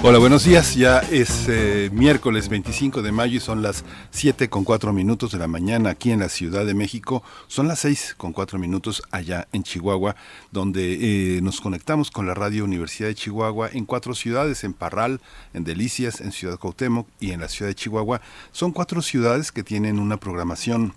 Hola, buenos días. Ya es eh, miércoles 25 de mayo y son las 7 con 4 minutos de la mañana aquí en la Ciudad de México. Son las 6 con 4 minutos allá en Chihuahua, donde eh, nos conectamos con la Radio Universidad de Chihuahua en cuatro ciudades, en Parral, en Delicias, en Ciudad Cuauhtémoc y en la Ciudad de Chihuahua. Son cuatro ciudades que tienen una programación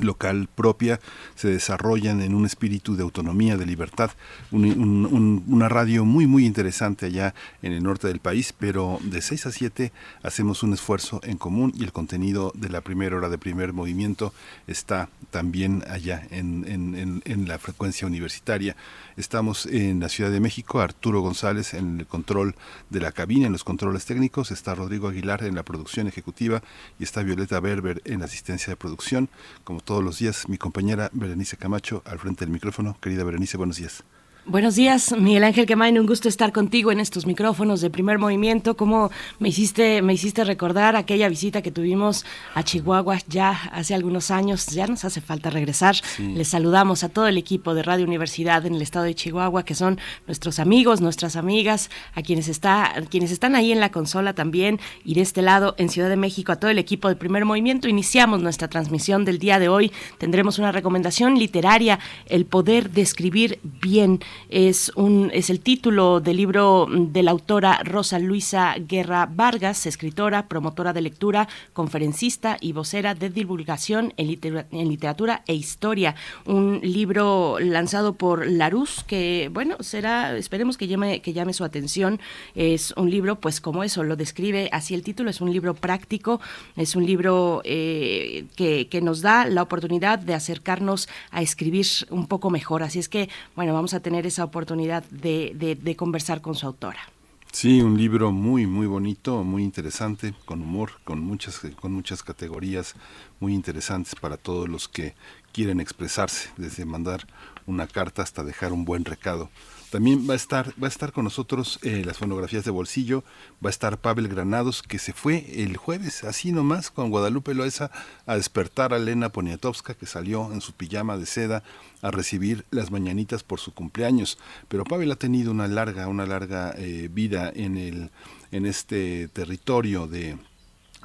local propia, se desarrollan en un espíritu de autonomía, de libertad, una radio muy muy interesante allá en el norte del país, pero de 6 a 7 hacemos un esfuerzo en común y el contenido de la primera hora de primer movimiento está también allá en, en, en la frecuencia universitaria. Estamos en la Ciudad de México, Arturo González en el control de la cabina, en los controles técnicos, está Rodrigo Aguilar en la producción ejecutiva y está Violeta Berber en la asistencia de producción. Como todos los días, mi compañera Berenice Camacho al frente del micrófono. Querida Berenice, buenos días. Buenos días, Miguel Ángel Quemain, un gusto estar contigo en estos micrófonos de primer movimiento. ¿Cómo me hiciste, me hiciste recordar aquella visita que tuvimos a Chihuahua ya hace algunos años? Ya nos hace falta regresar. Les saludamos a todo el equipo de Radio Universidad en el estado de Chihuahua, que son nuestros amigos, nuestras amigas, a quienes, está, quienes están ahí en la consola también, y de este lado en Ciudad de México, a todo el equipo de primer movimiento. Iniciamos nuestra transmisión del día de hoy. Tendremos una recomendación literaria, el poder de escribir bien es, un, es el título del libro de la autora Rosa Luisa Guerra Vargas, escritora, promotora de lectura, conferencista y vocera de divulgación en, literatura e historia. Un libro lanzado por Larus que, bueno, será, esperemos que llame, que llame su atención. Es un libro, pues como eso, lo describe así el título, es un libro práctico, es un libro eh, que, que nos da la oportunidad de acercarnos a escribir un poco mejor. Así es que, bueno, vamos a tener esa oportunidad de, conversar con su autora. Sí, un libro muy muy bonito, muy interesante, con humor, con muchas con muchas categorías muy interesantes para todos los que quieren expresarse, desde mandar una carta hasta dejar un buen recado. También va a estar, va a estar con nosotros eh, las fonografías de bolsillo, va a estar Pavel Granados, que se fue el jueves, así nomás, con Guadalupe Loesa, a despertar a Elena Poniatowska, que salió en su pijama de seda a recibir las mañanitas por su cumpleaños. Pero Pavel ha tenido una larga, una larga eh, vida en el, en este territorio de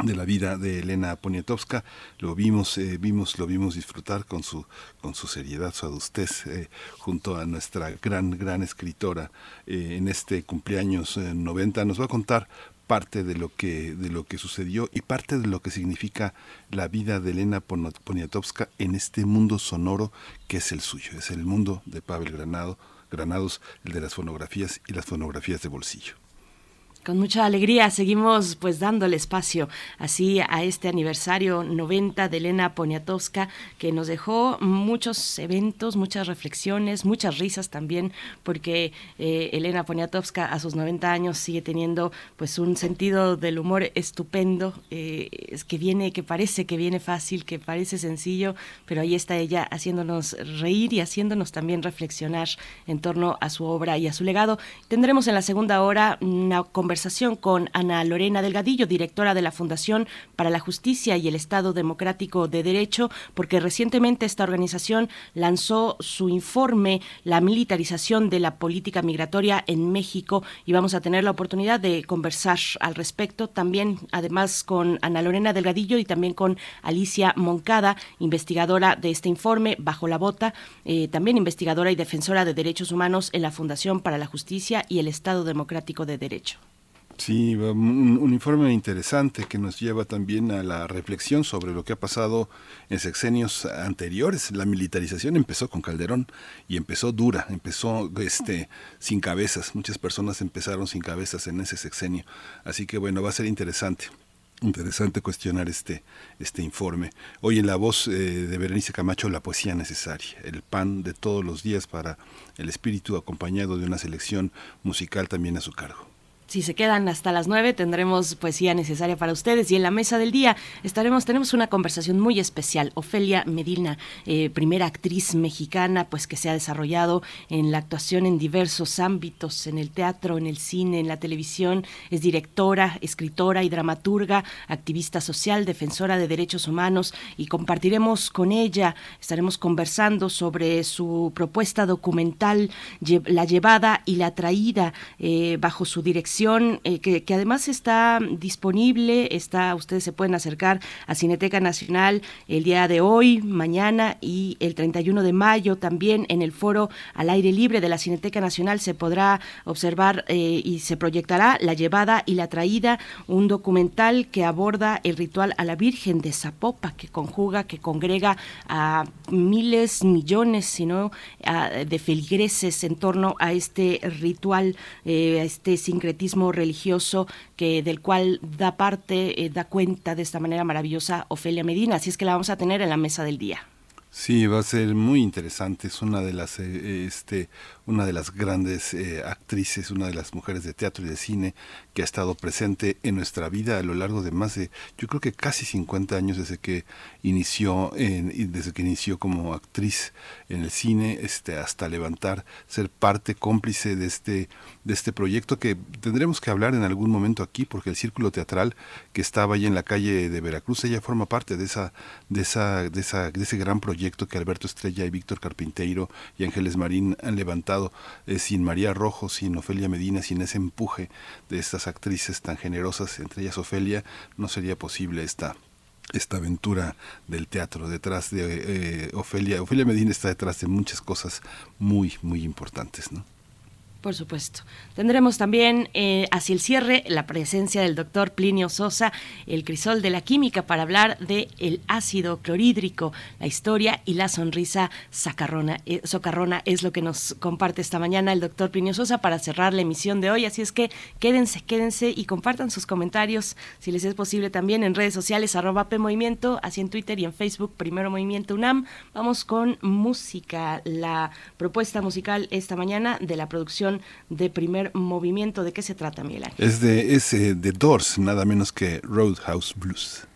de la vida de Elena Poniatowska. Lo vimos eh, vimos lo vimos disfrutar con su con su seriedad su adustez eh, junto a nuestra gran gran escritora eh, en este cumpleaños 90 nos va a contar parte de lo que de lo que sucedió y parte de lo que significa la vida de Elena Poniatowska en este mundo sonoro que es el suyo es el mundo de Pavel Granado Granados el de las fonografías y las fonografías de bolsillo con mucha alegría seguimos pues dándole espacio así a este aniversario 90 de Elena Poniatowska que nos dejó muchos eventos, muchas reflexiones, muchas risas también porque eh, Elena Poniatowska a sus 90 años sigue teniendo pues un sentido del humor estupendo eh, es que viene, que parece que viene fácil, que parece sencillo, pero ahí está ella haciéndonos reír y haciéndonos también reflexionar en torno a su obra y a su legado. Tendremos en la segunda hora una conversación con Ana Lorena Delgadillo, directora de la Fundación para la Justicia y el Estado Democrático de Derecho, porque recientemente esta organización lanzó su informe La militarización de la política migratoria en México y vamos a tener la oportunidad de conversar al respecto también, además con Ana Lorena Delgadillo y también con Alicia Moncada, investigadora de este informe bajo la bota, eh, también investigadora y defensora de derechos humanos en la Fundación para la Justicia y el Estado Democrático de Derecho. Sí, un, informe interesante que nos lleva también a la reflexión sobre lo que ha pasado en sexenios anteriores. La militarización empezó con Calderón y empezó dura, empezó este sin cabezas. Muchas personas empezaron sin cabezas en ese sexenio. Así que bueno, va a ser interesante. Interesante cuestionar este, este informe. Hoy en la voz eh, de Berenice Camacho, la poesía necesaria, el pan de todos los días para el espíritu acompañado de una selección musical también a su cargo. Si se quedan hasta las nueve, tendremos poesía necesaria para ustedes. Y en la mesa del día estaremos, tenemos una conversación muy especial. Ofelia Medina, eh, primera actriz mexicana, pues que se ha desarrollado en la actuación en diversos ámbitos, en el teatro, en el cine, en la televisión. Es directora, escritora y dramaturga, activista social, defensora de derechos humanos. Y compartiremos con ella, estaremos conversando sobre su propuesta documental, La llevada y la traída, eh, bajo su dirección eh, que, además está disponible, está, ustedes se pueden acercar a Cineteca Nacional el día de hoy, mañana y el 31 de mayo. También en el foro al aire libre de la Cineteca Nacional se podrá observar eh, y se proyectará La llevada y la traída, un documental que aborda el ritual a la Virgen de Zapopa, que conjuga, que congrega a miles, millones, sino de feligreses en torno a este ritual, eh, a este sincretismo religioso que del cual da parte, eh, da cuenta de esta manera maravillosa Ofelia Medina. Así es que la vamos a tener en la mesa del día. Sí, va a ser muy interesante. Es una de las, eh, este, una de las grandes eh, actrices, una de las mujeres de teatro y de cine que ha estado presente en nuestra vida a lo largo de más de, yo creo que casi 50 años desde que inició, desde que inició como actriz en el cine, este, hasta levantar, ser parte cómplice de este, de este proyecto que tendremos que hablar en algún momento aquí, porque el círculo teatral que estaba ahí en la calle de Veracruz, ella forma parte de esa, de esa, de esa, de ese gran proyecto que Alberto Estrella y Víctor Carpinteiro y Ángeles Marín han levantado eh, sin María Rojo, sin Ofelia Medina, sin ese empuje de estas actrices tan generosas, entre ellas Ofelia, no sería posible esta esta aventura del teatro detrás de eh, Ofelia. Ofelia Medina está detrás de muchas cosas muy, muy importantes, ¿no? Por supuesto. Tendremos también eh, hacia el cierre la presencia del doctor Plinio Sosa, el crisol de la química, para hablar de el ácido clorhídrico, la historia y la sonrisa eh, socarrona es lo que nos comparte esta mañana el doctor Plinio Sosa para cerrar la emisión de hoy. Así es que quédense, quédense y compartan sus comentarios, si les es posible también en redes sociales, arroba Movimiento, así en Twitter y en Facebook, Primero Movimiento UNAM. Vamos con música, la propuesta musical esta mañana de la producción de primer movimiento. ¿De qué se trata, Miguel Es de, es, de Doors, nada menos que Roadhouse Blues.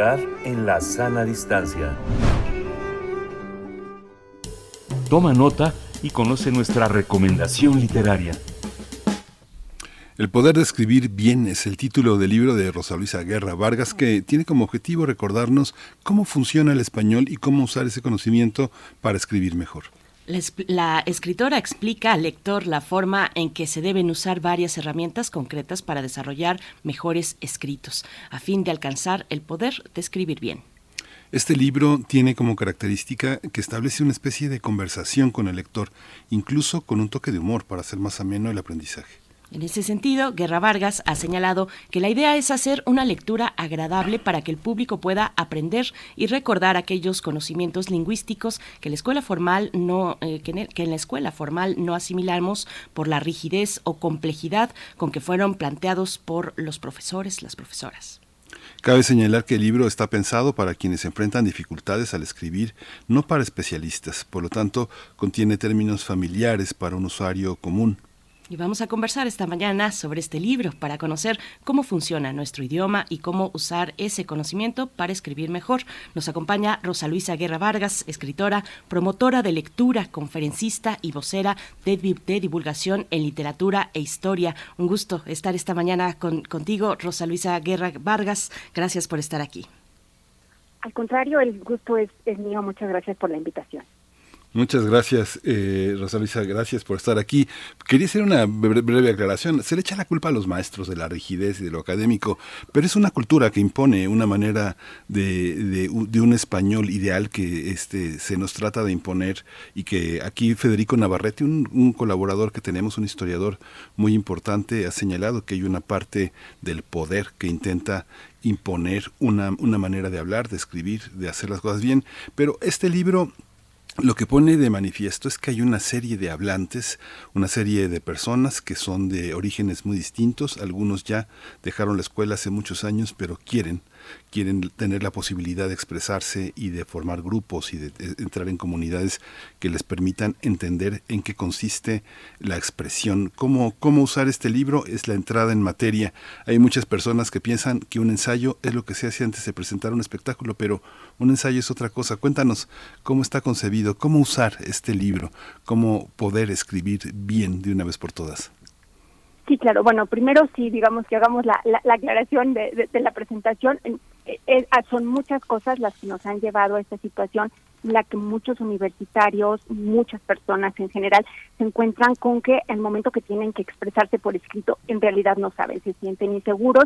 En la sana distancia. Toma nota y conoce nuestra recomendación literaria. El poder de escribir bien es el título del libro de Rosa Luisa Guerra Vargas que tiene como objetivo recordarnos cómo funciona el español y cómo usar ese conocimiento para escribir mejor. La, es- la escritora explica al lector la forma en que se deben usar varias herramientas concretas para desarrollar mejores escritos, a fin de alcanzar el poder de escribir bien. Este libro tiene como característica que establece una especie de conversación con el lector, incluso con un toque de humor para hacer más ameno el aprendizaje. En ese sentido, Guerra Vargas ha señalado que la idea es hacer una lectura agradable para que el público pueda aprender y recordar aquellos conocimientos lingüísticos que la escuela formal no eh, que, en el- que en la escuela formal no asimilamos por la rigidez o complejidad con que fueron planteados por los profesores, las profesoras. Cabe señalar que el libro está pensado para quienes enfrentan dificultades al escribir, no para especialistas, por lo tanto contiene términos familiares para un usuario común. Y vamos a conversar esta mañana sobre este libro para conocer cómo funciona nuestro idioma y cómo usar ese conocimiento para escribir mejor. Nos acompaña Rosa Luisa Guerra Vargas, escritora, promotora de lectura, conferencista y vocera de, de divulgación en literatura e historia. Un gusto estar esta mañana con- contigo, Rosa Luisa Guerra Vargas. Gracias por estar aquí. Al contrario, el gusto es mío. Muchas gracias por la invitación. Muchas gracias, eh, Rosa Luisa, gracias por estar aquí. Quería hacer una bre- breve aclaración. Se le echa la culpa a los maestros de la rigidez y de lo académico, pero es una cultura que impone una manera de, de de un español ideal que este, se nos trata de imponer y que aquí Federico Navarrete, un, un colaborador que tenemos, un historiador muy importante, ha señalado que hay una parte del poder que intenta imponer una, una manera de hablar, de escribir, de hacer las cosas bien. Pero este libro lo que pone de manifiesto es que hay una serie de hablantes, una serie de personas que son de orígenes muy distintos, algunos ya dejaron la escuela hace muchos años, pero quieren quieren tener la posibilidad de expresarse y de formar grupos y de, entrar en comunidades que les permitan entender en qué consiste la expresión. Cómo, cómo usar este libro es la entrada en materia. Hay muchas personas que piensan que un ensayo es lo que se hace antes de presentar un espectáculo, pero un ensayo es otra cosa. Cuéntanos cómo está concebido, cómo usar este libro, cómo poder escribir bien de una vez por todas. Sí, claro. Bueno, primero sí, digamos que hagamos la, la, la aclaración de, de, la presentación. Eh, eh, son muchas cosas las que nos han llevado a esta situación la que muchos universitarios, muchas personas en general, se encuentran con que el momento que tienen que expresarse por escrito, en realidad no saben, se sienten inseguros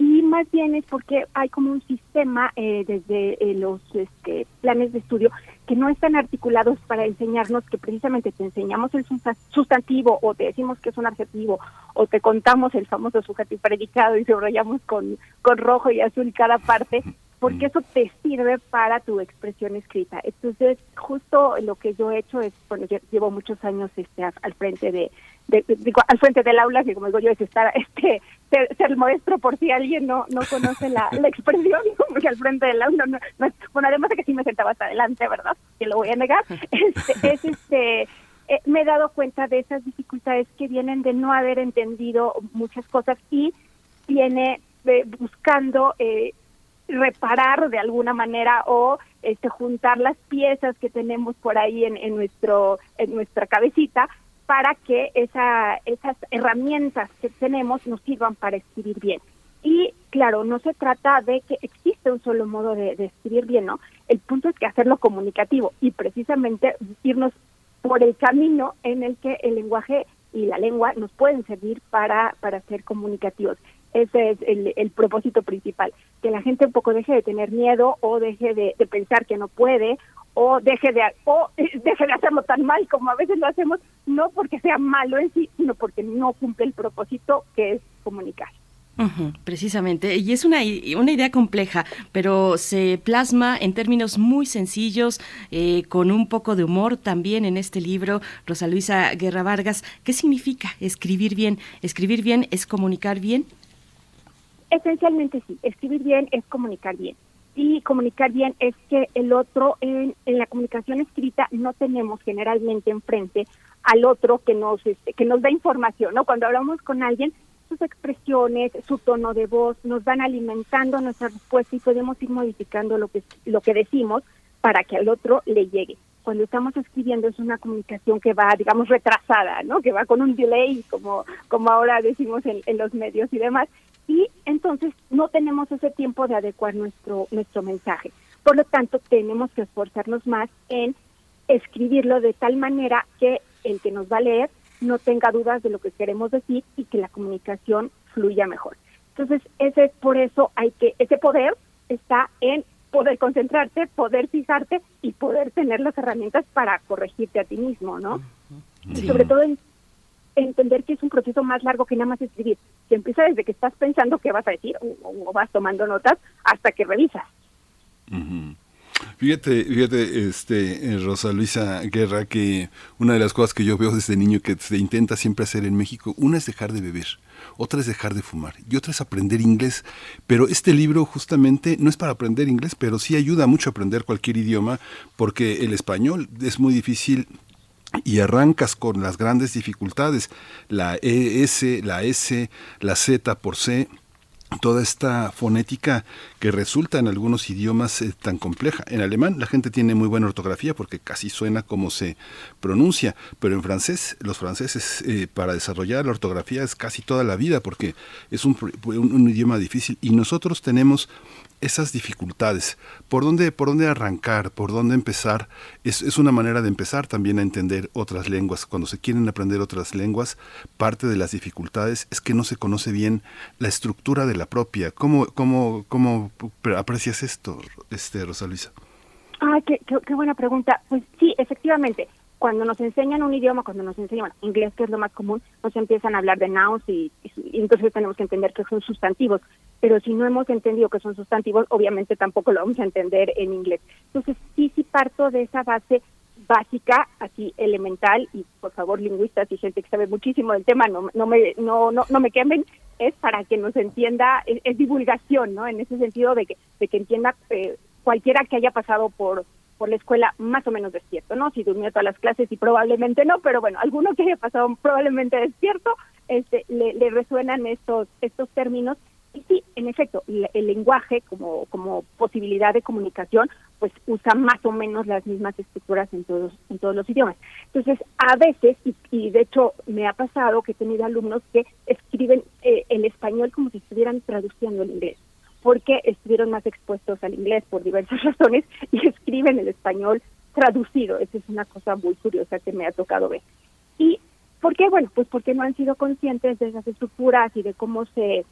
y más bien es porque hay como un sistema eh, desde eh, los este, planes de estudio que no están articulados para enseñarnos que precisamente te enseñamos el sustantivo o te decimos que es un adjetivo o te contamos el famoso sujeto predicado y subrayamos con, con rojo y azul cada parte porque eso te sirve para tu expresión escrita. Entonces, justo lo que yo he hecho es, bueno, llevo muchos años este al frente de, de, de, de al frente del aula, que como digo yo, es estar, este, ser, ser maestro por si alguien no no conoce la, la expresión, porque al frente del aula, no, no, bueno, además de que sí me sentaba hasta adelante, ¿verdad? Que lo voy a negar, este, es este... Eh, me he dado cuenta de esas dificultades que vienen de no haber entendido muchas cosas y viene eh, buscando eh, reparar de alguna manera o este juntar las piezas que tenemos por ahí en, en nuestro en nuestra cabecita para que esa, esas herramientas que tenemos nos sirvan para escribir bien. Y claro, no se trata de que existe un solo modo de, de escribir bien, ¿no? El punto es que hacerlo comunicativo y precisamente irnos por el camino en el que el lenguaje y la lengua nos pueden servir para, para ser comunicativos. Ese es el, propósito principal, que la gente un poco deje de tener miedo o deje de, pensar que no puede o deje de o deje de hacerlo tan mal como a veces lo hacemos, no porque sea malo en sí, sino porque no cumple el propósito que es comunicar. Precisamente, y es una, una idea compleja, pero se plasma en términos muy sencillos, eh, con un poco de humor también en este libro, Rosa Luisa Guerra Vargas. ¿Qué significa escribir bien? ¿Escribir bien es comunicar bien? Esencialmente sí, escribir bien es comunicar bien. Y comunicar bien es que el otro, en, en la comunicación escrita, no tenemos generalmente enfrente al otro que nos, este, que nos da información, ¿no? Cuando hablamos con alguien, sus expresiones, su tono de voz, nos van alimentando nuestra respuesta y podemos ir modificando lo que, lo que decimos para que al otro le llegue. Cuando estamos escribiendo es una comunicación que va, digamos, retrasada, ¿no? Que va con un delay, como, como ahora decimos en, en los medios y demás. Y entonces no tenemos ese tiempo de adecuar nuestro, nuestro mensaje. Por lo tanto, tenemos que esforzarnos más en escribirlo de tal manera que el que nos va a leer no tenga dudas de lo que queremos decir y que la comunicación fluya mejor. Entonces, ese es por eso hay que ese poder está en poder concentrarte, poder fijarte y poder tener las herramientas para corregirte a ti mismo, ¿no? Y sobre todo en entender que es un proceso más largo que nada más escribir, que empieza desde que estás pensando qué vas a decir o, vas tomando notas hasta que revisas. Fíjate, fíjate, este, eh, Rosa Luisa Guerra, que una de las cosas que yo veo desde niño que se intenta siempre hacer en México, una es dejar de beber, otra es dejar de fumar y otra es aprender inglés. Pero este libro justamente no es para aprender inglés, pero sí ayuda mucho a aprender cualquier idioma, porque el español es muy difícil y arrancas con las grandes dificultades, la ES, la S, la Z por C, toda esta fonética que resulta en algunos idiomas eh, tan compleja. En alemán la gente tiene muy buena ortografía porque casi suena como se pronuncia, pero en francés los franceses eh, para desarrollar la ortografía es casi toda la vida porque es un, idioma difícil y nosotros tenemos esas dificultades. ¿Por dónde, por dónde arrancar? ¿Por dónde empezar? Es, es una manera de empezar también a entender otras lenguas. Cuando se quieren aprender otras lenguas, parte de las dificultades es que no se conoce bien la estructura de la propia. ¿Cómo, cómo, cómo aprecias esto, este, Rosa Luisa? Ah, qué, qué, qué buena pregunta. Pues sí, efectivamente, cuando nos enseñan un idioma, cuando nos enseñan inglés, que es lo más común, nos empiezan a hablar de nouns y, entonces tenemos que entender que son sustantivos. Pero si no hemos entendido que son sustantivos, obviamente tampoco lo vamos a entender en inglés. Entonces sí, sí parto de esa base básica, así elemental, y por favor lingüistas y gente que sabe muchísimo del tema, no, no, me, no, no, no me quemen, es para que nos entienda, es, es divulgación, ¿no? En ese sentido de que, de que entienda eh, cualquiera que haya pasado por por la escuela más o menos despierto, ¿no? Si durmió todas las clases y probablemente no, pero bueno, alguno que haya pasado probablemente despierto, este, le, le resuenan estos estos términos y sí, en efecto, el, lenguaje como como posibilidad de comunicación, pues usa más o menos las mismas estructuras en todos en todos los idiomas. Entonces, a veces y, y de hecho me ha pasado que he tenido alumnos que escriben eh, el español como si estuvieran traduciendo el inglés porque estuvieron más expuestos al inglés por diversas razones y escriben el español traducido. Esa es una cosa muy curiosa que me ha tocado ver. ¿Y por qué? Bueno, pues porque no han sido conscientes de esas estructuras y de cómo se,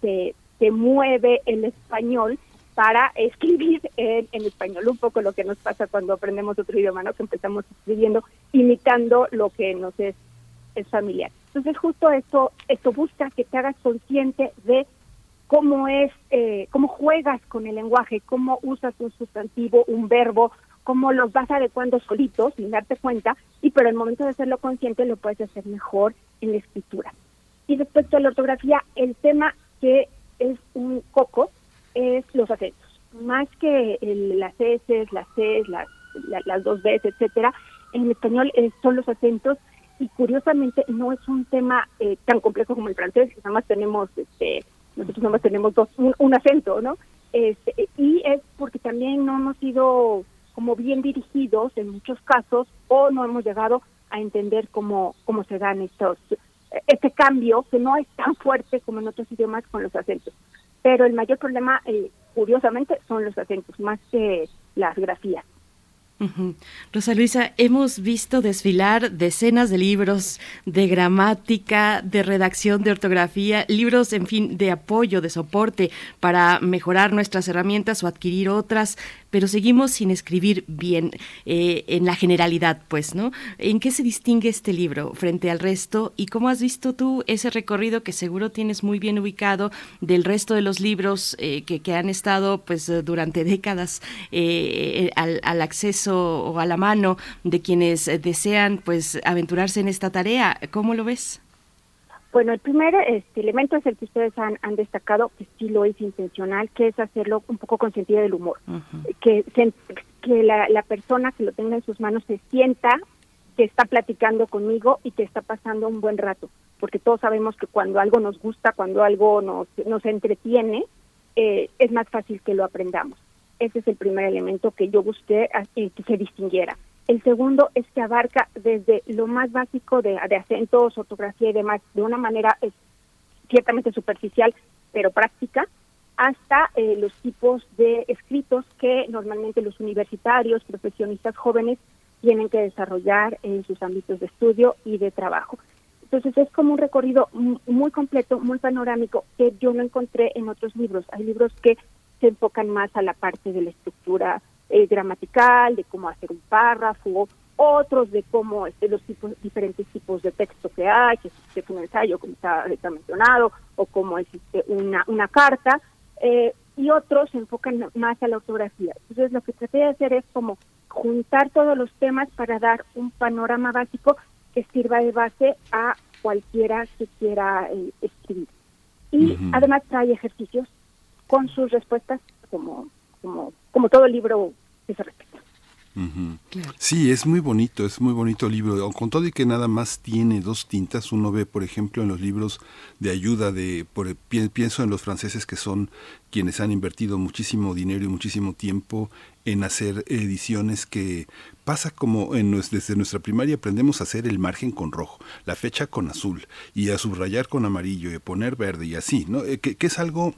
se, se mueve el español para escribir en, en, español. Un poco lo que nos pasa cuando aprendemos otro idioma, ¿no? Que empezamos escribiendo, imitando lo que nos es, es familiar. Entonces justo esto, esto busca que te hagas consciente de cómo es, eh, cómo juegas con el lenguaje, cómo usas un sustantivo, un verbo, cómo los vas adecuando solitos sin darte cuenta, y pero el momento de hacerlo consciente lo puedes hacer mejor en la escritura. Y respecto a la ortografía, el tema que es un coco es los acentos. Más que el, las S, las C, las, la, las dos B, etcétera, en español eh, son los acentos y curiosamente no es un tema eh, tan complejo como el francés, nada más tenemos este nosotros nada más tenemos dos, un, un, acento, ¿no? Este, y es porque también no hemos sido como bien dirigidos en muchos casos o no hemos llegado a entender cómo, cómo se dan estos este cambio que no es tan fuerte como en otros idiomas con los acentos. Pero el mayor problema, eh, curiosamente, son los acentos, más que las grafías. Rosa Luisa, hemos visto desfilar decenas de libros de gramática, de redacción, de ortografía, libros, en fin, de apoyo, de soporte para mejorar nuestras herramientas o adquirir otras pero seguimos sin escribir bien eh, en la generalidad, pues, ¿no? ¿En qué se distingue este libro frente al resto y cómo has visto tú ese recorrido que seguro tienes muy bien ubicado del resto de los libros eh, que, que, han estado, pues, durante décadas eh, al, al, acceso o a la mano de quienes desean, pues, aventurarse en esta tarea? ¿Cómo lo ves? Bueno, el primer este, elemento es el que ustedes han, han, destacado, que sí lo es intencional, que es hacerlo un poco con sentido del humor. Uh -huh. Que, se, que la, la, persona que lo tenga en sus manos se sienta que está platicando conmigo y que está pasando un buen rato. Porque todos sabemos que cuando algo nos gusta, cuando algo nos, nos entretiene, eh, es más fácil que lo aprendamos. Ese es el primer elemento que yo busqué eh, que se distinguiera. El segundo es que abarca desde lo más básico de, acentos, ortografía y demás, de una manera ciertamente superficial, pero práctica, hasta eh, los tipos de escritos que normalmente los universitarios, profesionistas jóvenes tienen que desarrollar en sus ámbitos de estudio y de trabajo. Entonces es como un recorrido muy completo, muy panorámico, que yo no encontré en otros libros. Hay libros que se enfocan más a la parte de la estructura eh, gramatical, de cómo hacer un párrafo, otros de cómo este, los tipos, diferentes tipos de texto que hay, que es un ensayo, como está, está mencionado, o como existe una, una carta, eh, y otros se enfocan más a la ortografía. Entonces lo que traté de hacer es como juntar todos los temas para dar un panorama básico que sirva de base a cualquiera que quiera eh, escribir. Y uh -huh. además trae ejercicios con sus respuestas como, como, como todo libro Uh -huh. claro. Sí, es muy bonito, es muy bonito el libro. Con todo y que nada más tiene dos tintas, uno ve, por ejemplo, en los libros de ayuda de, por, pienso en los franceses que son quienes han invertido muchísimo dinero y muchísimo tiempo en hacer ediciones que pasa como en, desde nuestra primaria aprendemos a hacer el margen con rojo, la fecha con azul y a subrayar con amarillo y a poner verde y así, ¿no? Eh, que, que es algo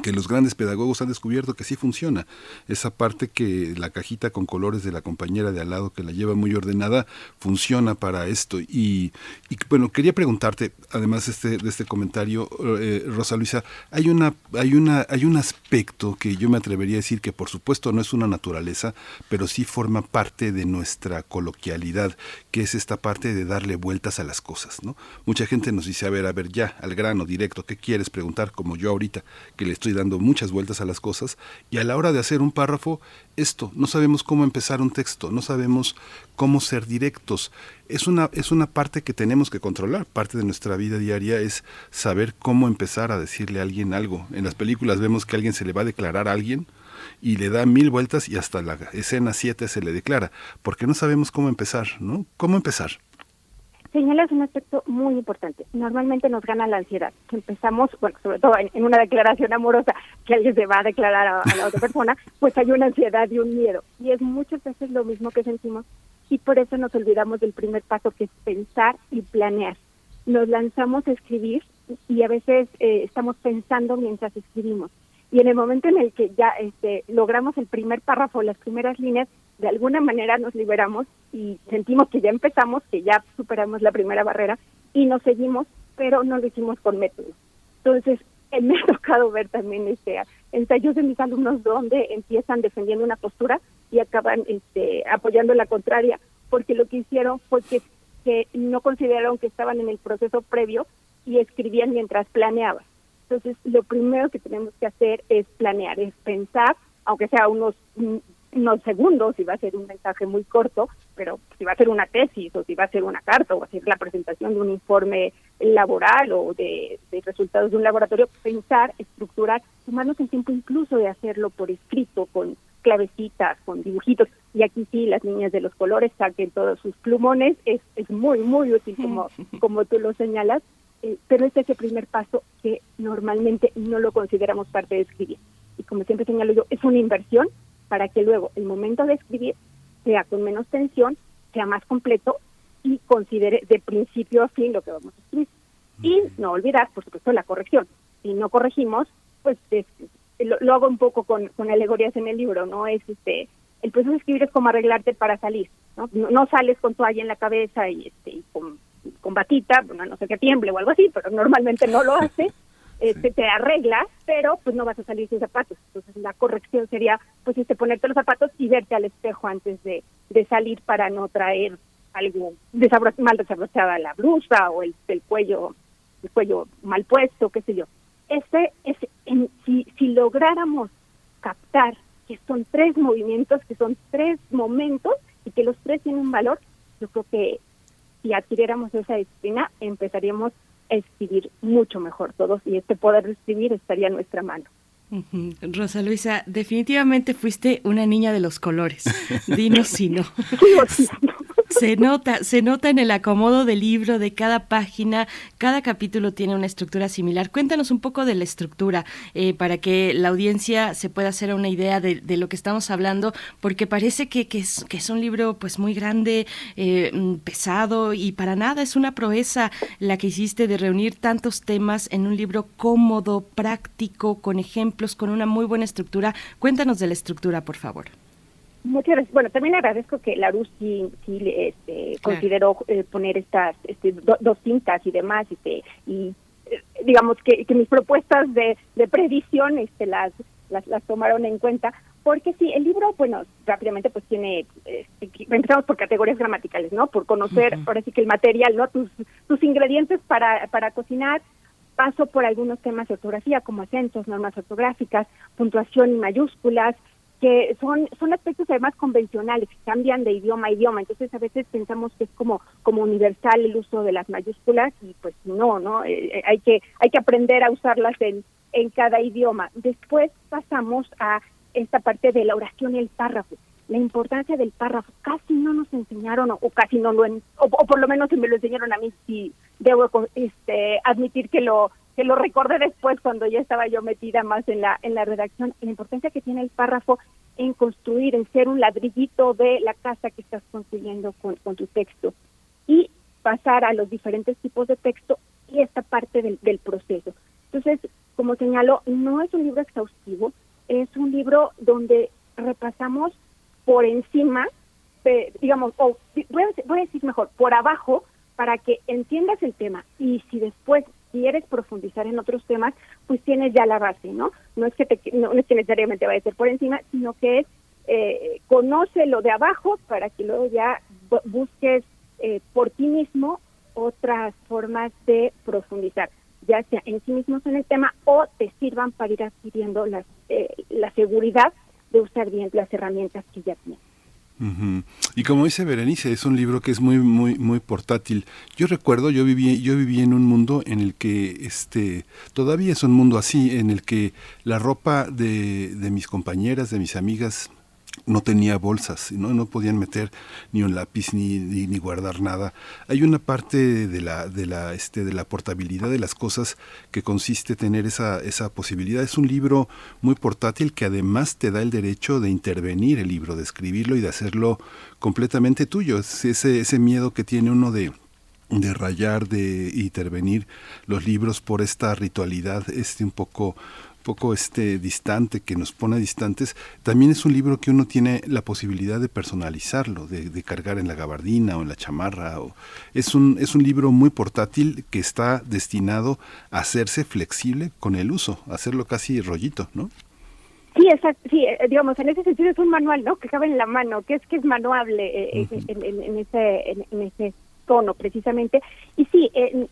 que los grandes pedagogos han descubierto que sí funciona. Esa parte que la cajita con colores de la compañera de al lado que la lleva muy ordenada funciona para esto. Y, bueno, quería preguntarte, además de este, de este comentario, eh, Rosa Luisa, hay una, hay una, hay un aspecto que yo me atrevería a decir que por supuesto no es una naturaleza, pero sí forma parte de nuestra coloquialidad, que es esta parte de darle vueltas a las cosas, ¿no? Mucha gente nos dice, a ver, a ver, ya, al grano, directo, ¿qué quieres preguntar? Como yo ahorita, que le estoy dando muchas vueltas a las cosas y a la hora de hacer un párrafo, esto, no sabemos cómo empezar un texto, no sabemos cómo ser directos. Es una, es una parte que tenemos que controlar, parte de nuestra vida diaria es saber cómo empezar a decirle a alguien algo. En las películas vemos que alguien se le va a declarar a alguien y le da mil vueltas y hasta la escena 7 se le declara, porque no sabemos cómo empezar, ¿no? ¿Cómo empezar? señalas un aspecto muy importante. Normalmente nos gana la ansiedad. Empezamos, bueno, sobre todo en, en una declaración amorosa, que alguien se va a declarar a, a, la otra persona, pues hay una ansiedad y un miedo. Y es muchas veces lo mismo que sentimos y por eso nos olvidamos del primer paso que es pensar y planear. Nos lanzamos a escribir y a veces eh, estamos pensando mientras escribimos. Y en el momento en el que ya este, logramos el primer párrafo, las primeras líneas, de alguna manera nos liberamos y sentimos que ya empezamos, que ya superamos la primera barrera y nos seguimos, pero no lo hicimos con método. Entonces, eh, me ha tocado ver también este ensayos de mis alumnos donde empiezan defendiendo una postura y acaban este, apoyando la contraria, porque lo que hicieron fue que, que no consideraron que estaban en el proceso previo y escribían mientras planeaban. Entonces, lo primero que tenemos que hacer es planear, es pensar, aunque sea unos unos segundos, si va a ser un mensaje muy corto, pero si va a ser una tesis o si va a ser una carta o va a ser la presentación de un informe laboral o de, de resultados de un laboratorio, pensar, estructurar, tomarnos el tiempo incluso de hacerlo por escrito, con clavecitas, con dibujitos. Y aquí sí, las niñas de los colores saquen todos sus plumones, es, es muy, muy útil como, como tú lo señalas, eh, pero este es el primer paso que normalmente no lo consideramos parte de escribir. y como siempre señalo yo, es una inversión para que luego el momento de escribir sea con menos tensión, sea más completo y considere de principio a fin lo que vamos a escribir. Y no olvidar, por supuesto, la corrección. Si no corregimos, pues es- lo, lo hago un poco con, con alegorías en el libro, ¿no? Es este el proceso de escribir es como arreglarte para salir, ¿no? No, no sales con toalla en la cabeza y este y con, con batita, bueno, no sé que tiemble o algo así, pero normalmente no lo hace. Este, te arreglas, pero pues no vas a salir sin zapatos. Entonces la corrección sería pues este ponerte los zapatos y verte al espejo antes de, de salir para no traer algo desabro- mal desabrochada la blusa o el, el cuello el cuello mal puesto, qué sé yo. Este es en- si si lográramos captar que son tres movimientos, que son tres momentos y que los tres tienen un valor, yo creo que si adquiriéramos esa disciplina empezaríamos a escribir mucho mejor todos y este poder de escribir estaría en nuestra mano. Rosa Luisa, definitivamente fuiste una niña de los colores. Dinos si no. Siendo. Se nota, se nota en el acomodo del libro, de cada página, cada capítulo tiene una estructura similar. Cuéntanos un poco de la estructura eh, para que la audiencia se pueda hacer una idea de, lo que estamos hablando, porque parece que, que es, que es un libro pues muy grande, eh, mm, pesado y para nada es una proeza la que hiciste de reunir tantos temas en un libro cómodo, práctico, con ejemplos, con una muy buena estructura. Cuéntanos de la estructura, por favor. Muchas gracias. Bueno, también agradezco que Larus sí, sí este, Claro. consideró eh, poner estas este, do- dos cintas y demás, este, y eh, digamos que, que mis propuestas de, de previsión este, las, las, las tomaron en cuenta, porque sí, el libro, bueno, rápidamente pues tiene, que- empezamos por categorías gramaticales, ¿no? Por conocer, ahora sí que el material, ¿no? Tus, tus ingredientes para, para cocinar, paso por algunos temas de ortografía como acentos, normas ortográficas, puntuación y mayúsculas, que son son aspectos además convencionales, cambian de idioma a idioma, entonces a veces pensamos que es como como universal el uso de las mayúsculas y pues no, no, Eh, eh, hay que hay que aprender a usarlas en en cada idioma. Después pasamos a esta parte de la oración y el párrafo. La importancia del párrafo casi no nos enseñaron o, o casi no lo en- o, o por lo menos si me lo enseñaron a mí sí debo este admitir que lo que lo recordé después cuando ya estaba yo metida más en la en la redacción la importancia que tiene el párrafo en construir en ser un ladrillito de la casa que estás construyendo con, con tu texto y pasar a los diferentes tipos de texto y esta parte del, del proceso. Entonces como señalo no es un libro exhaustivo es un libro donde repasamos por encima eh, digamos, o voy voy a decir mejor, por abajo, para que entiendas el tema. Y si después quieres profundizar en otros temas, pues tienes ya la base, ¿no? No es que te, no, no es que necesariamente vaya a ser por encima, sino que es eh, conoce lo de abajo para que luego ya bu- busques eh, por ti mismo otras formas de profundizar, ya sea en sí mismos en el tema o te sirvan para ir adquiriendo las, eh, la seguridad de usar bien las herramientas que ya tienes. Y como dice Berenice, es un libro que es muy muy muy portátil. Yo recuerdo, yo viví yo viví en un mundo en el que este todavía es un mundo así en el que la ropa de, de mis compañeras, de mis amigas no tenía bolsas, no no podían meter ni un lápiz ni, ni, guardar nada. Hay una parte de la de la este de la portabilidad de las cosas que consiste tener esa esa posibilidad. Es un libro muy portátil que además te da el derecho de intervenir el libro, de escribirlo y de hacerlo completamente tuyo. Es ese ese miedo que tiene uno de de rayar, de intervenir los libros por esta ritualidad este un poco poco este distante que nos pone distantes también es un libro que uno tiene la posibilidad de personalizarlo de, de cargar en la gabardina o en la chamarra o es un es un libro muy portátil que está destinado a hacerse flexible con el uso hacerlo casi rollito no Sí, exacto. Sí, eh, digamos, en ese sentido es un manual, ¿no? Que cabe en la mano, que es que es manuable eh, eh, en, en- en ese en, en ese tono, precisamente. Y sí, eh,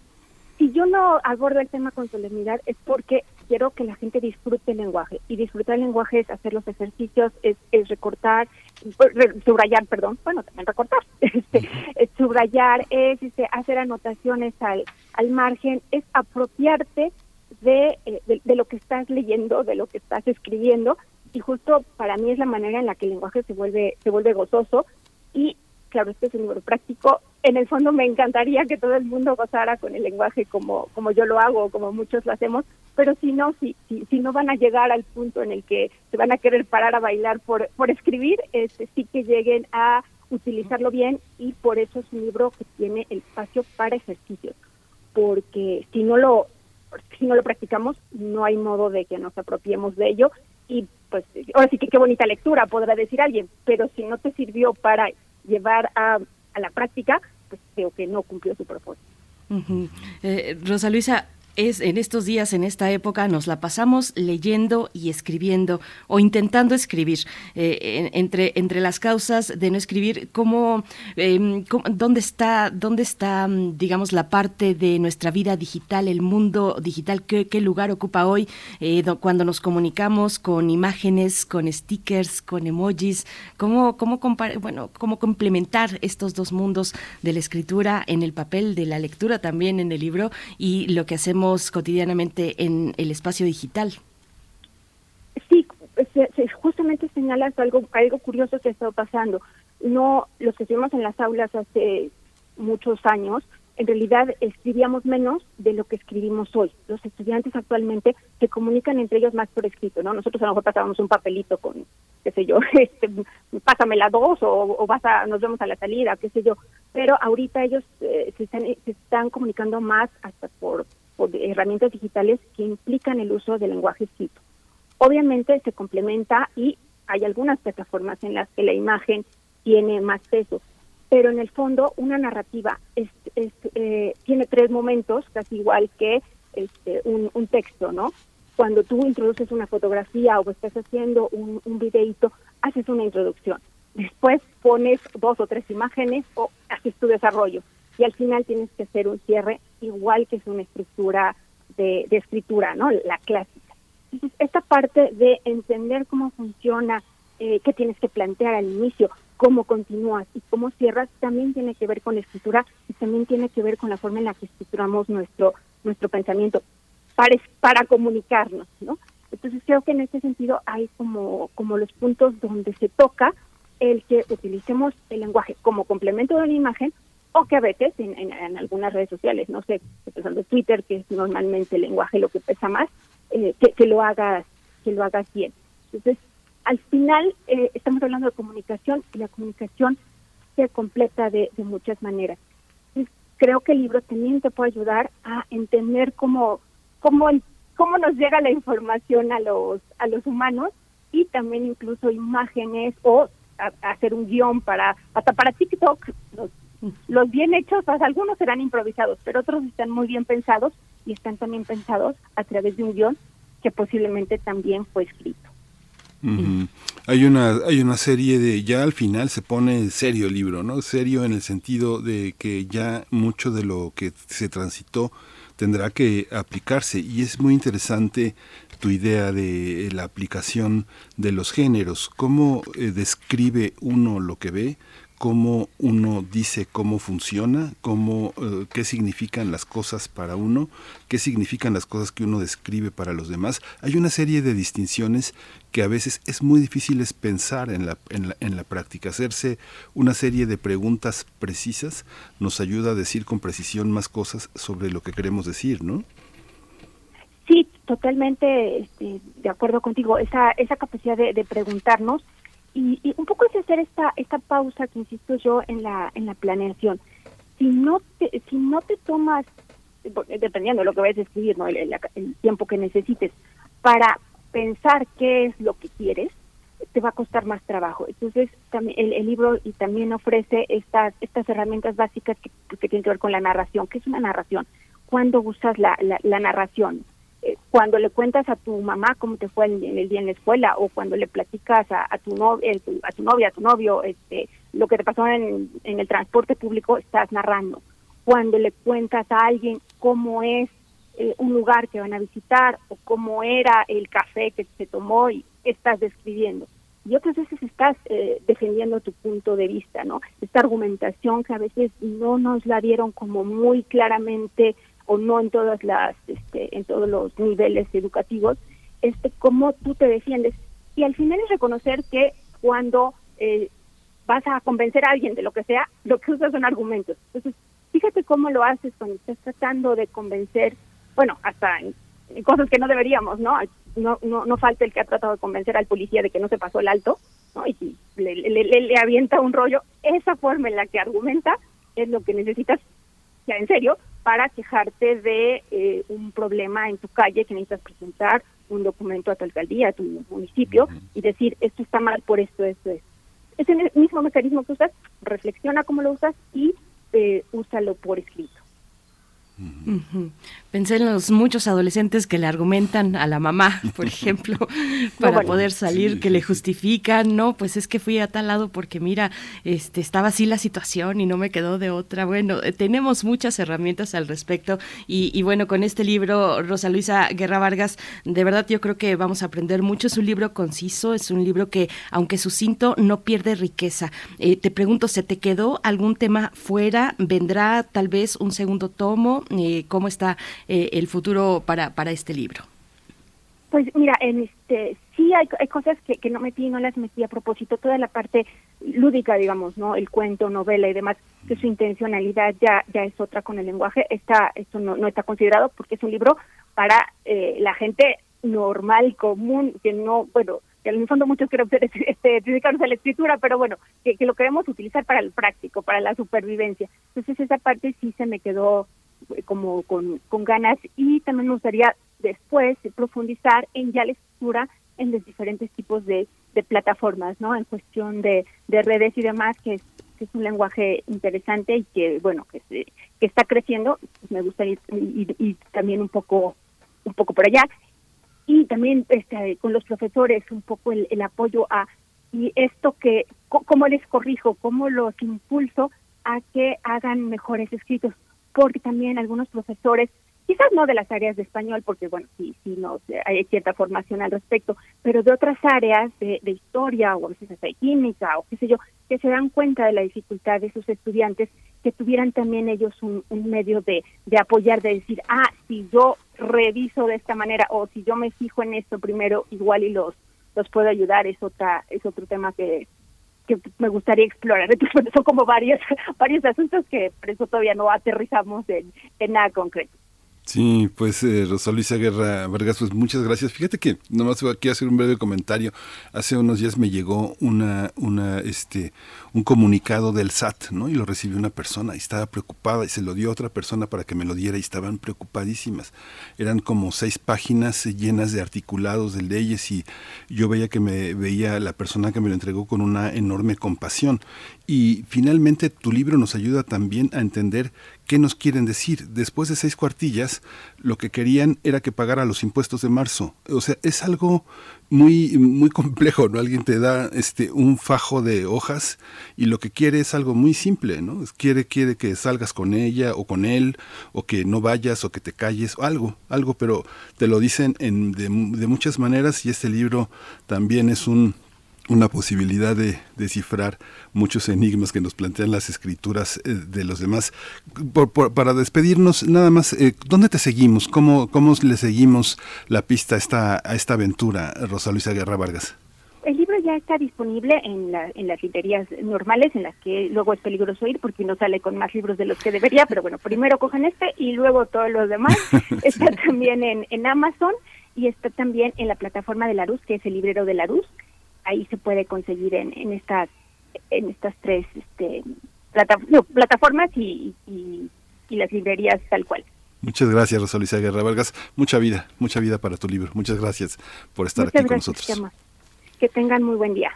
si yo no abordo el tema con solemnidad es porque quiero que la gente disfrute el lenguaje. Y disfrutar el lenguaje es hacer los ejercicios, es, es recortar, pues, subrayar, perdón, bueno, también recortar, este, es subrayar, es este, hacer anotaciones al, al margen, es apropiarte de, eh, de, de lo que estás leyendo, de lo que estás escribiendo, y justo para mí es la manera en la que el lenguaje se vuelve, se vuelve gozoso, y claro, este es un libro práctico en el fondo me encantaría que todo el mundo gozara con el lenguaje como, como yo lo hago, como muchos lo hacemos, pero si no, si, si, si no van a llegar al punto en el que se van a querer parar a bailar por, por escribir, este, sí que lleguen a utilizarlo bien y por eso es un libro que tiene el espacio para ejercicios, porque si no lo si no lo practicamos no hay modo de que nos apropiemos de ello y pues ahora sí que qué bonita lectura podrá decir alguien, pero si no te sirvió para llevar a, a la práctica, pues creo que no cumplió su propósito. Ujú. Eh, Rosa Luisa, es en estos días, en esta época, nos la pasamos leyendo y escribiendo o intentando escribir. Eh, en- entre, entre las causas de no escribir, ¿cómo, em, dónde está, dónde está, mm, digamos, la parte de nuestra vida digital, el mundo digital? ¿Qué, qué lugar ocupa hoy eh, do- cuando nos comunicamos con imágenes, con stickers, con emojis? ¿Cómo, cómo, bueno, cómo complementar estos dos mundos de la escritura en el papel, de la lectura también en el libro y lo que hacemos cotidianamente en el espacio digital? Sí, justamente señalas algo algo curioso que ha estado pasando. No, los que estuvimos en las aulas hace muchos años, en realidad escribíamos menos de lo que escribimos hoy. Los estudiantes actualmente se comunican entre ellos más por escrito, ¿no? Nosotros a lo mejor pasábamos un papelito con, qué sé yo, este, pásame la dos o, o vas a, nos vemos a la salida, qué sé yo. Pero ahorita ellos eh, se, están, se están comunicando más hasta por, por herramientas digitales que implican el uso del lenguaje escrito. Obviamente se complementa y hay algunas plataformas en las que la imagen tiene más peso, pero en el fondo una narrativa es, eh, tiene tres momentos, casi igual que este, un, un texto, ¿no? Cuando tú introduces una fotografía o estás haciendo un, un videíto, haces una introducción. Después pones dos o tres imágenes o haces tu desarrollo. Y al final tienes que hacer un cierre igual que es una estructura de, de escritura, ¿no? La clásica. Entonces, esta parte de entender cómo funciona, eh, qué tienes que plantear al inicio, cómo continúas y cómo cierras, también tiene que ver con la escritura y también tiene que ver con la forma en la que estructuramos nuestro nuestro pensamiento para, para comunicarnos, ¿no? Entonces creo que en este sentido hay como, como los puntos donde se toca el que utilicemos el lenguaje como complemento de una imagen o que a veces en, algunas redes sociales, no sé, pensando en Twitter, que es normalmente el lenguaje lo que pesa más, eh, que, que lo hagas que lo hagas bien. Entonces, al final eh, estamos hablando de comunicación y la comunicación se completa de, de muchas maneras. Creo que el libro también te puede ayudar a entender cómo, cómo, cómo nos llega la información a los, a los humanos y también incluso imágenes o a- hacer un guion para, hasta para TikTok. Los, los bien hechos, algunos serán improvisados, pero otros están muy bien pensados y están también pensados a través de un guion que posiblemente también fue escrito. Hay una hay una serie de ya al final se pone serio el libro, ¿no? Serio en el sentido de que ya mucho de lo que se transitó tendrá que aplicarse y es muy interesante tu idea de la aplicación de los géneros, cómo eh, describe uno lo que ve, cómo uno dice cómo funciona, cómo, eh, qué significan las cosas para uno, qué significan las cosas que uno describe para los demás. Hay una serie de distinciones que a veces es muy difícil pensar en la, en, la, en la práctica. Hacerse una serie de preguntas precisas nos ayuda a decir con precisión más cosas sobre lo que queremos decir, ¿no? Sí, totalmente este, de acuerdo contigo. Esa, esa capacidad de, de preguntarnos y, y un poco es hacer esta esta pausa que insisto yo en la en la planeación. Si no te si no te tomas dependiendo de lo que vayas a escribir, ¿no? el, tiempo que necesites para pensar qué es lo que quieres, te va a costar más trabajo. Entonces, también el, el libro y también ofrece estas estas herramientas básicas que, que tienen que ver con la narración. ¿Qué es una narración? ¿Cuándo usas la, la, la narración? Eh, cuando le cuentas a tu mamá cómo te fue en, en el día en la escuela o cuando le platicas a, tu a tu novia a tu novio este lo que te pasó en, en el transporte público estás narrando. Cuando le cuentas a alguien cómo es eh, un lugar que van a visitar o cómo era el café que se tomó y estás describiendo. Y otras veces estás eh, defendiendo tu punto de vista no esta argumentación que a veces no nos la dieron como muy claramente o no en todas las este, en todos los niveles educativos este cómo tú te defiendes y al final es reconocer que cuando eh, vas a convencer a alguien de lo que sea, lo que usas son argumentos. Entonces, fíjate cómo lo haces cuando estás tratando de convencer, bueno, hasta en, cosas que no deberíamos, ¿no? ¿no? No, no falta el que ha tratado de convencer al policía de que no se pasó el alto, ¿no? Y le, le, le, avienta un rollo. Esa forma en la que argumenta es lo que necesitas, ya en serio, para quejarte de eh, un problema en tu calle que necesitas presentar un documento a tu alcaldía, a tu municipio, y decir, esto está mal por esto, esto, esto. Es el mismo mecanismo que usas, reflexiona cómo lo usas y eh, úsalo por escrito. Pensé en los muchos adolescentes que le argumentan a la mamá, por ejemplo, para poder salir, que le justifican, no, pues es que fui a tal lado porque mira, este estaba así la situación y no me quedó de otra. Bueno, eh, tenemos muchas herramientas al respecto y, bueno, con este libro, Rosa Luisa Guerra Vargas, de verdad yo creo que vamos a aprender mucho. Es un libro conciso, es un libro que, aunque sucinto, no pierde riqueza. Eh, te pregunto, ¿se te quedó algún tema fuera? ¿Vendrá tal vez un segundo tomo? Eh, ¿Cómo está eh, el futuro para, para este libro? Pues mira, en este sí hay, hay cosas que, que no metí, no las metí a propósito, toda la parte lúdica, digamos, no, el cuento, novela y demás, que su intencionalidad ya ya es otra con el lenguaje, está esto no, no está considerado porque es un libro para eh, la gente normal, común, que no, bueno, que en el fondo muchos quieren este, dedicarnos a la escritura, pero bueno, que, que lo queremos utilizar para el práctico, para la supervivencia. Entonces esa parte sí se me quedó como con, con ganas y también me gustaría después profundizar en ya la escritura en los diferentes tipos de, de plataformas, ¿no? En cuestión de, de redes y demás, que es, que es un lenguaje interesante y que, bueno, que, que está creciendo, pues me gustaría ir, y, también un poco, un poco por allá. Y también este, con los profesores un poco el, el apoyo a, y esto que, cómo les corrijo, cómo los impulso a que hagan mejores escritos porque también algunos profesores, quizás no de las áreas de español, porque bueno, sí, sí, no, hay cierta formación al respecto, pero de otras áreas de, historia o a veces hasta de química o qué sé yo, que se dan cuenta de la dificultad de sus estudiantes, que tuvieran también ellos un, medio de, de apoyar, de decir, ah, si yo reviso de esta manera o si yo me fijo en esto primero, igual y los los puedo ayudar, es otra es otro tema que que me gustaría explorar. Entonces, son como varios, varios asuntos que por eso todavía no aterrizamos en, en nada concreto. Sí, pues eh, Rosa Luisa Guerra Vargas, pues muchas gracias. Fíjate que nomás voy aquí a hacer un breve comentario. Hace unos días me llegó una, una, este, un comunicado del SAT, ¿no? Y lo recibió una persona y estaba preocupada y se lo dio a otra persona para que me lo diera y estaban preocupadísimas. Eran como seis páginas llenas de articulados de leyes y yo veía que me veía la persona que me lo entregó con una enorme compasión. Y finalmente tu libro nos ayuda también a entender ¿Qué nos quieren decir? Después de seis cuartillas, lo que querían era que pagara los impuestos de marzo. O sea, es algo muy, muy complejo, ¿no? Alguien te da este, un fajo de hojas y lo que quiere es algo muy simple, ¿no? Quiere, quiere que salgas con ella o con él, o que no vayas o que te calles, o algo, algo, pero te lo dicen en, de, de muchas maneras y este libro también es un una posibilidad de descifrar muchos enigmas que nos plantean las escrituras eh, de los demás. para despedirnos, nada más, eh, ¿dónde te seguimos? ¿Cómo, ¿Cómo le seguimos la pista a esta, a esta aventura, Rosa Luisa Guerra Vargas? El libro ya está disponible en, en las librerías normales, en las que luego es peligroso ir porque uno sale con más libros de los que debería, pero bueno, primero cogen este y luego todos los demás. está también en, en Amazon y está también en la plataforma de la Luz, que es el librero de la Luz ahí se puede conseguir en, en estas en estas tres este, plataformas y, y, las librerías tal cual. Muchas gracias, Rosa Luisa Guerra Vargas. Mucha vida, mucha vida para tu libro. Muchas gracias por estar aquí con nosotros. Que tengan muy buen día.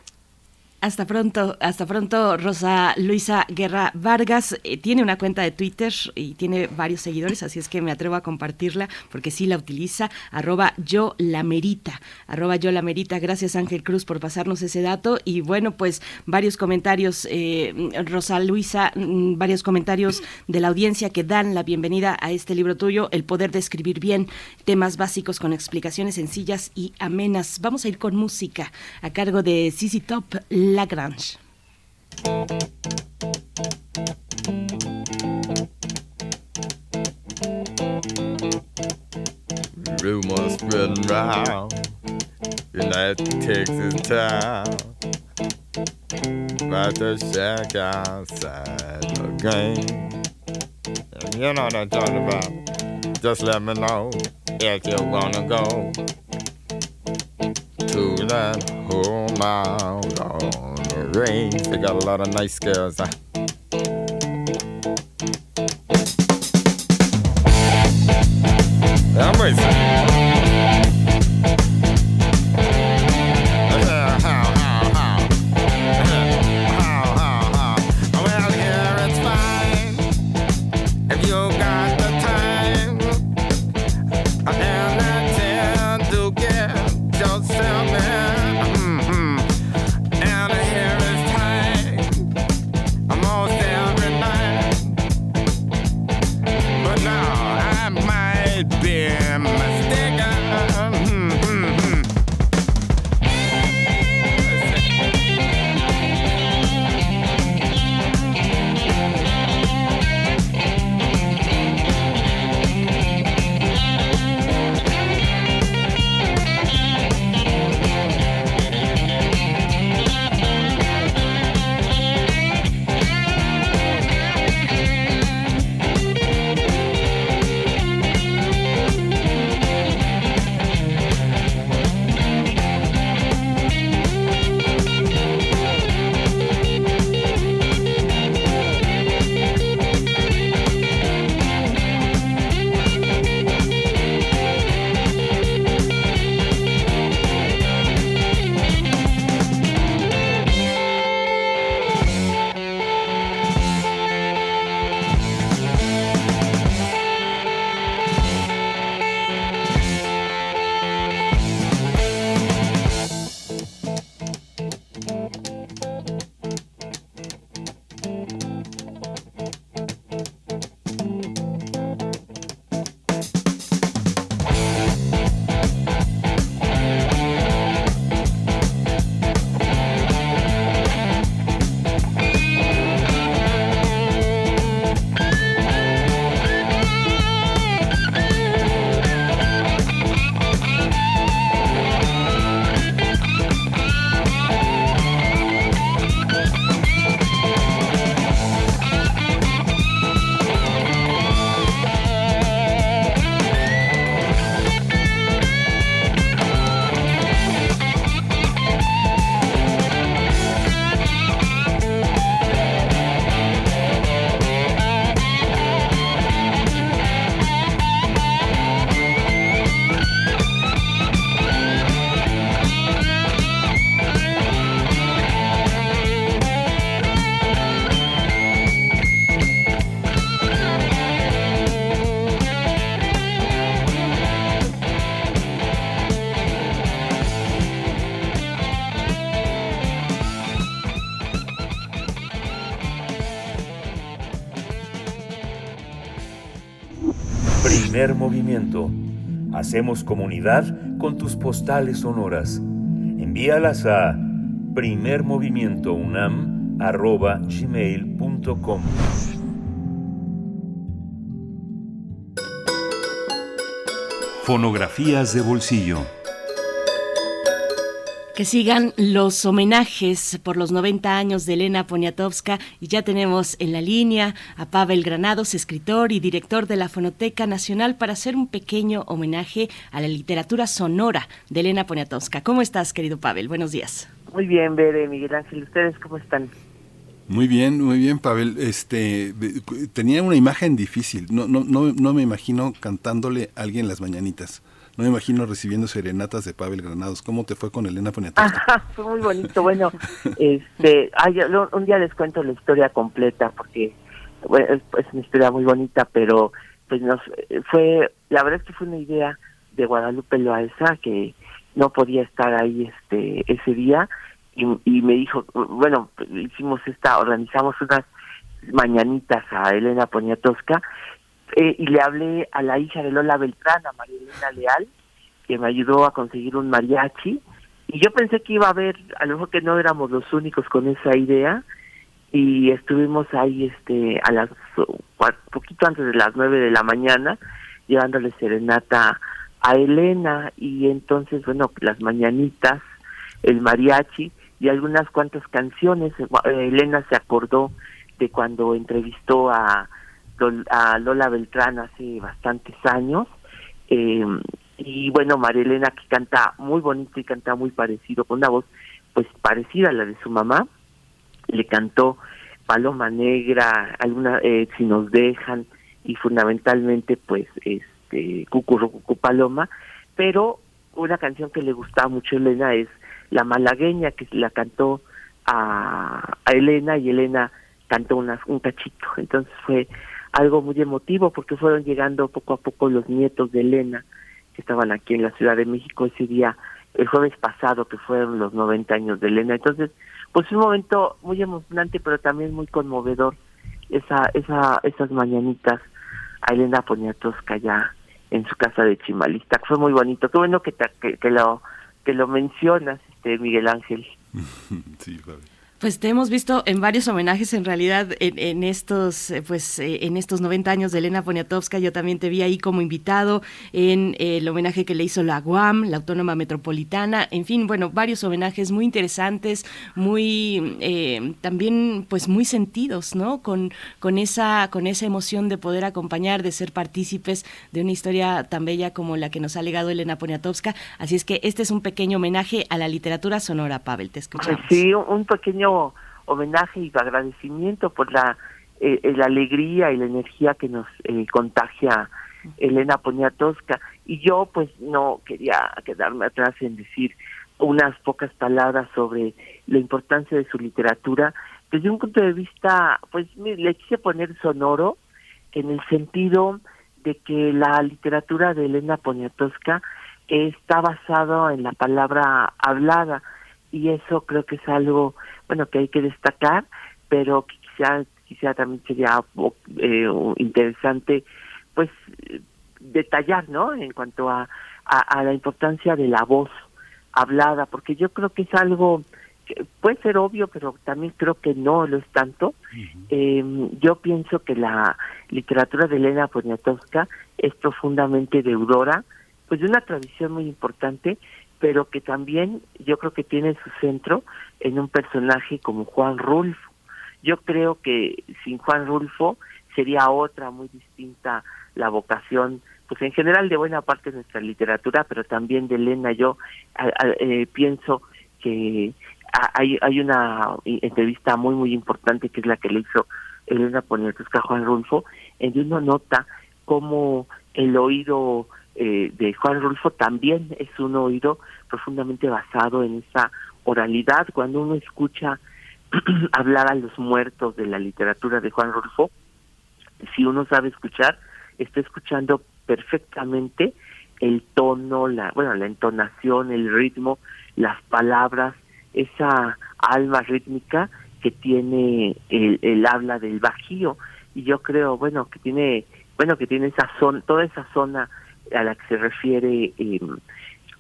Hasta pronto, hasta pronto, Rosa Luisa Guerra Vargas. Eh, tiene una cuenta de Twitter y tiene varios seguidores, así es que me atrevo a compartirla porque sí la utiliza. Arroba yo la merita, arroba yo. Gracias Ángel Cruz por pasarnos ese dato. Y bueno, pues varios comentarios, eh, Rosa Luisa, mm, varios comentarios de la audiencia que dan la bienvenida a este libro tuyo, El poder de escribir bien, temas básicos con explicaciones sencillas y amenas. Vamos a ir con música a cargo de Sisi Top. Lagrange. Rumors spreading in that Texas town about to shack outside the game. You know what I'm talking about. Just let me know if you wanna go to that home out on the range. They got a lot of nice girls. Huh? I'm movimiento. Hacemos comunidad con tus postales sonoras. Envíalas a primermovimientounam.gmail.com Fonografías de bolsillo. Que sigan los homenajes por los 90 años de Elena Poniatowska y ya tenemos en la línea a Pavel Granados, escritor y director de la Fonoteca Nacional para hacer un pequeño homenaje a la literatura sonora de Elena Poniatowska. ¿Cómo estás, querido Pavel? Buenos días. Muy bien, Bere, Miguel Ángel. ¿Ustedes cómo están? Muy bien, muy bien, Pavel. Este tenía una imagen difícil. No, no, no, no me imagino cantándole a alguien las mañanitas. No me imagino recibiendo serenatas de Pavel Granados. ¿Cómo te fue con Elena Poniatowska? Ajá, fue muy bonito. Bueno, este, ay, un día les cuento la historia completa porque bueno, es, es una historia muy bonita, pero pues nos fue, la verdad es que fue una idea de Guadalupe Loaesa que no podía estar ahí este ese día y, y me dijo, bueno, hicimos esta, organizamos unas mañanitas a Elena Poniatowska eh, y le hablé a la hija de Lola Beltrán, a María Elena Leal, que me ayudó a conseguir un mariachi. Y yo pensé que iba a haber, a lo mejor que no éramos los únicos con esa idea. Y estuvimos ahí este a las poquito antes de las nueve de la mañana llevándole serenata a Elena. Y entonces bueno las mañanitas el mariachi y algunas cuantas canciones. Eh, Elena se acordó de cuando entrevistó a, a Lola Beltrán hace bastantes años. Eh, y bueno, María Elena que canta muy bonito y canta muy parecido, con una voz pues parecida a la de su mamá, le cantó Paloma Negra, alguna eh, Si nos dejan y fundamentalmente pues este Cucurru Cucu Paloma, pero una canción que le gustaba mucho a Elena es La Malagueña que la cantó a, a Elena y Elena cantó una, un cachito, entonces fue algo muy emotivo porque fueron llegando poco a poco los nietos de Elena que estaban aquí en la Ciudad de México ese día, el jueves pasado, que fueron los 90 años de Elena. Entonces, pues un momento muy emocionante, pero también muy conmovedor, esa, esa, esas mañanitas a Elena Poniatowska ya en su casa de Chimalista, fue muy bonito. Qué bueno que, te- que, lo que lo mencionas, este Miguel Ángel. Sí. Pues te hemos visto en varios homenajes en realidad en, en estos eh, pues eh, en estos 90 años de Elena Poniatowska yo también te vi ahí como invitado en el homenaje que le hizo la UAM, la Autónoma Metropolitana, en fin, bueno, varios homenajes muy interesantes, muy eh, también pues muy sentidos, ¿no? Con con esa con esa emoción de poder acompañar, de ser partícipes de una historia tan bella como la que nos ha legado Elena Poniatowska, así es que este es un pequeño homenaje a la literatura sonora, Pavel, te escuchamos. Sí, un, un homenaje y agradecimiento por la, eh, eh, la alegría y la energía que nos eh, contagia Elena Poniatowska. Y yo pues no quería quedarme atrás en decir unas pocas palabras sobre la importancia de su literatura desde un punto de vista, pues le quise poner sonoro en el sentido de que la literatura de Elena Poniatowska está basado en la palabra hablada y eso creo que es algo bueno que hay que destacar pero que quizá quizá también sería eh, interesante pues detallar no en cuanto a, a, a la importancia de la voz hablada porque yo creo que es algo que puede ser obvio pero también creo que no lo es tanto. Eh, yo pienso que la literatura de Elena Poniatowska es profundamente deudora pues de una tradición muy importante pero que también yo creo que tiene su centro en un personaje como Juan Rulfo. Yo creo que sin Juan Rulfo sería otra muy distinta la vocación, pues en general de buena parte de nuestra literatura, pero también de Elena. Yo eh, pienso que hay, hay una entrevista muy, muy importante que es la que le hizo Elena Poniatowska a Juan Rulfo, en donde uno nota cómo el oído eh, de Juan Rulfo también es un oído profundamente basado en esa oralidad. Cuando uno escucha hablar a los muertos de la literatura de Juan Rulfo, si uno sabe escuchar, está escuchando perfectamente el tono, la bueno, la entonación, el ritmo, las palabras, esa alma rítmica que tiene el, el habla del bajío y yo creo, bueno, que tiene, bueno, que tiene esa zona, toda esa zona a la que se refiere eh,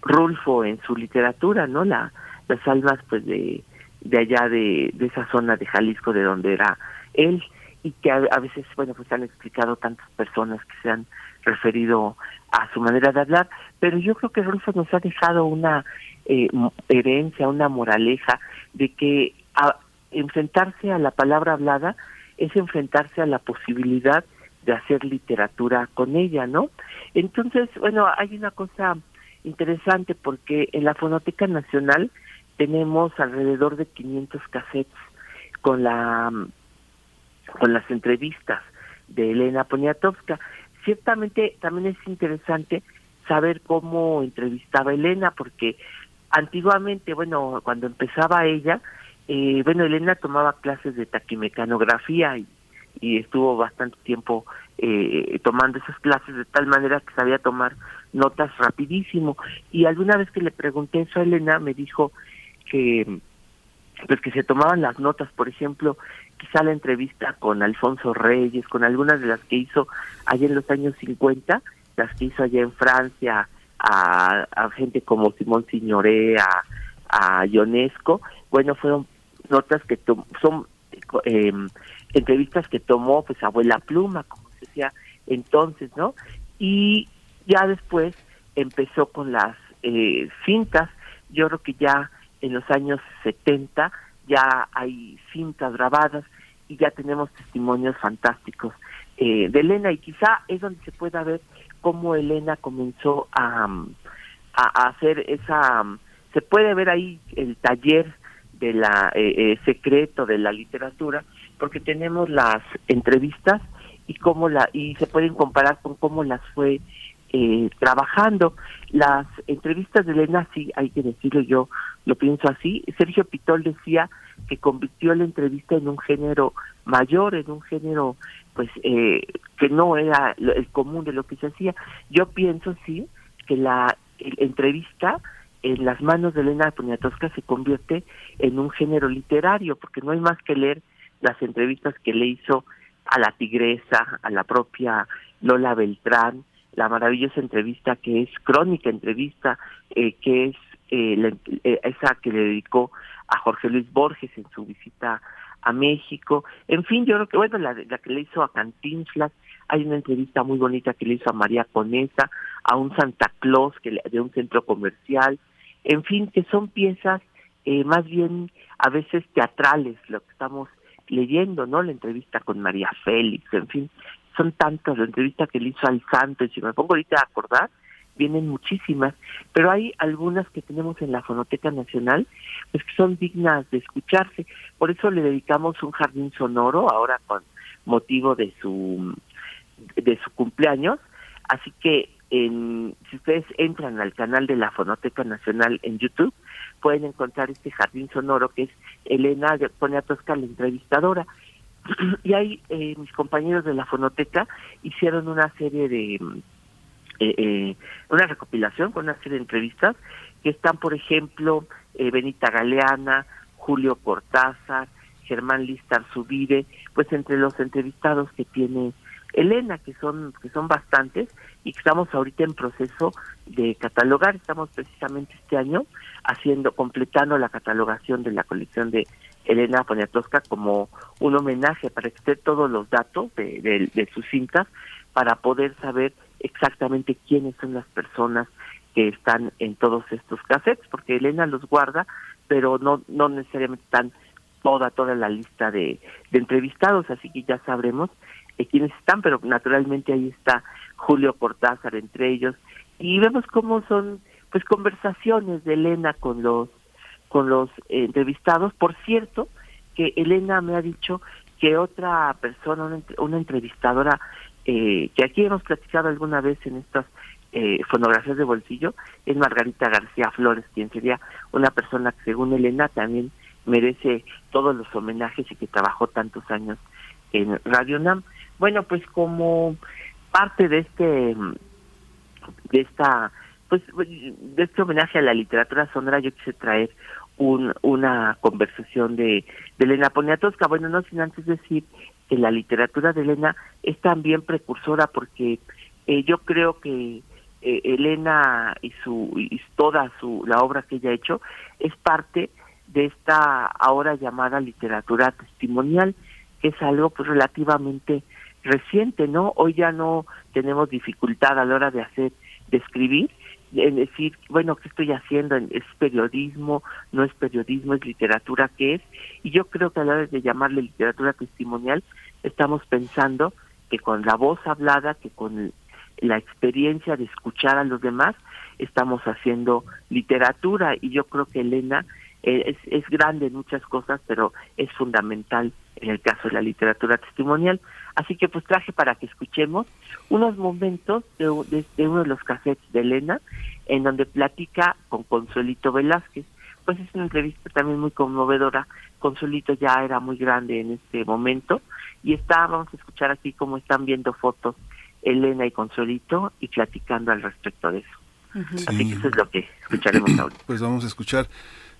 Rulfo en su literatura, ¿no? La, las almas pues de, de allá de, de esa zona de Jalisco de donde era él y que a, veces, bueno, pues han explicado tantas personas que se han referido a su manera de hablar, pero yo creo que Rulfo nos ha dejado una eh, herencia, una moraleja de que enfrentarse a la palabra hablada es enfrentarse a la posibilidad de hacer literatura con ella, ¿no? Entonces, bueno, hay una cosa interesante porque en la Fonoteca Nacional tenemos alrededor de 500 cassettes con la con las entrevistas de Elena Poniatowska. Ciertamente también es interesante saber cómo entrevistaba Elena porque antiguamente, bueno, cuando empezaba ella, eh, bueno, Elena tomaba clases de taquimecanografía y, y estuvo bastante tiempo eh, tomando esas clases de tal manera que sabía tomar notas rapidísimo. Y alguna vez que le pregunté eso a Elena, me dijo que pues que se tomaban las notas, por ejemplo, quizá la entrevista con Alfonso Reyes, con algunas de las que hizo allá en los años 50, las que hizo allá en Francia, a, gente como Simón Signoré, a, a Ionesco, bueno, fueron notas que son eh, entrevistas que tomó pues abuela pluma, como se decía entonces, ¿no? Y ya después empezó con las eh, cintas, yo creo que ya en los años 70, ya hay cintas grabadas y ya tenemos testimonios fantásticos eh, de Elena y quizá es donde se pueda ver cómo Elena comenzó a, a hacer esa, se puede ver ahí el taller de la eh, eh, secreto de la literatura porque tenemos las entrevistas y cómo la y se pueden comparar con cómo las fue eh, trabajando. Las entrevistas de Elena sí hay que decirlo yo lo pienso así. Sergio Pitol decía que convirtió la entrevista en un género mayor en un género pues eh, que no era el común de lo que se hacía. Yo pienso sí que la entrevista en las manos de Elena Poniatowska se convierte en un género literario, porque no hay más que leer las entrevistas que le hizo a la tigresa, a la propia Lola Beltrán, la maravillosa entrevista que es crónica entrevista, eh, que es eh, la- eh, esa que le dedicó a Jorge Luis Borges en su visita a México. En fin, yo creo que, bueno, la, la que le hizo a Cantinflas, hay una entrevista muy bonita que le hizo a María Conesa, a un Santa Claus que le- de un centro comercial, en fin, que son piezas eh, más bien a veces teatrales, lo que estamos leyendo, ¿no? La entrevista con María Félix, en fin, son tantas, la entrevista que le hizo al santo, y si me pongo ahorita a acordar, vienen muchísimas, pero hay algunas que tenemos en la Fonoteca Nacional, pues que son dignas de escucharse, por eso le dedicamos un jardín sonoro, ahora con motivo de su de su cumpleaños, así que en, si ustedes entran al canal de la Fonoteca Nacional en YouTube, pueden encontrar este jardín sonoro que es Elena de Poniatowska, la entrevistadora. y ahí eh, mis compañeros de la Fonoteca hicieron una serie de, mm, eh, eh, una recopilación con una serie de entrevistas que están, por ejemplo, eh, Benita Galeana, Julio Cortázar, Germán Listar Subide, pues entre los entrevistados que tiene Elena, que son que son bastantes y que estamos ahorita en proceso de catalogar. Estamos precisamente este año haciendo, completando la catalogación de la colección de Elena Poniatowska como un homenaje para que esté todos los datos de, de, sus cintas para poder saber exactamente quiénes son las personas que están en todos estos cassettes, porque Elena los guarda, pero no no necesariamente están toda toda la lista de entrevistados, así que ya sabremos eh, quiénes están, pero naturalmente ahí está Julio Cortázar entre ellos y vemos cómo son pues conversaciones de Elena con los con los eh, entrevistados. Por cierto, que Elena me ha dicho que otra persona, una, una entrevistadora eh, que aquí hemos platicado alguna vez en estas eh, fonografías de bolsillo, es Margarita García Flores, quien sería una persona que según Elena también merece todos los homenajes y que trabajó tantos años en Radio Nam. Bueno, pues como parte de este de esta pues de este homenaje a la literatura sonora yo quise traer un, una conversación de, de Elena Poniatowska. Bueno, no sin antes decir que la literatura de Elena es también precursora porque eh, yo creo que eh, Elena y su y toda su la obra que ella ha hecho es parte de esta ahora llamada literatura testimonial que es algo pues relativamente reciente, ¿no? Hoy ya no tenemos dificultad a la hora de hacer, de escribir, en decir, bueno, ¿qué estoy haciendo? ¿Es periodismo? ¿No es periodismo? ¿Es literatura? ¿Qué es? Y yo creo que a la hora de llamarle literatura testimonial, estamos pensando que con la voz hablada, que con la experiencia de escuchar a los demás, estamos haciendo literatura y yo creo que Elena eh, es, es grande en muchas cosas, pero es fundamental en el caso de la literatura testimonial. Así que pues traje para que escuchemos unos momentos de, de- de uno de los cassettes de Elena, en donde platica con Consuelito Velázquez. Pues es una entrevista también muy conmovedora. Consuelito ya era muy grande en este momento y está, vamos a escuchar aquí cómo están viendo fotos Elena y Consuelito y platicando al respecto de eso. Así que eso es lo que escucharemos ahora. Pues vamos a escuchar.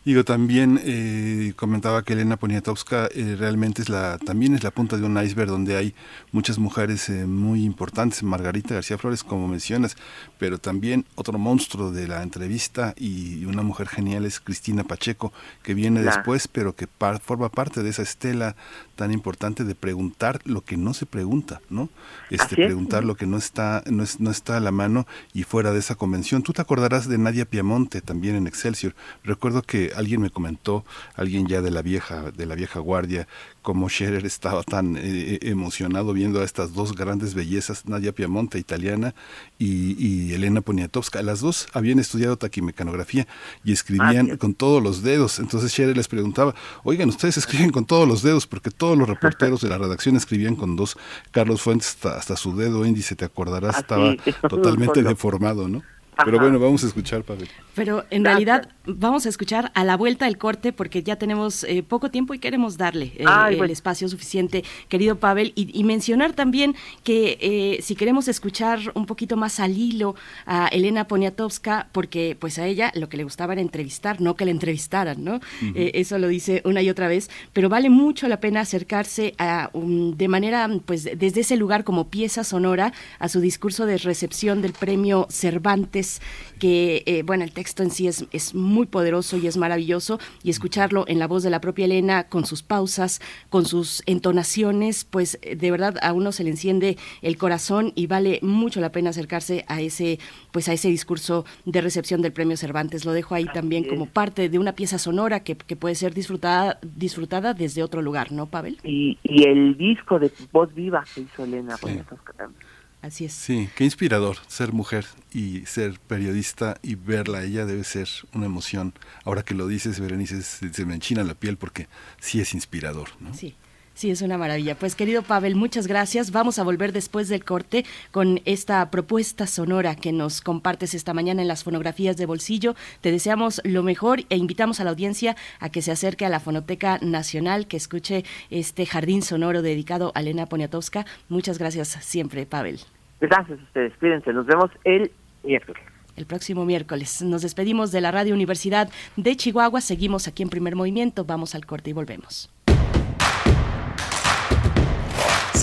Digo, también eh, comentaba que Elena Poniatowska eh, realmente es la, también es la punta de un iceberg donde hay muchas mujeres eh, muy importantes, Margarita García Flores, como mencionas, pero también otro monstruo de la entrevista y una mujer genial es Cristina Pacheco, que viene Claro. después, pero que par- forma parte de esa estela tan importante de preguntar lo que no se pregunta, ¿no? Este, es. preguntar lo que no está, no, es, no está a la mano y fuera de esa convención. Tú te acordarás de Nadia Piamonte también en Excelsior. Recuerdo que alguien me comentó, alguien ya de la vieja, de la vieja guardia, como Scherer estaba tan eh, emocionado viendo a estas dos grandes bellezas, Nadia Piamonte, italiana, y, y Elena Poniatowska. Las dos habían estudiado taquimecanografía y escribían con todos los dedos. Entonces Scherer les preguntaba, oigan, ustedes escriben con todos los dedos, porque todos los reporteros de la redacción escribían con dos. Carlos Fuentes, hasta, hasta su dedo índice, te acordarás, Así, estaba totalmente deformado, ¿no? Pero bueno, vamos a escuchar, Pavel. Pero en Gracias. realidad vamos a escuchar a la vuelta del corte porque ya tenemos eh, poco tiempo y queremos darle eh, Ay, el espacio suficiente, querido Pavel, y, y mencionar también que eh, si queremos escuchar un poquito más al hilo a Elena Poniatowska, porque pues a ella lo que le gustaba era entrevistar, no que la entrevistaran, ¿no? Eh, eso lo dice una y otra vez, pero vale mucho la pena acercarse a un- de manera, pues desde ese lugar como pieza sonora a su discurso de recepción del premio Cervantes, que eh, bueno, el texto en sí es, es muy poderoso y es maravilloso, y escucharlo en la voz de la propia Elena, con sus pausas, con sus entonaciones, pues eh, de verdad a uno se le enciende el corazón y vale mucho la pena acercarse a ese, pues a ese discurso de recepción del premio Cervantes. Lo dejo ahí también es. como parte de una pieza sonora que, que puede ser disfrutada, disfrutada desde otro lugar, ¿no, Pavel? Y, y el disco de Voz Viva que hizo Elena Poniatowska también. Así es. Sí, qué inspirador ser mujer y ser periodista y verla a ella debe ser una emoción. Ahora que lo dices, Berenice, se, se me enchina la piel porque sí es inspirador, ¿no? Sí. Sí, es una maravilla. Pues querido Pavel, muchas gracias. Vamos a volver después del corte con esta propuesta sonora que nos compartes esta mañana en las fonografías de bolsillo. Te deseamos lo mejor e invitamos a la audiencia a que se acerque a la Fonoteca Nacional, que escuche este jardín sonoro dedicado a Elena Poniatowska. Muchas gracias siempre, Pavel. Gracias a ustedes. Cuídense. Nos vemos el miércoles. El próximo miércoles nos despedimos de la Radio Universidad de Chihuahua. Seguimos aquí en Primer Movimiento. Vamos al corte y volvemos.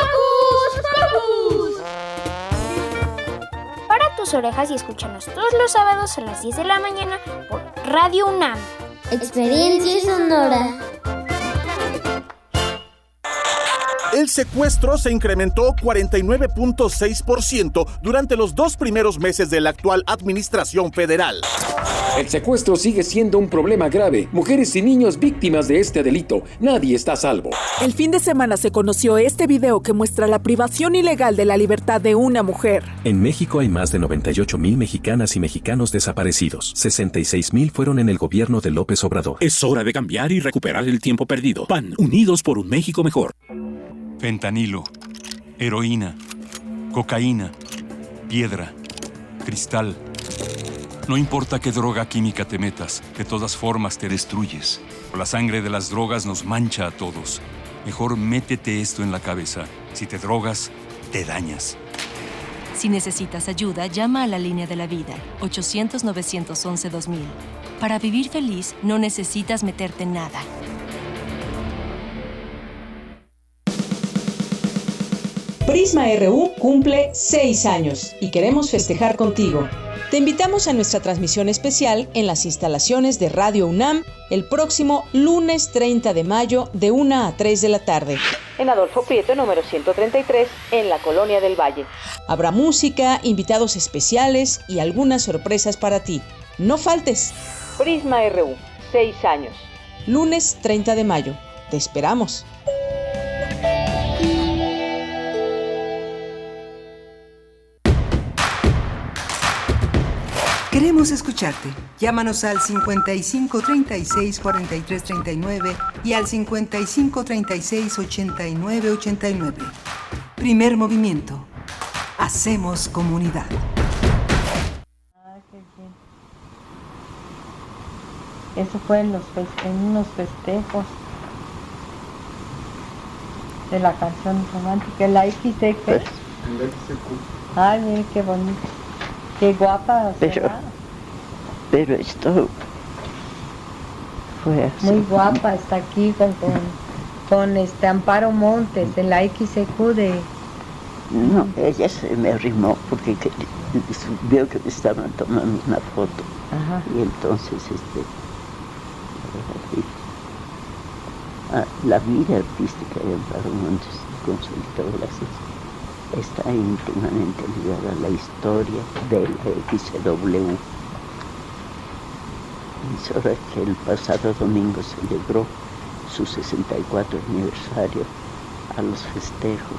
¡Hocus Pocus! Para tus orejas y escúchanos todos los sábados a las 10 de la mañana por Radio UNAM. Experiencia sonora. El secuestro se incrementó 49.6% durante los dos primeros meses de la actual administración federal. El secuestro sigue siendo un problema grave. Mujeres y niños víctimas de este delito. Nadie está a salvo. El fin de semana se conoció este video que muestra la privación ilegal de la libertad de una mujer. En México hay más de 98 mil mexicanas y mexicanos desaparecidos. 66 mil fueron en el gobierno de López Obrador. Es hora de cambiar y recuperar el tiempo perdido. PAN, unidos por un México mejor. Fentanilo, heroína, cocaína, piedra, cristal. No importa qué droga química te metas, de todas formas te destruyes. La sangre de las drogas nos mancha a todos. Mejor métete esto en la cabeza. Si te drogas, te dañas. Si necesitas ayuda, llama a la línea de la vida, 800-911-2000. Para vivir feliz, no necesitas meterte en nada. Prisma RU cumple seis años y queremos festejar contigo. Te invitamos a nuestra transmisión especial en las instalaciones de Radio UNAM el próximo lunes 30 de mayo de 1 a 3 de la tarde. En Adolfo Prieto, número 133, en la Colonia del Valle. Habrá música, invitados especiales y algunas sorpresas para ti. No faltes. Prisma RU, seis años. Lunes 30 de mayo. Te esperamos. Queremos escucharte. Llámanos al 55 36 43 39 y al 55 36 89 89. Primer movimiento. Hacemos comunidad. Eso fue en, los en unos festejos de la canción romántica, la XX. Ay, mire qué bonito. Qué guapa será. Pero esto fue Muy guapa, está aquí con, con, con este Amparo Montes, de la XQ de... No, ella se me arrimó porque que- vio que me estaban tomando una foto. Y entonces, este, ah, la vida artística de Amparo Montes y Consuelito Velázquez está íntimamente ligada a la historia de la XW. Es hora que el pasado domingo celebró su 64 aniversario a los festejos.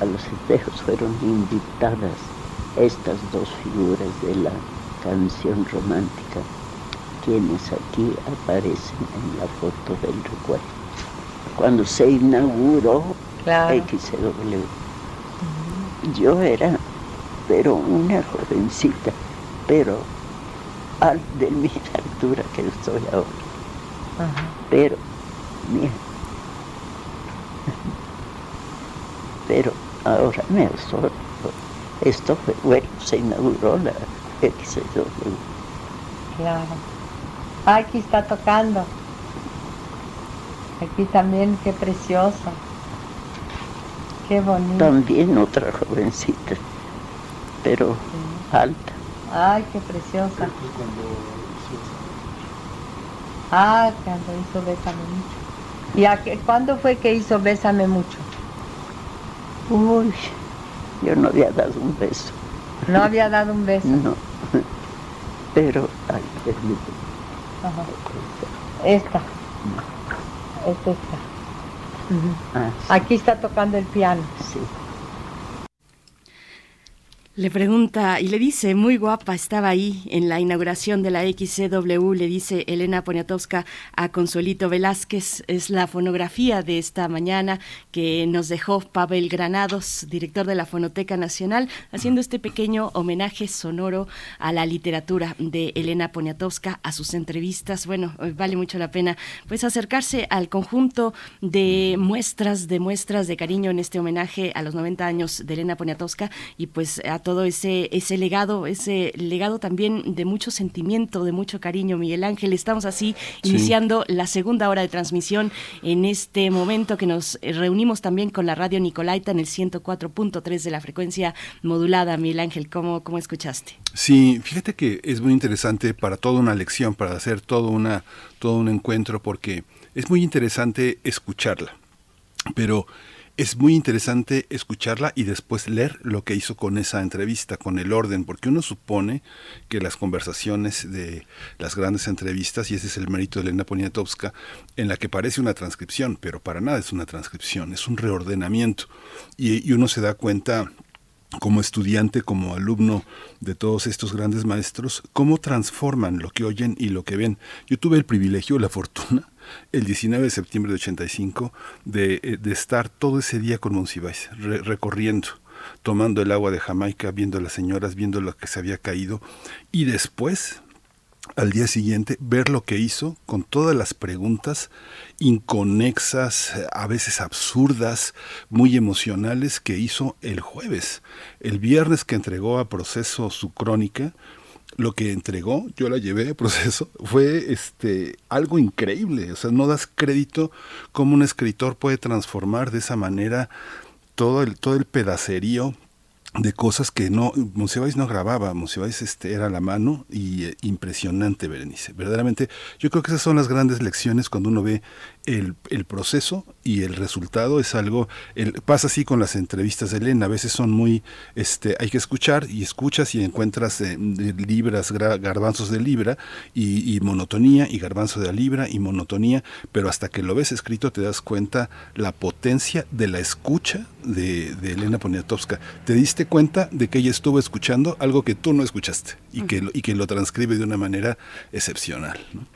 A los festejos fueron invitadas estas dos figuras de la canción romántica, quienes aquí aparecen en la foto del recuerdo. Cuando se inauguró XW, yo era, pero una jovencita, pero al, de mi altura que estoy ahora. Pero, mira, pero ahora me absorbo. Esto fue, bueno, se inauguró la XW. Claro. Ah, Aquí está tocando. Aquí también, qué precioso. Qué bonito. También otra jovencita, pero alta. Ay, qué preciosa. Ah, cuando hizo Bésame mucho. ¿Y a qué- cuándo fue que hizo Bésame mucho? Uy, yo no había dado un beso. No había dado un beso. No. Pero, ay, permíteme. Ajá. Esta. Esta está. Ujú. Ah, Aquí está tocando el piano. Sí. Le pregunta y le dice, muy guapa, estaba ahí en la inauguración de la XCW, le dice Elena Poniatowska a Consuelito Velázquez. Es la fonografía de esta mañana que nos dejó Pavel Granados, director de la Fonoteca Nacional, haciendo este pequeño homenaje sonoro a la literatura de Elena Poniatowska, a sus entrevistas. Bueno, vale mucho la pena pues acercarse al conjunto de muestras, de muestras de cariño en este homenaje a los 90 años de Elena Poniatowska y pues a todo ese, ese legado, ese legado también de mucho sentimiento, de mucho cariño, Miguel Ángel. Estamos así Sí. iniciando la segunda hora de transmisión en este momento que nos eh, reunimos también con la radio Nicolaita en el 104.3 de la frecuencia modulada. Miguel Ángel, ¿cómo, cómo escuchaste? Sí, fíjate que es muy interesante para toda una lección, para hacer todo, una, todo un encuentro, porque es muy interesante escucharla, pero es muy interesante escucharla y después leer lo que hizo con esa entrevista, con el orden, porque uno supone que las conversaciones de las grandes entrevistas, y ese es el mérito de Elena Poniatowska, en la que parece una transcripción, pero para nada es una transcripción, es un reordenamiento. Y, y uno se da cuenta como estudiante, como alumno de todos estos grandes maestros, cómo transforman lo que oyen y lo que ven. Yo tuve el privilegio, la fortuna, el 19 de septiembre de 85, de, eh, de estar todo ese día con Monsiváis, re- recorriendo, tomando el agua de Jamaica, viendo a las señoras, viendo lo que se había caído, y después al día siguiente ver lo que hizo con todas las preguntas inconexas, a veces absurdas, muy emocionales que hizo el jueves. El viernes que entregó a proceso su crónica, lo que entregó, yo la llevé a proceso, fue este algo increíble. O sea, no das crédito cómo un escritor puede transformar de esa manera todo el, todo el pedacerío de cosas que no, Monsiváis no grababa, Monsiváis este, era la mano y eh, impresionante, Berenice. Verdaderamente, yo creo que esas son las grandes lecciones cuando uno ve el, el proceso y el resultado es algo, el, pasa así con las entrevistas de Elena, a veces son muy, este, hay que escuchar y escuchas y encuentras eh, libras, garbanzos de libra y, y monotonía y garbanzo de libra y monotonía, pero hasta que lo ves escrito te das cuenta la potencia de la escucha de, de Elena Poniatowska. Te diste cuenta de que ella estuvo escuchando algo que tú no escuchaste y, que, lo- y que lo transcribe de una manera excepcional. ¿no?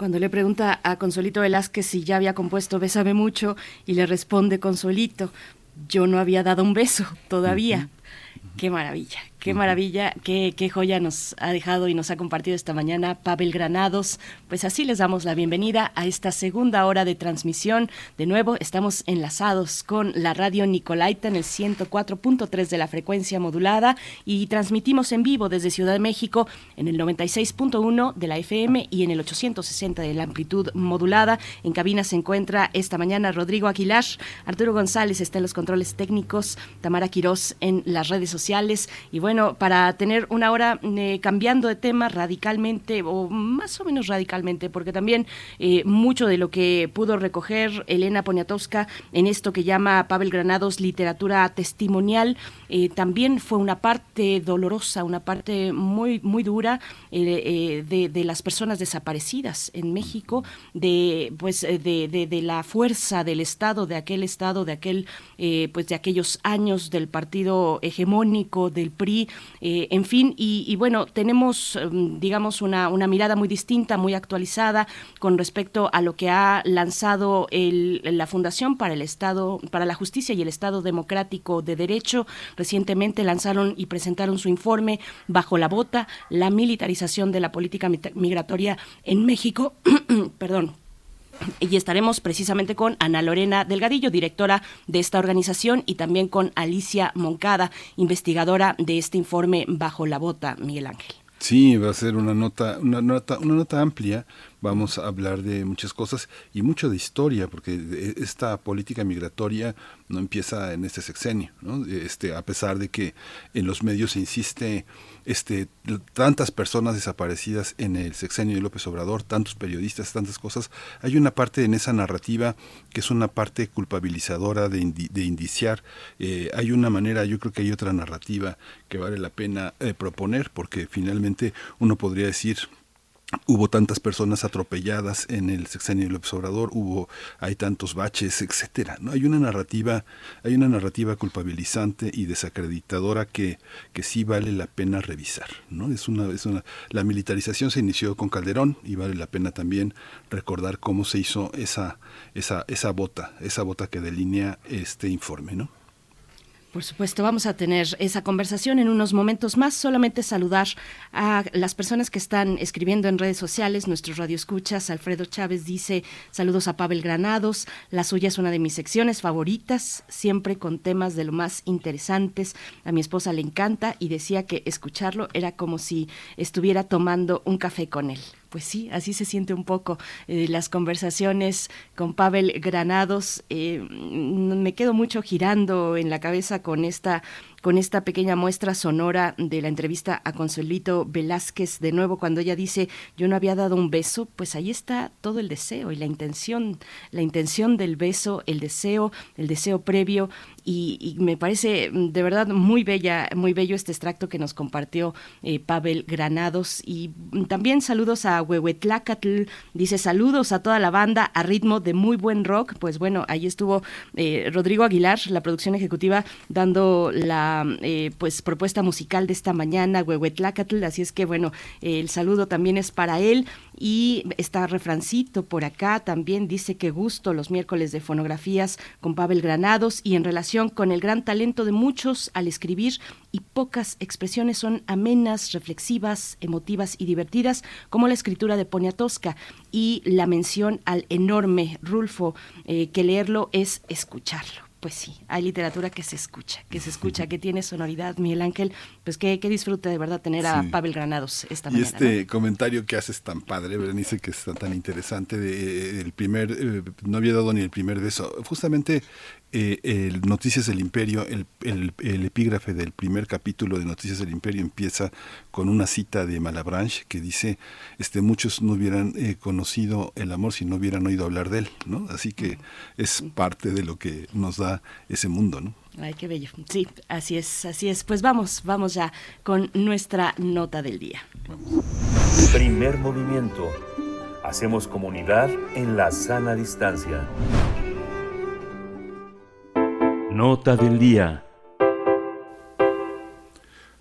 Cuando le pregunta a Consuelito Velázquez si ya había compuesto Bésame mucho y le responde Consuelito, yo no había dado un beso todavía. Qué maravilla, Qué maravilla, qué, qué joya nos ha dejado y nos ha compartido esta mañana Pavel Granados. Pues así les damos la bienvenida a esta segunda hora de transmisión. De nuevo, estamos enlazados con la radio Nicolaita en el 104.3 de la frecuencia modulada y transmitimos en vivo desde Ciudad de México en el 96.1 de la FM y en el 860 de la amplitud modulada. En cabina se encuentra esta mañana Rodrigo Aguilar, Arturo González está en los controles técnicos, Tamara Quirós en las redes sociales y bueno, bueno, para tener una hora eh, cambiando de tema radicalmente o más o menos radicalmente, porque también eh, mucho de lo que pudo recoger Elena Poniatowska en esto que llama Pavel Granados literatura testimonial, eh, también fue una parte dolorosa, una parte muy, muy dura de, las personas desaparecidas en México, de pues de, de, la fuerza del Estado, de aquel Estado, de aquel pues de aquellos años del partido hegemónico del PRI eh, en fin, y, bueno, tenemos, em, digamos, una, una, mirada muy distinta, muy actualizada con respecto a lo que ha lanzado el, la Fundación para el Estado, para la Justicia y el Estado Democrático de Derecho. Recientemente lanzaron y presentaron su informe bajo la bota, la militarización de la política migratoria en México. Perdón y estaremos precisamente con Ana Lorena Delgadillo, directora de esta organización, y también con Alicia Moncada, investigadora de este informe Bajo la Bota, Miguel Ángel. Sí, va a ser una nota, una nota, una nota amplia vamos a hablar de muchas cosas y mucho de historia, porque esta política migratoria no empieza en este sexenio, ¿no? este, a pesar de que en los medios se insiste este, tantas personas desaparecidas en el sexenio de López Obrador, tantos periodistas, tantas cosas, hay una parte en esa narrativa que es una parte culpabilizadora de, indiciar, eh, hay una manera, yo creo que hay otra narrativa que vale la pena eh, proponer, porque finalmente uno podría decir, hubo tantas personas atropelladas en el sexenio del observador, hubo hay tantos baches, etcétera. No hay una narrativa, hay una narrativa culpabilizante y desacreditadora que, que sí vale la pena revisar, ¿no? Es una es una la militarización se inició con Calderón y vale la pena también recordar cómo se hizo esa esa esa bota, esa bota que delinea este informe, ¿no? Por supuesto, vamos a tener esa conversación en unos momentos más. Solamente saludar a las personas que están escribiendo en redes sociales, nuestros radioescuchas. Alfredo Chávez dice saludos a Pavel Granados. La suya es una de mis secciones favoritas, siempre con temas de lo más interesantes. A mi esposa le encanta y decía que escucharlo era como si estuviera tomando un café con él pues sí, así se siente un poco eh, las conversaciones con Pavel Granados. Eh, me quedo mucho girando en la cabeza con esta con esta pequeña muestra sonora de la entrevista a Consuelito Velázquez, de nuevo cuando ella dice yo no había dado un beso, pues ahí está todo el deseo y la intención, la intención del beso, el deseo, el deseo previo y, me parece mm, de verdad muy bella, muy bello este extracto que nos compartió eh, Pavel Granados. Y mm, también saludos a Huehuetlacatl, dice saludos a toda la banda a ritmo de muy buen rock, pues bueno, ahí estuvo eh, Rodrigo Aguilar, la producción ejecutiva, dando la eh, pues propuesta musical de esta mañana, Huehuetlacatl, así es que bueno, el saludo también es para él. Y está refrancito por acá, también dice que gusto los miércoles de fonografías con Pavel Granados y en relación con el gran talento de muchos al escribir y pocas expresiones son amenas, reflexivas, emotivas y divertidas, como la escritura de Poniatowska y la mención al enorme Rulfo, eh, que leerlo es escucharlo pues sí, hay literatura que se escucha, que se escucha, que tiene sonoridad. Miguel Ángel, pues que, que disfrute de verdad tener a Pavel Granados esta y este comentario que haces tan padre, Berenice, que está tan interesante, de, eh, el primer, eh, no había dado ni el primer beso. Justamente eh, el Noticias del Imperio, el, el, epígrafe del primer capítulo de Noticias del Imperio empieza con una cita de Malabranche que dice, este, muchos no hubieran eh, conocido el amor si no hubieran oído hablar de él, ¿no? Así que es parte de lo que nos da ese mundo, ¿no? Ay, qué bello. Sí, así es, así es. Pues vamos, vamos ya con nuestra nota del día. Primer movimiento. Hacemos comunidad en la sana distancia. Nota del día.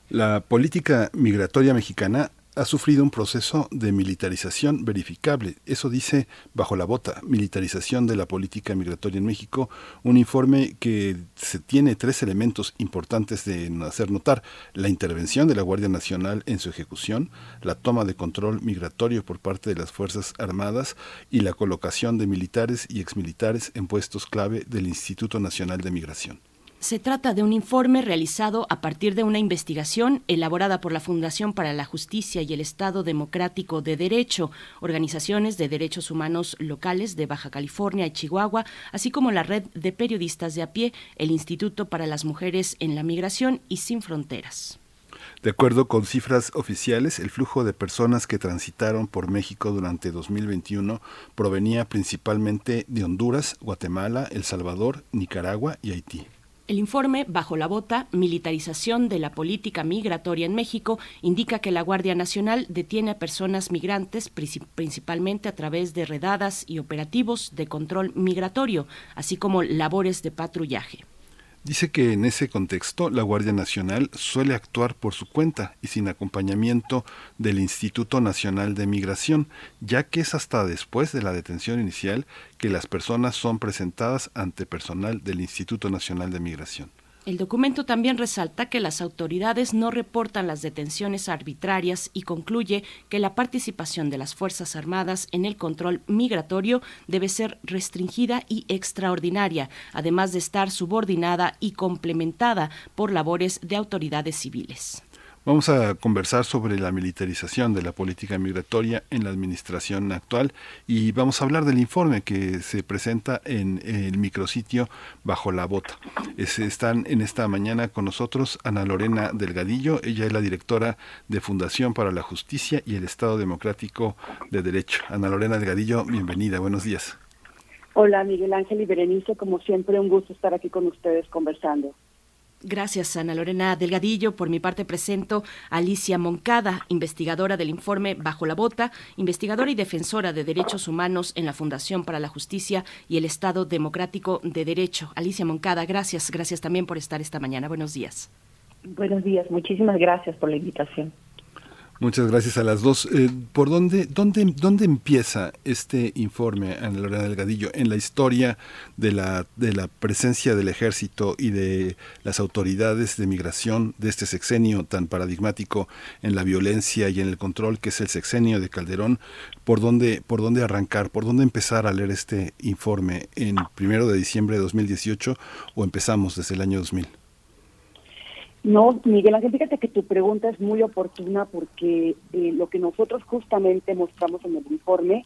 La política migratoria mexicana ha sufrido un proceso de militarización verificable. Eso dice bajo la bota, militarización de la política migratoria en México, un informe que se tiene tres elementos importantes de hacer notar. La intervención de la Guardia Nacional en su ejecución, la toma de control migratorio por parte de las Fuerzas Armadas y la colocación de militares y exmilitares en puestos clave del Instituto Nacional de Migración. Se trata de un informe realizado a partir de una investigación elaborada por la Fundación para la Justicia y el Estado Democrático de Derecho, organizaciones de derechos humanos locales de Baja California y Chihuahua, así como la red de periodistas de a pie, el Instituto para las Mujeres en la Migración y Sin Fronteras. De acuerdo con cifras oficiales, el flujo de personas que transitaron por México durante 2021 provenía principalmente de Honduras, Guatemala, El Salvador, Nicaragua y Haití. El informe Bajo la Bota, Militarización de la Política Migratoria en México, indica que la Guardia Nacional detiene a personas migrantes principalmente a través de redadas y operativos de control migratorio, así como labores de patrullaje. Dice que en ese contexto la Guardia Nacional suele actuar por su cuenta y sin acompañamiento del Instituto Nacional de Migración, ya que es hasta después de la detención inicial que las personas son presentadas ante personal del Instituto Nacional de Migración. El documento también resalta que las autoridades no reportan las detenciones arbitrarias y concluye que la participación de las Fuerzas Armadas en el control migratorio debe ser restringida y extraordinaria, además de estar subordinada y complementada por labores de autoridades civiles. Vamos a conversar sobre la militarización de la política migratoria en la administración actual y vamos a hablar del informe que se presenta en el micrositio Bajo la Bota. están en esta mañana con nosotros Ana Lorena Delgadillo, ella es la directora de Fundación para la Justicia y el Estado Democrático de Derecho. Ana Lorena Delgadillo, bienvenida, buenos días. Hola Miguel Ángel y Berenice, como siempre un gusto estar aquí con ustedes conversando. Gracias, Ana Lorena Delgadillo. Por mi parte presento a Alicia Moncada, investigadora del informe Bajo la Bota, investigadora y defensora de derechos humanos en la Fundación para la Justicia y el Estado Democrático de Derecho. Alicia Moncada, gracias. Gracias también por estar esta mañana. Buenos días. Buenos días. Muchísimas gracias por la invitación. Muchas gracias a las dos. Eh, ¿Por dónde, dónde, dónde empieza este informe, Ana Lorena Delgadillo, en la historia de la, de la presencia del ejército y de las autoridades de migración de este sexenio tan paradigmático en la violencia y en el control que es el sexenio de Calderón? ¿Por dónde, por dónde arrancar? ¿Por dónde empezar a leer este informe? ¿En primero de diciembre de 2018 o empezamos desde el año 2000? No, Miguel Ángel, fíjate que tu pregunta es muy oportuna porque eh, lo que nosotros justamente mostramos en el informe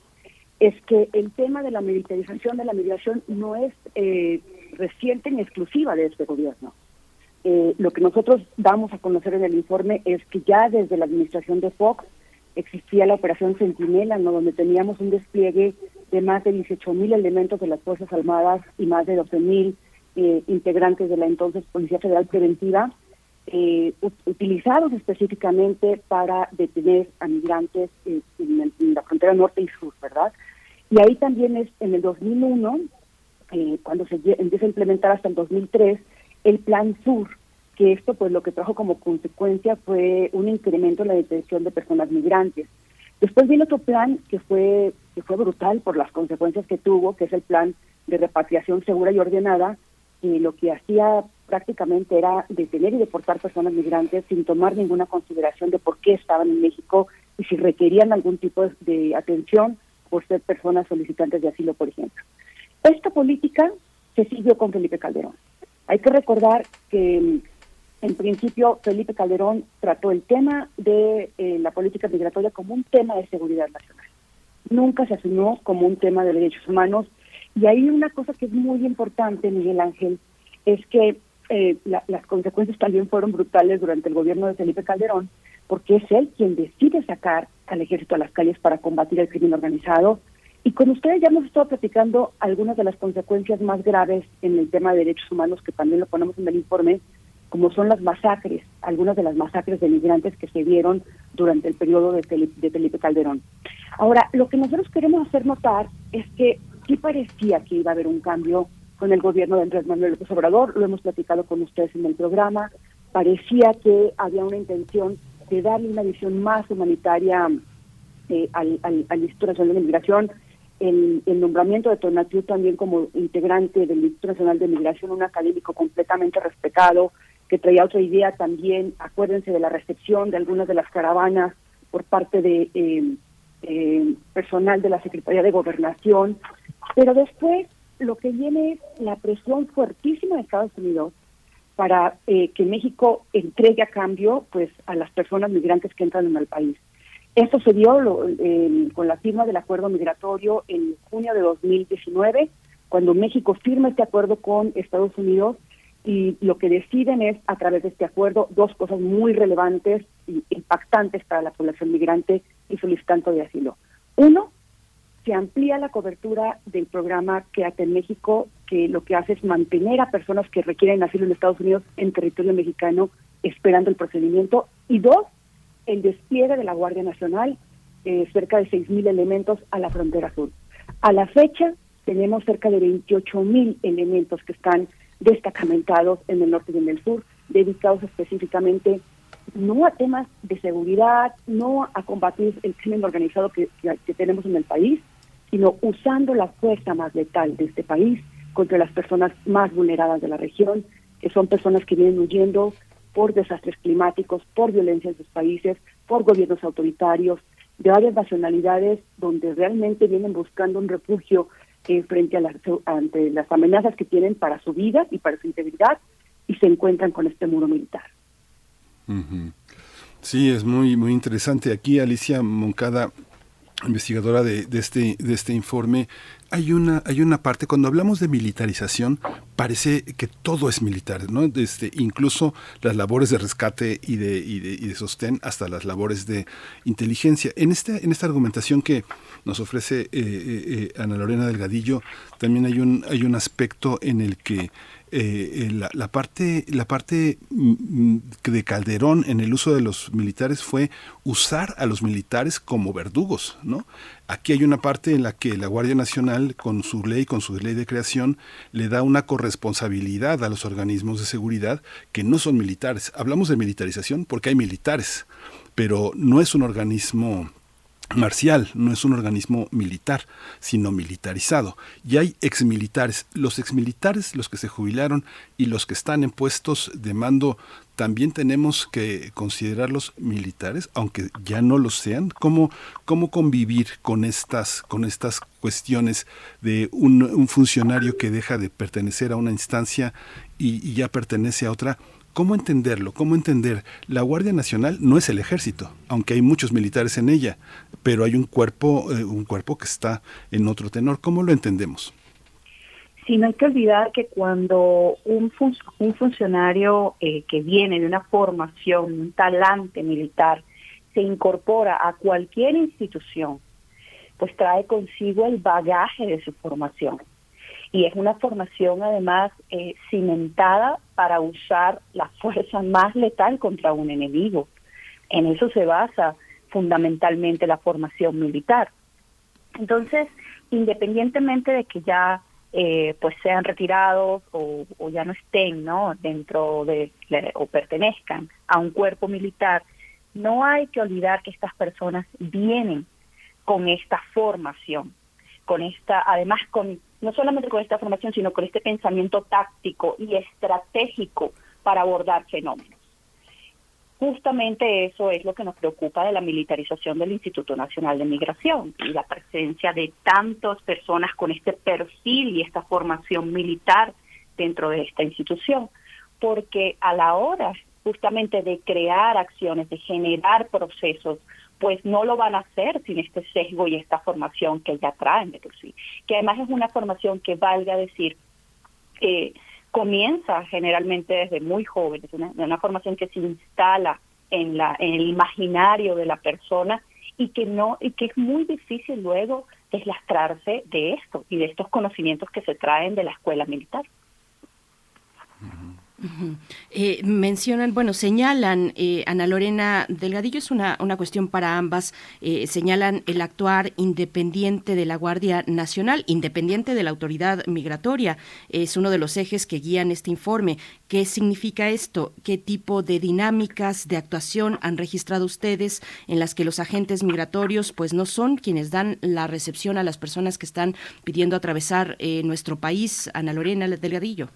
es que el tema de la militarización de la migración no es eh, reciente ni exclusiva de este gobierno. Eh, lo que nosotros damos a conocer en el informe es que ya desde la administración de Fox existía la operación Centinela, ¿no? donde teníamos un despliegue de más de 18 mil elementos de las Fuerzas Armadas y más de 12 mil integrantes de la entonces Policía Federal Preventiva, eh, utilizados específicamente para detener a migrantes eh, en, la frontera norte y sur, ¿verdad? Y ahí también es en el 2001, eh, cuando se empieza a implementar hasta el 2003, el Plan Sur, que esto pues lo que trajo como consecuencia fue un incremento en la detención de personas migrantes. Después viene otro plan que fue que fue brutal por las consecuencias que tuvo, que es el plan de repatriación segura y ordenada, y lo que hacía prácticamente era detener y deportar personas migrantes sin tomar ninguna consideración de por qué estaban en México y si requerían algún tipo de atención por ser personas solicitantes de asilo, por ejemplo. Esta política se siguió con Felipe Calderón. Hay que recordar que mm, en principio Felipe Calderón trató el tema de eh, la política migratoria como un tema de seguridad nacional. Nunca se asumió como un tema de derechos humanos. Y hay una cosa que es muy importante, Miguel Ángel, es que eh, las consecuencias también fueron brutales durante el gobierno de Felipe Calderón, porque es él quien decide sacar al ejército a las calles para combatir el crimen organizado. Y con ustedes ya hemos estado platicando algunas de las consecuencias más graves en el tema de derechos humanos, que también lo ponemos en el informe, como son las masacres, algunas de las masacres de migrantes que se dieron durante el periodo de Felipe, de Felipe Calderón. Ahora, lo que nosotros queremos hacer notar es que sí parecía que iba a haber un cambio con el gobierno de Andrés Manuel López Obrador, lo hemos platicado con ustedes en el programa, parecía que había una intención de darle una visión más humanitaria eh, al, Instituto Nacional de Migración, el, el nombramiento de Tonatiu también como integrante del Instituto Nacional de Migración, un académico completamente respetado, que traía otra idea también, acuérdense de la recepción de algunas de las caravanas por parte de eh, eh, personal de la Secretaría de Gobernación, pero después lo que viene es la presión fuertísima de Estados Unidos para eh, que México entregue a cambio pues a las personas migrantes que entran en el país. Esto se dio con la firma del acuerdo migratorio en junio de 2019, cuando México firma este acuerdo con Estados Unidos y lo que deciden es, a través de este acuerdo, dos cosas muy relevantes e impactantes para la población migrante y solicitante de asilo. Uno, se amplía la cobertura del programa Quédate en México, que lo que hace es mantener a personas que requieren asilo en Estados Unidos en territorio mexicano esperando el procedimiento. Y dos, el despliegue de la Guardia Nacional, eh, cerca de 6.000 elementos a la frontera sur. A la fecha tenemos cerca de 28.000 elementos que están destacamentados en el norte y en el sur, dedicados específicamente no a temas de seguridad, no a combatir el crimen organizado que, que, tenemos en el país, sino usando la fuerza más letal de este país contra las personas más vulneradas de la región, que son personas que vienen huyendo por desastres climáticos, por violencia en sus países, por gobiernos autoritarios, de varias nacionalidades donde realmente vienen buscando un refugio eh, frente a las, ante las amenazas que tienen para su vida y para su integridad y se encuentran con este muro militar. Sí, es muy, muy interesante. Aquí Alicia Moncada investigadora de, este, de este informe, hay una, hay una parte, cuando hablamos de militarización, parece que todo es militar, ¿no? Desde, incluso las labores de rescate y de, y de, y de sostén hasta las labores de inteligencia. En, este, en esta argumentación que nos ofrece eh, eh, eh Ana Lorena Delgadillo, también hay un, hay un aspecto en el que eh, la, la, parte, la parte mm, mm, de Calderón en el uso de los militares fue usar a los militares como verdugos, ¿no? Aquí hay una parte en la que la Guardia Nacional, con su ley, con su ley de creación, le da una corresponsabilidad a los organismos de seguridad que no son militares. Hablamos de militarización porque hay militares, pero no es un organismo marcial, no es un organismo militar, sino militarizado. Y hay exmilitares. Los exmilitares, los que se jubilaron y los que están en puestos de mando, también tenemos que considerarlos militares, aunque ya no lo sean. ¿Cómo, cómo convivir con estas, con estas cuestiones de un, un funcionario que deja de pertenecer a una instancia y ya pertenece a otra? ¿Cómo entenderlo? ¿Cómo entender? La Guardia Nacional no es el ejército, aunque hay muchos militares en ella, pero hay un cuerpo, eh, un cuerpo que está en otro tenor. ¿Cómo lo entendemos? Sí, no hay que olvidar que cuando un, un funcionario eh, que viene de una formación, un talante militar, se incorpora a cualquier institución, pues trae consigo el bagaje de su formación y es una formación además eh, cimentada para usar la fuerza más letal contra un enemigo. En eso se basa fundamentalmente la formación militar. Entonces, independientemente de que ya eh, pues sean retirados o, o, ya no estén no dentro de o pertenezcan a un cuerpo militar, no hay que olvidar que estas personas vienen con esta formación, con esta, además con no solamente con esta formación, sino con este pensamiento táctico y estratégico para abordar fenómenos. Justamente eso es lo que nos preocupa de la militarización del Instituto Nacional de Migración y la presencia de tantas personas con este perfil y esta formación militar dentro de esta institución, porque a la hora justamente de crear acciones, de generar procesos, pues no lo van a hacer sin este sesgo y esta formación que ya traen de por sí. Que además es una formación que valga decir, eh, comienza generalmente desde muy jóvenes, una, una formación que se instala en, la, en el imaginario de la persona y que no y que es muy difícil luego deslastrarse de esto y de estos conocimientos que se traen de la escuela militar. Eh, mencionan, bueno, señalan, eh, Ana Lorena Delgadillo, es una, una cuestión para ambas, eh, señalan el actuar independiente de la Guardia Nacional, independiente de la autoridad migratoria, es uno de los ejes que guían este informe. ¿Qué significa esto? ¿Qué tipo de dinámicas de actuación han registrado ustedes en las que los agentes migratorios pues no son quienes dan la recepción a las personas que están pidiendo atravesar nuestro país? Ana Lorena Delgadillo.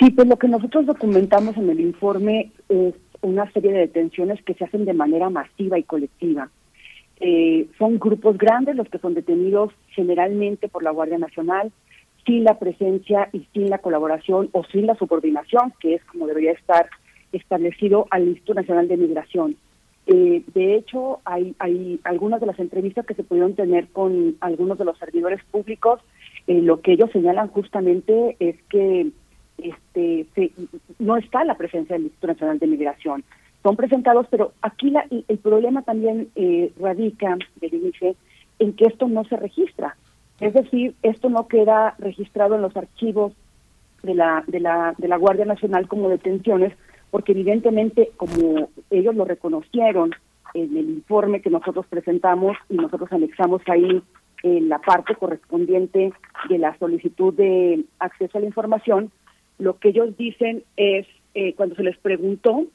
Sí, pues lo que nosotros documentamos en el informe es una serie de detenciones que se hacen de manera masiva y colectiva. Eh, son grupos grandes los que son detenidos generalmente por la Guardia Nacional, sin la presencia y sin la colaboración o sin la subordinación, que es como debería estar establecido al Instituto Nacional de Migración. Eh, de hecho, hay, algunas de las entrevistas que se pudieron tener con algunos de los servidores públicos, eh, lo que ellos señalan justamente es que este, no está la presencia del Instituto Nacional de Migración. Son presentados, pero aquí la, el problema también eh, radica, Berenice, en que esto no se registra. Es decir, esto no queda registrado en los archivos de la, de la, de la Guardia Nacional como detenciones, porque evidentemente, como ellos lo reconocieron en el informe que nosotros presentamos y nosotros anexamos ahí en la parte correspondiente de la solicitud de acceso a la información, lo que ellos dicen es, eh, cuando se les preguntó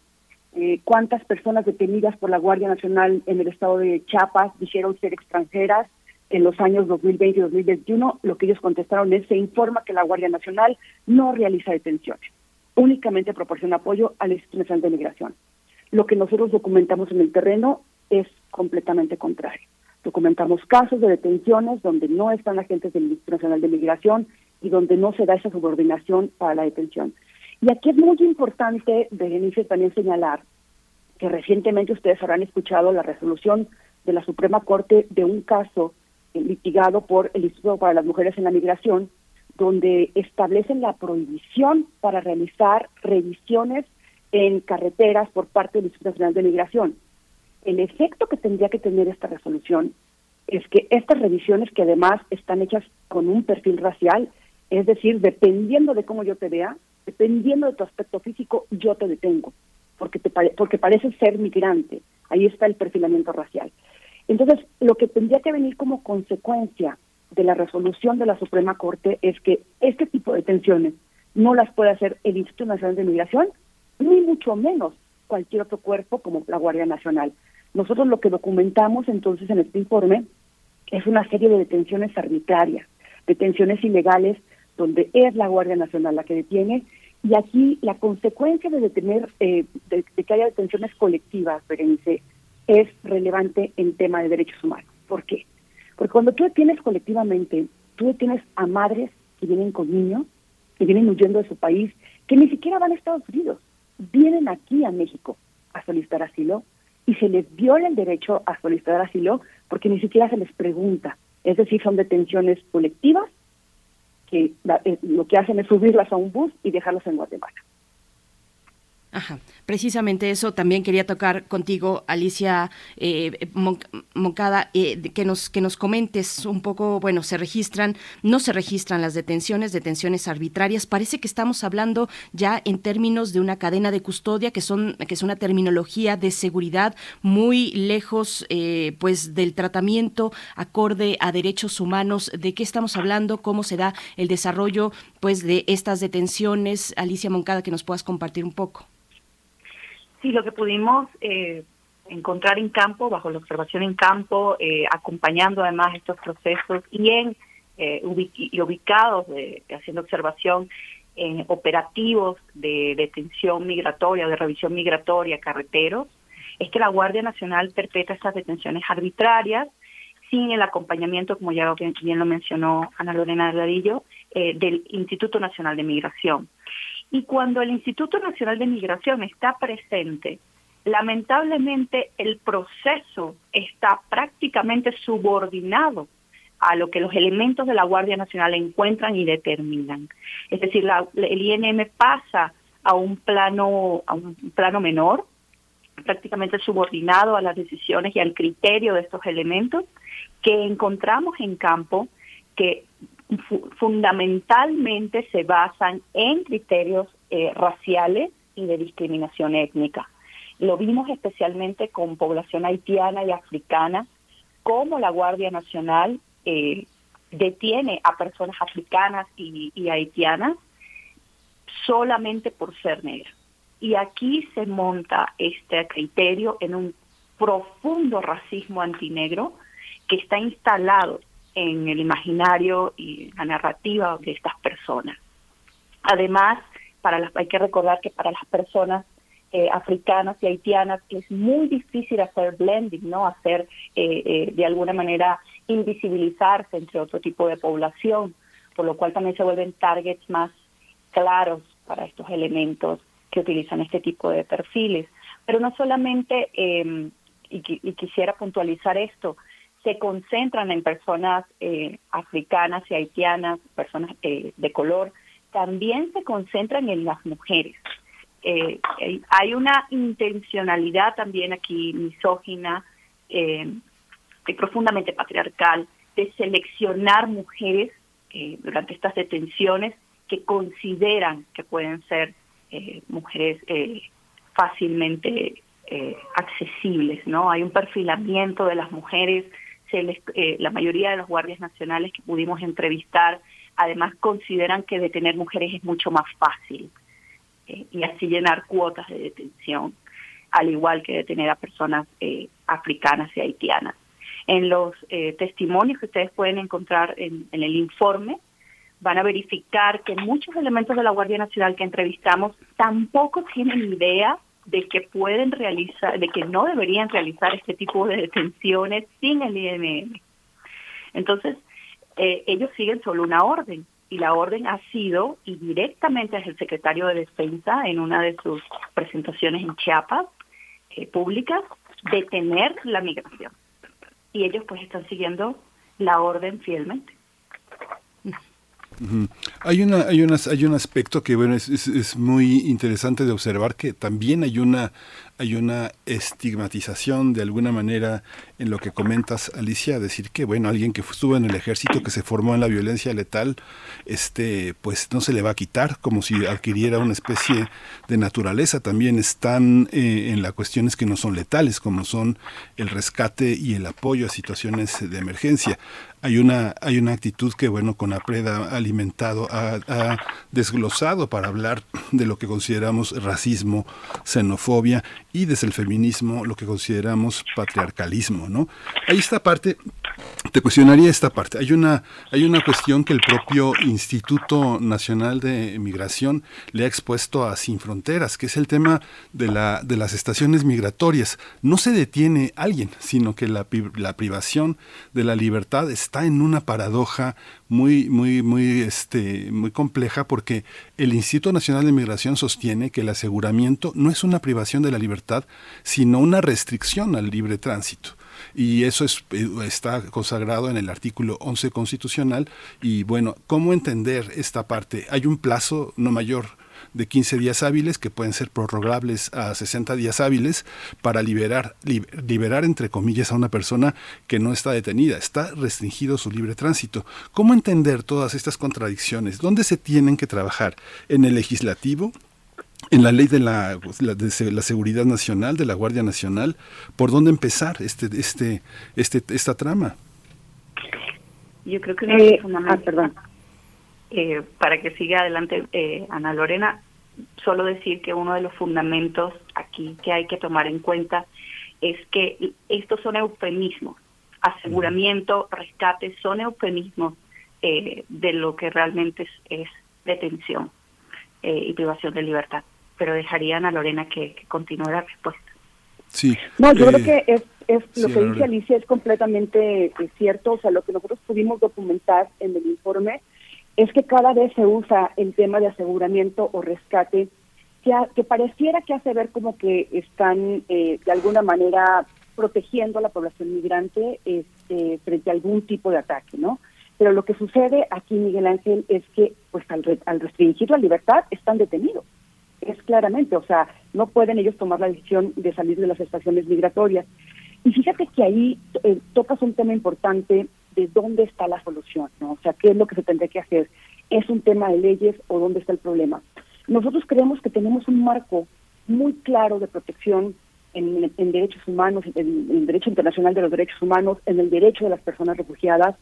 eh, cuántas personas detenidas por la Guardia Nacional en el estado de Chiapas dijeron ser extranjeras en los años 2020 y 2021, lo que ellos contestaron es, se informa que la Guardia Nacional no realiza detenciones, únicamente proporciona apoyo al Instituto Nacional de Migración. Lo que nosotros documentamos en el terreno es completamente contrario. Documentamos casos de detenciones donde no están agentes del Instituto Nacional de Migración y donde no se da esa subordinación para la detención. Y aquí es muy importante, Berenice, también señalar que recientemente ustedes habrán escuchado la resolución de la Suprema Corte de un caso litigado por el Instituto para las Mujeres en la Migración, donde establecen la prohibición para realizar revisiones en carreteras por parte del Instituto Nacional de Migración. El efecto que tendría que tener esta resolución es que estas revisiones, que además están hechas con un perfil racial, es decir, dependiendo de cómo yo te vea, dependiendo de tu aspecto físico, yo te detengo, porque, te porque pareces ser migrante. Ahí está el perfilamiento racial. Entonces, lo que tendría que venir como consecuencia de la resolución de la Suprema Corte es que este tipo de detenciones no las puede hacer el Instituto Nacional de Migración, ni mucho menos cualquier otro cuerpo como la Guardia Nacional. Nosotros lo que documentamos entonces en este informe es una serie de detenciones arbitrarias, detenciones ilegales donde es la Guardia Nacional la que detiene, y aquí la consecuencia de detener, eh, de, que haya detenciones colectivas, Berenice, es relevante en tema de derechos humanos. ¿Por qué? Porque cuando tú detienes colectivamente, tú detienes a madres que vienen con niños, que vienen huyendo de su país, que ni siquiera van a Estados Unidos, vienen aquí a México a solicitar asilo y se les viola el derecho a solicitar asilo porque ni siquiera se les pregunta. Es decir, son detenciones colectivas que eh, lo que hacen es subirlas a un bus y dejarlas en Guatemala. Ajá. Precisamente eso también quería tocar contigo, Alicia eh, Moncada, eh, que nos que nos comentes un poco. Bueno, se registran, no se registran las detenciones, detenciones arbitrarias. Parece que estamos hablando ya en términos de una cadena de custodia, que son que es una terminología de seguridad muy lejos, eh, pues del tratamiento acorde a derechos humanos. ¿De qué estamos hablando? ¿Cómo se da el desarrollo, pues, de estas detenciones? Alicia Moncada, que nos puedas compartir un poco. Sí, lo que pudimos eh, encontrar en campo, bajo la observación en campo, eh, acompañando además estos procesos y en eh, y ubicados de, haciendo observación en operativos de detención migratoria, de revisión migratoria, carreteros, es que la Guardia Nacional perpetra estas detenciones arbitrarias sin el acompañamiento, como ya bien lo mencionó Ana Lorena Delgadillo, del Instituto Nacional de Migración. Y cuando el Instituto Nacional de Migración está presente, lamentablemente el proceso está prácticamente subordinado a lo que los elementos de la Guardia Nacional encuentran y determinan. Es decir, el INM pasa a un plano a un plano menor, prácticamente subordinado a las decisiones y al criterio de estos elementos que encontramos en campo que fundamentalmente se basan en criterios eh, raciales y de discriminación étnica. Lo vimos especialmente con población haitiana y africana, como la Guardia Nacional eh, detiene a personas africanas y, y haitianas solamente por ser negras. Y aquí se monta este criterio en un profundo racismo antinegro que está instalado en el imaginario y la narrativa de estas personas. Además, para las, hay que recordar que para las personas eh, africanas y haitianas es muy difícil hacer blending, no hacer eh, eh, de alguna manera invisibilizarse entre otro tipo de población, por lo cual también se vuelven targets más claros para estos elementos que utilizan este tipo de perfiles. Pero no solamente, eh, y, y, quisiera puntualizar esto, se concentran en personas eh, africanas y haitianas, personas eh, de color, también se concentran en las mujeres. Eh, hay una intencionalidad también aquí misógina y profundamente patriarcal de seleccionar mujeres durante estas detenciones que consideran que pueden ser eh, mujeres eh, fácilmente eh, accesibles, ¿no? Hay un perfilamiento de las mujeres, se les, la mayoría de los guardias nacionales que pudimos entrevistar, además consideran que detener mujeres es mucho más fácil y así llenar cuotas de detención, al igual que detener a personas africanas y haitianas. En los testimonios que ustedes pueden encontrar en el informe, van a verificar que muchos elementos de la Guardia Nacional que entrevistamos tampoco tienen idea de que pueden realizar, de que no deberían realizar este tipo de detenciones sin el INM. Entonces, eh, ellos siguen solo una orden y la orden ha sido, y directamente es el secretario de Defensa en una de sus presentaciones en Chiapas eh, públicas, detener la migración. Y ellos pues están siguiendo la orden fielmente. Hay una, hay unas, hay un aspecto que bueno es, es, muy interesante de observar que también hay una, hay una estigmatización de alguna manera en lo que comentas, Alicia, decir que bueno, alguien que estuvo en el ejército, que se formó en la violencia letal, este, pues no se le va a quitar, como si adquiriera una especie de naturaleza. También están eh, en las cuestiones que no son letales, como son el rescate y el apoyo a situaciones de emergencia hay una, hay una actitud que, bueno, con APRED ha alimentado, ha, desglosado para hablar de lo que consideramos racismo, xenofobia y desde el feminismo lo que consideramos patriarcalismo, ¿no? Hay esta parte, te cuestionaría esta parte. Hay una, hay una cuestión que el propio Instituto Nacional de Migración le ha expuesto a Sin Fronteras, que es el tema de, la, de las estaciones migratorias. No se detiene alguien, sino que la, la privación de la libertad está en una paradoja muy, muy, muy, este, muy compleja porque el Instituto Nacional de Migración sostiene que el aseguramiento no es una privación de la libertad, sino una restricción al libre tránsito y eso es, eh, está consagrado en el artículo 11 constitucional y bueno, ¿cómo entender esta parte? Hay un plazo no mayor de 15 días hábiles que pueden ser prorrogables a 60 días hábiles para liberar, liberar entre comillas a una persona que no está detenida, está restringido su libre tránsito. ¿Cómo entender todas estas contradicciones? ¿Dónde se tienen que trabajar? ¿En el legislativo? En la ley de la, de la, seguridad nacional de la Guardia Nacional por dónde empezar este este este esta trama yo creo que eh, ah, perdón. Eh, para que siga adelante eh, Ana Lorena solo decir que uno de los fundamentos aquí que hay que tomar en cuenta es que estos son eufemismos. Aseguramiento, rescate, son eufemismos eh, de lo que realmente es, es detención eh, y privación de libertad. Pero dejarían a Lorena que, continúe la respuesta. Sí. No, yo creo eh, que es, es lo que dice Alicia es completamente cierto. O sea, lo que nosotros pudimos documentar en el informe es que cada vez se usa el tema de aseguramiento o rescate, que, que pareciera que hace ver como que están eh, de alguna manera protegiendo a la población migrante este, frente a algún tipo de ataque, ¿no? Pero lo que sucede aquí, Miguel Ángel, es que pues al, al restringir la libertad están detenidos. Es claramente, o sea, no pueden ellos tomar la decisión de salir de las estaciones migratorias. Y fíjate que ahí eh, tocas un tema importante de dónde está la solución, ¿no? O sea, qué es lo que se tendría que hacer. ¿Es un tema de leyes o dónde está el problema? Nosotros creemos que tenemos un marco muy claro de protección en, derechos humanos, en, el derecho internacional de los derechos humanos, en el derecho de las personas refugiadas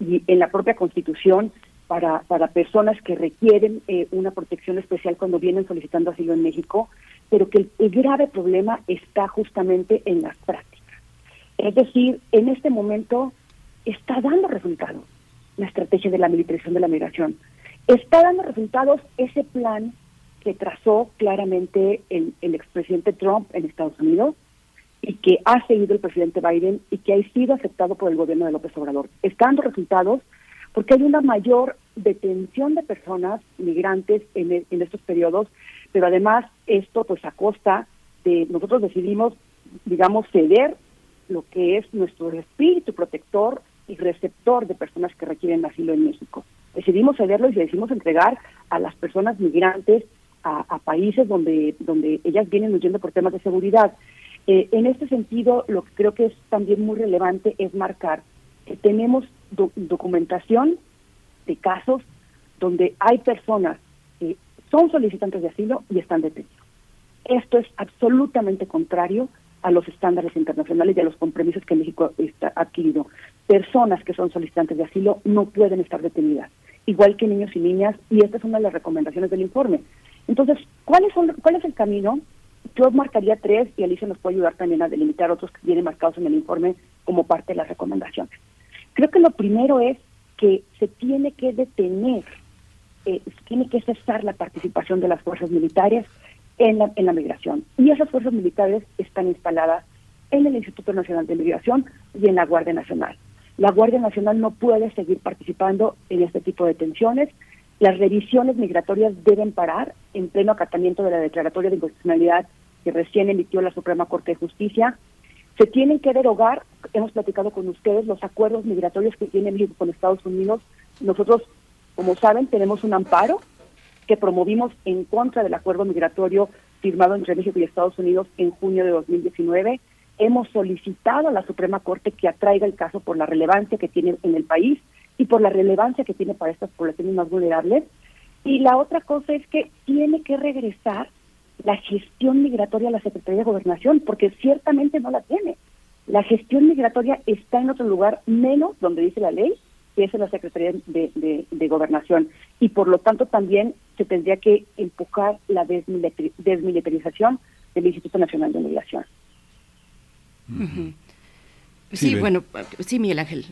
y en la propia Constitución para, para personas que requieren eh, una protección especial cuando vienen solicitando asilo en México, pero que el, grave problema está justamente en las prácticas. Es decir, en este momento está dando resultados la estrategia de la militarización de la migración. Está dando resultados ese plan que trazó claramente el, el expresidente Trump en Estados Unidos y que ha seguido el presidente Biden y que ha sido aceptado por el gobierno de López Obrador. Está dando resultados porque hay una mayor detención de personas migrantes en, en estos periodos, pero además esto pues a costa de nosotros decidimos, digamos, ceder lo que es nuestro espíritu protector y receptor de personas que requieren asilo en México. Decidimos cederlo y decidimos entregar a las personas migrantes a, países donde, donde ellas vienen huyendo por temas de seguridad. Eh, en este sentido, lo que creo que es también muy relevante es marcar que tenemos documentación de casos donde hay personas que son solicitantes de asilo y están detenidos. Esto es absolutamente contrario a los estándares internacionales y a los compromisos que México ha adquirido. Personas que son solicitantes de asilo no pueden estar detenidas, igual que niños y niñas, y esta es una de las recomendaciones del informe. Entonces, ¿cuáles son, ¿cuál es el camino? Yo marcaría tres y Alicia nos puede ayudar también a delimitar otros que vienen marcados en el informe como parte de las recomendaciones. Creo que lo primero es que se tiene que detener, eh, tiene que cesar la participación de las fuerzas militares en la, en la migración. Y esas fuerzas militares están instaladas en el Instituto Nacional de Migración y en la Guardia Nacional. La Guardia Nacional no puede seguir participando en este tipo de tensiones las revisiones migratorias deben parar en pleno acatamiento de la declaratoria de inconstitucionalidad que recién emitió la Suprema Corte de Justicia. Se tienen que derogar, hemos platicado con ustedes, los acuerdos migratorios que tiene México con Estados Unidos. Nosotros, como saben, tenemos un amparo que promovimos en contra del acuerdo migratorio firmado entre México y Estados Unidos en junio de 2019. Hemos solicitado a la Suprema Corte que atraiga el caso por la relevancia que tiene en el país y por la relevancia que tiene para estas poblaciones más vulnerables. Y la otra cosa es que tiene que regresar la gestión migratoria a la Secretaría de Gobernación, porque ciertamente no la tiene. La gestión migratoria está en otro lugar menos donde dice la ley, que es en la Secretaría de, de, Gobernación. Y por lo tanto también se tendría que empujar la desmilitarización del Instituto Nacional de Migración. Sí, bueno, sí, Miguel Ángel.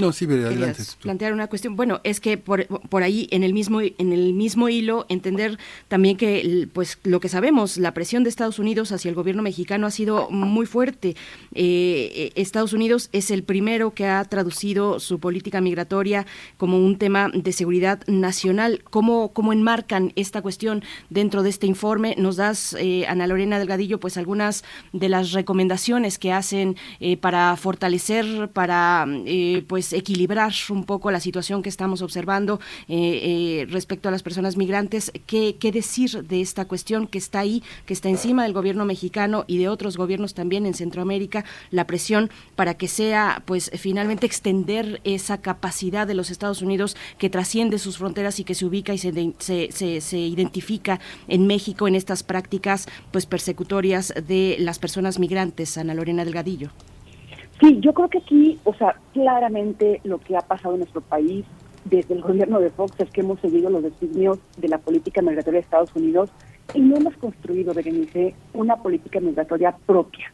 No, sí, pero adelante. plantear una cuestión. Bueno, es que por, por, ahí en el mismo en el mismo hilo entender también que pues lo que sabemos, la presión de Estados Unidos hacia el gobierno mexicano ha sido muy fuerte. Eh, Estados Unidos es el primero que ha traducido su política migratoria como un tema de seguridad nacional. ¿Cómo, cómo enmarcan esta cuestión dentro de este informe? Nos das, eh, Ana Lorena Delgadillo, pues algunas de las recomendaciones que hacen eh, para fortalecer, para pues equilibrar un poco la situación que estamos observando eh, eh, respecto a las personas migrantes. ¿Qué, decir de esta cuestión que está ahí, que está encima del gobierno mexicano y de otros gobiernos también en Centroamérica? La presión para que sea, pues, finalmente extender esa capacidad de los Estados Unidos que trasciende sus fronteras y que se ubica y se, se, se identifica en México en estas prácticas, pues, persecutorias de las personas migrantes. Ana Lorena Delgadillo. Sí, yo creo que aquí, o sea, claramente lo que ha pasado en nuestro país desde el gobierno de Fox es que hemos seguido los designios de la política migratoria de Estados Unidos y no hemos construido, Berenice, una política migratoria propia,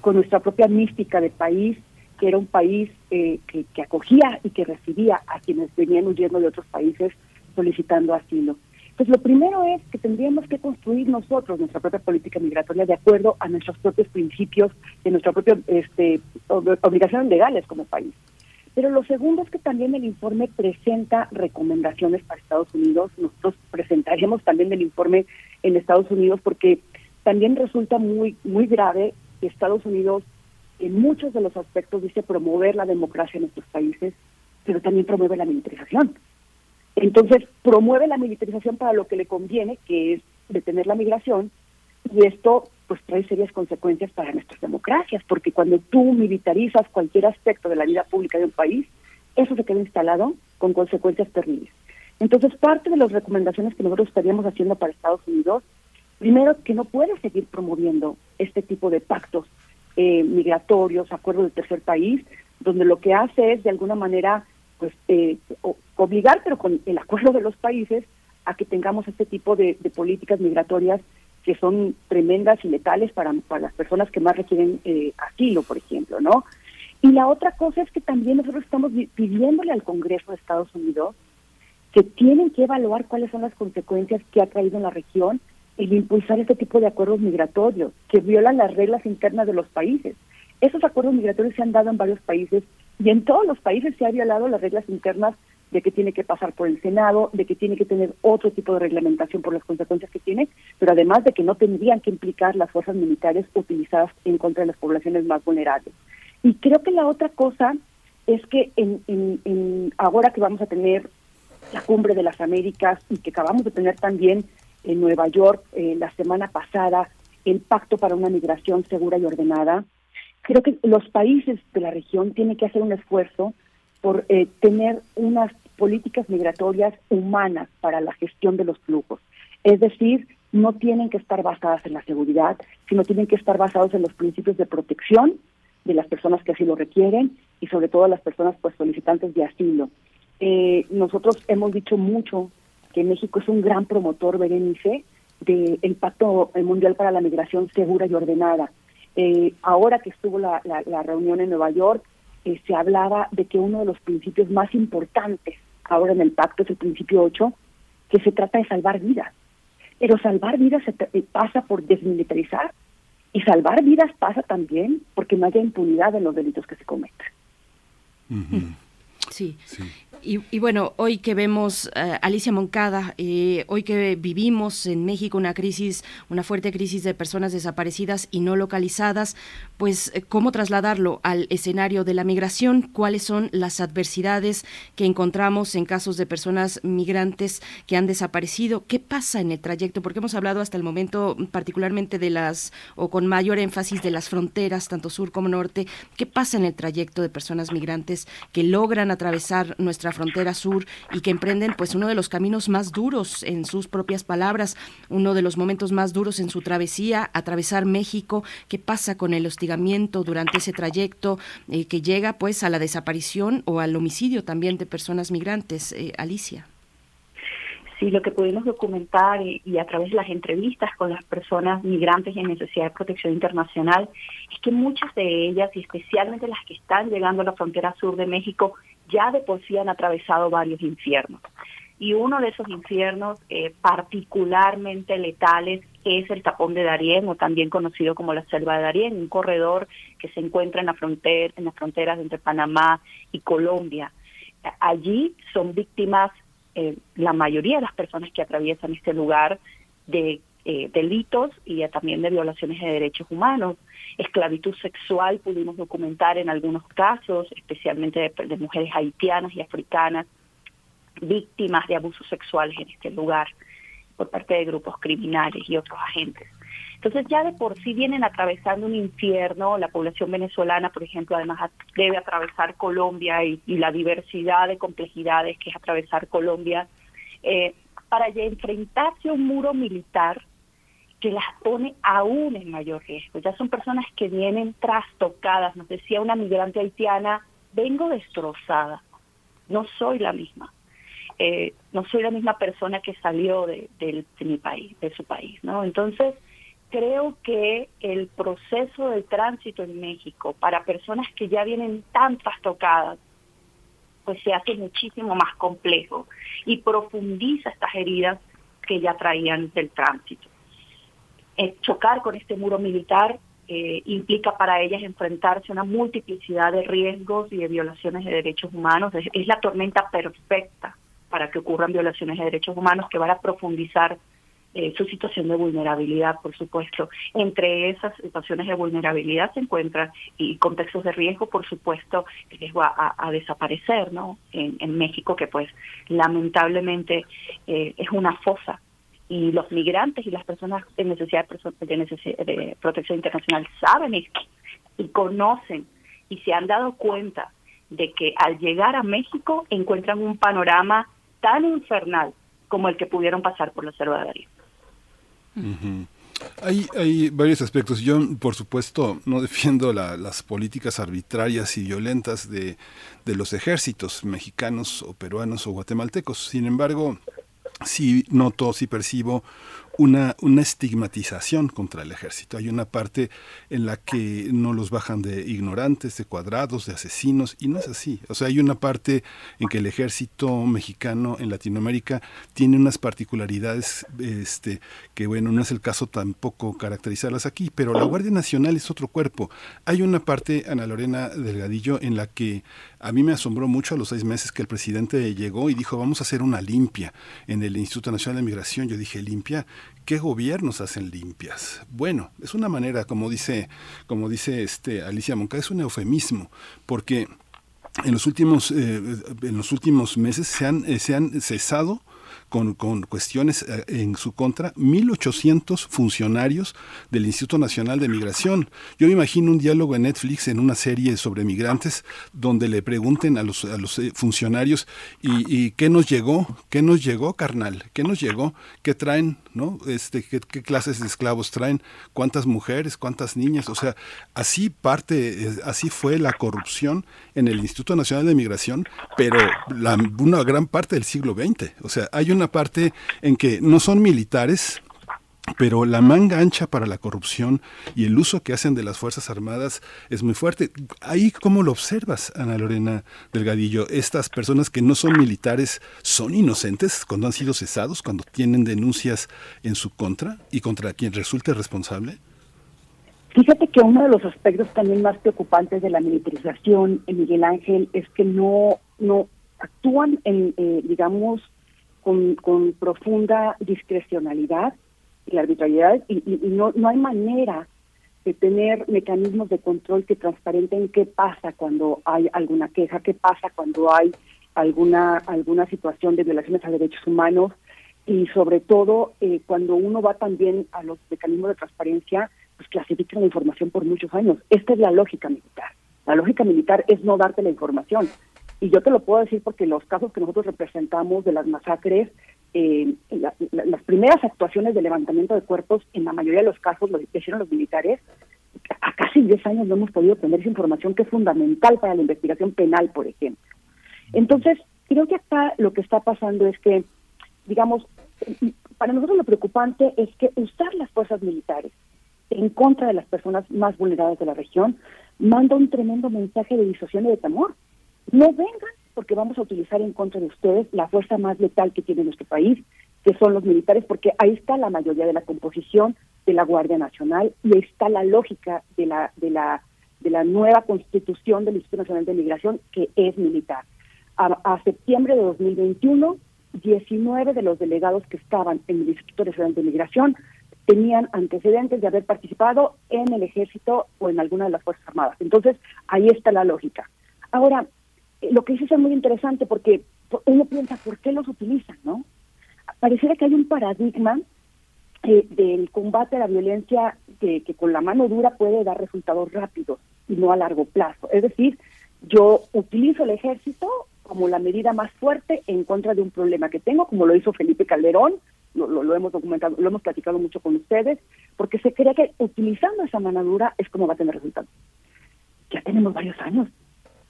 con nuestra propia mística de país, que era un país eh, que, que acogía y que recibía a quienes venían huyendo de otros países solicitando asilo. Pues lo primero es que tendríamos que construir nosotros nuestra propia política migratoria de acuerdo a nuestros propios principios, de nuestras propias este, obligaciones legales como país. Pero lo segundo es que también el informe presenta recomendaciones para Estados Unidos. Nosotros presentaremos también el informe en Estados Unidos porque también resulta muy muy grave que Estados Unidos en muchos de los aspectos dice promover la democracia en nuestros países, pero también promueve la militarización. Entonces, promueve la militarización para lo que le conviene, que es detener la migración, y esto pues trae serias consecuencias para nuestras democracias, porque cuando tú militarizas cualquier aspecto de la vida pública de un país, eso se queda instalado con consecuencias terribles. Entonces, parte de las recomendaciones que nosotros estaríamos haciendo para Estados Unidos, primero, que no puede seguir promoviendo este tipo de pactos eh, migratorios, acuerdos de tercer país, donde lo que hace es, de alguna manera, pues eh, obligar, pero con el acuerdo de los países, a que tengamos este tipo de, políticas migratorias que son tremendas y letales para, para las personas que más requieren eh, asilo, por ejemplo, ¿no? Y la otra cosa es que también nosotros estamos pidiéndole al Congreso de Estados Unidos que tienen que evaluar cuáles son las consecuencias que ha traído en la región el impulsar este tipo de acuerdos migratorios que violan las reglas internas de los países. Esos acuerdos migratorios se han dado en varios países y en todos los países se ha violado las reglas internas de que tiene que pasar por el Senado, de que tiene que tener otro tipo de reglamentación por las consecuencias que tiene, pero además de que no tendrían que implicar las fuerzas militares utilizadas en contra de las poblaciones más vulnerables. Y creo que la otra cosa es que en, en, ahora que vamos a tener la cumbre de las Américas y que acabamos de tener también en Nueva York eh, la semana pasada el pacto para una migración segura y ordenada, creo que los países de la región tienen que hacer un esfuerzo por eh, tener unas políticas migratorias humanas para la gestión de los flujos. Es decir, no tienen que estar basadas en la seguridad, sino tienen que estar basados en los principios de protección de las personas que así lo requieren y sobre todo las personas pues solicitantes de asilo. Eh, nosotros hemos dicho mucho que México es un gran promotor, Berenice, del Pacto Mundial para la Migración Segura y Ordenada. Eh, ahora que estuvo la, reunión en Nueva York, eh, se hablaba de que uno de los principios más importantes ahora en el pacto es el principio 8, que se trata de salvar vidas. Pero salvar vidas se pasa por desmilitarizar y salvar vidas pasa también porque no haya impunidad en los delitos que se cometen. Sí. sí. Y, bueno, hoy que vemos, uh, Alicia Moncada, eh, hoy que vivimos en México una crisis, una fuerte crisis de personas desaparecidas y no localizadas, pues eh, cómo trasladarlo al escenario de la migración, cuáles son las adversidades que encontramos en casos de personas migrantes que han desaparecido, qué pasa en el trayecto, porque hemos hablado hasta el momento particularmente de las, o con mayor énfasis de las fronteras, tanto sur como norte, qué pasa en el trayecto de personas migrantes que logran atravesar nuestra frontera sur y que emprenden pues uno de los caminos más duros en sus propias palabras, uno de los momentos más duros en su travesía, atravesar México, qué pasa con el hostigamiento durante ese trayecto eh, que llega pues a la desaparición o al homicidio también de personas migrantes, eh, Alicia. Sí, lo que pudimos documentar y, a través de las entrevistas con las personas migrantes en necesidad de protección internacional es que muchas de ellas, y especialmente las que están llegando a la frontera sur de México, ya de por sí han atravesado varios infiernos. Y uno de esos infiernos eh, particularmente letales es el tapón de Darién, o también conocido como la selva de Darién, un corredor que se encuentra en, la frontera, en las fronteras entre Panamá y Colombia. Allí son víctimas eh, la mayoría de las personas que atraviesan este lugar de eh, delitos y también de violaciones de derechos humanos. Esclavitud sexual pudimos documentar en algunos casos, especialmente de, mujeres haitianas y africanas, víctimas de abusos sexuales en este lugar por parte de grupos criminales y otros agentes. Entonces ya de por sí vienen atravesando un infierno, la población venezolana, por ejemplo, además debe atravesar Colombia y, la diversidad de complejidades que es atravesar Colombia, eh, para enfrentarse a un muro militar que las pone aún en mayor riesgo. Ya son personas que vienen trastocadas. Nos decía una migrante haitiana, vengo destrozada, no soy la misma. Eh, no soy la misma persona que salió de, mi país, de su país, ¿no? Entonces, creo que el proceso de tránsito en México para personas que ya vienen tan trastocadas, pues se hace muchísimo más complejo y profundiza estas heridas que ya traían del tránsito. Eh, chocar con este muro militar eh, implica para ellas enfrentarse a una multiplicidad de riesgos y de violaciones de derechos humanos. Es, la tormenta perfecta para que ocurran violaciones de derechos humanos que van a profundizar eh, su situación de vulnerabilidad, por supuesto. Entre esas situaciones de vulnerabilidad se encuentran y contextos de riesgo, por supuesto, el riesgo a, desaparecer, ¿no? En, en, México, que pues lamentablemente es una fosa y los migrantes y las personas en necesidad de, protección internacional saben esto y conocen y se han dado cuenta de que al llegar a México encuentran un panorama tan infernal como el que pudieron pasar por la selva de. Hay, hay varios aspectos. Yo, por supuesto, no defiendo las políticas arbitrarias y violentas de, de los ejércitos mexicanos o peruanos o guatemaltecos. Sin embargo, sí noto, sí percibo una, una estigmatización contra el ejército. Hay una parte en la que no los bajan de ignorantes, de cuadrados, de asesinos, y no es así. O sea, hay una parte en que el ejército mexicano en Latinoamérica tiene unas particularidades este, que, bueno, no es el caso tampoco caracterizarlas aquí, pero la Guardia Nacional es otro cuerpo. Hay una parte, Ana Lorena Delgadillo, en la que a mí me asombró mucho a los seis meses que el presidente llegó y dijo, vamos a hacer una limpia en el Instituto Nacional de Migración. Yo dije, limpia, ¿qué gobiernos hacen limpias? Bueno, es una manera, como dice, como dice este Alicia Monca, es un eufemismo, porque en los últimos, eh, en los últimos meses se han, eh, se han cesado con, con cuestiones eh, en su contra 1.800 funcionarios del Instituto Nacional de Migración. Yo me imagino un diálogo en Netflix en una serie sobre migrantes donde le pregunten a los, a los eh, funcionarios y, qué nos llegó, qué nos llegó, carnal, qué nos llegó, qué traen, ¿no? Este, qué, qué clases de esclavos traen, cuántas mujeres, cuántas niñas, o sea, así parte, eh, así fue la corrupción en el Instituto Nacional de Migración, pero la, una gran parte del siglo XX. O sea, hay una parte en que no son militares, pero la manga ancha para la corrupción y el uso que hacen de las Fuerzas Armadas es muy fuerte. Ahí, ¿cómo lo observas, Ana Lorena Delgadillo? Estas personas que no son militares son inocentes cuando han sido cesados, cuando tienen denuncias en su contra y contra quien resulte responsable. Fíjate que uno de los aspectos también más preocupantes de la militarización en Miguel Ángel es que no, no actúan en, eh, digamos, con, profunda discrecionalidad y arbitrariedad y, no, no hay manera de tener mecanismos de control que transparenten qué pasa cuando hay alguna queja, qué pasa cuando hay alguna alguna situación de violaciones a derechos humanos y sobre todo eh, cuando uno va también a los mecanismos de transparencia pues clasifican la información por muchos años. Esta es la lógica militar. La lógica militar es no darte la información. Y yo te lo puedo decir porque los casos que nosotros representamos de las masacres, eh, las primeras actuaciones de levantamiento de cuerpos, en la mayoría de los casos lo hicieron los militares, a casi 10 años no hemos podido tener esa información que es fundamental para la investigación penal, por ejemplo. Entonces, creo que acá lo que está pasando es que, digamos, para nosotros lo preocupante es que usar las fuerzas militares en contra de las personas más vulneradas de la región, manda un tremendo mensaje de disociación y de temor. No vengan porque vamos a utilizar en contra de ustedes la fuerza más letal que tiene nuestro país, que son los militares, porque ahí está la mayoría de la composición de la Guardia Nacional y ahí está la lógica de la de la de la nueva constitución del Instituto Nacional de Migración que es militar. A, a septiembre de 2021, 19 de los delegados que estaban en el Instituto Nacional de Migración tenían antecedentes de haber participado en el ejército o en alguna de las Fuerzas Armadas. Entonces, ahí está la lógica. Ahora, eh, lo que dices es muy interesante porque uno piensa, ¿por qué los utilizan? no Pareciera que hay un paradigma eh, del combate a la violencia que, que con la mano dura puede dar resultados rápidos y no a largo plazo. Es decir, yo utilizo el ejército como la medida más fuerte en contra de un problema que tengo, como lo hizo Felipe Calderón, lo, lo, hemos documentado, lo hemos platicado mucho con ustedes, porque se cree que utilizando esa manadura es como va a tener resultados. Ya tenemos varios años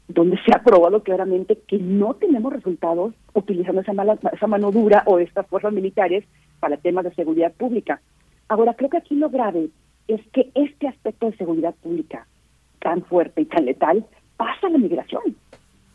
donde se ha probado claramente que no tenemos resultados utilizando esa, mala, esa mano dura o estas fuerzas militares para temas de seguridad pública. Ahora, creo que aquí lo grave es que este aspecto de seguridad pública tan fuerte y tan letal pasa a la migración.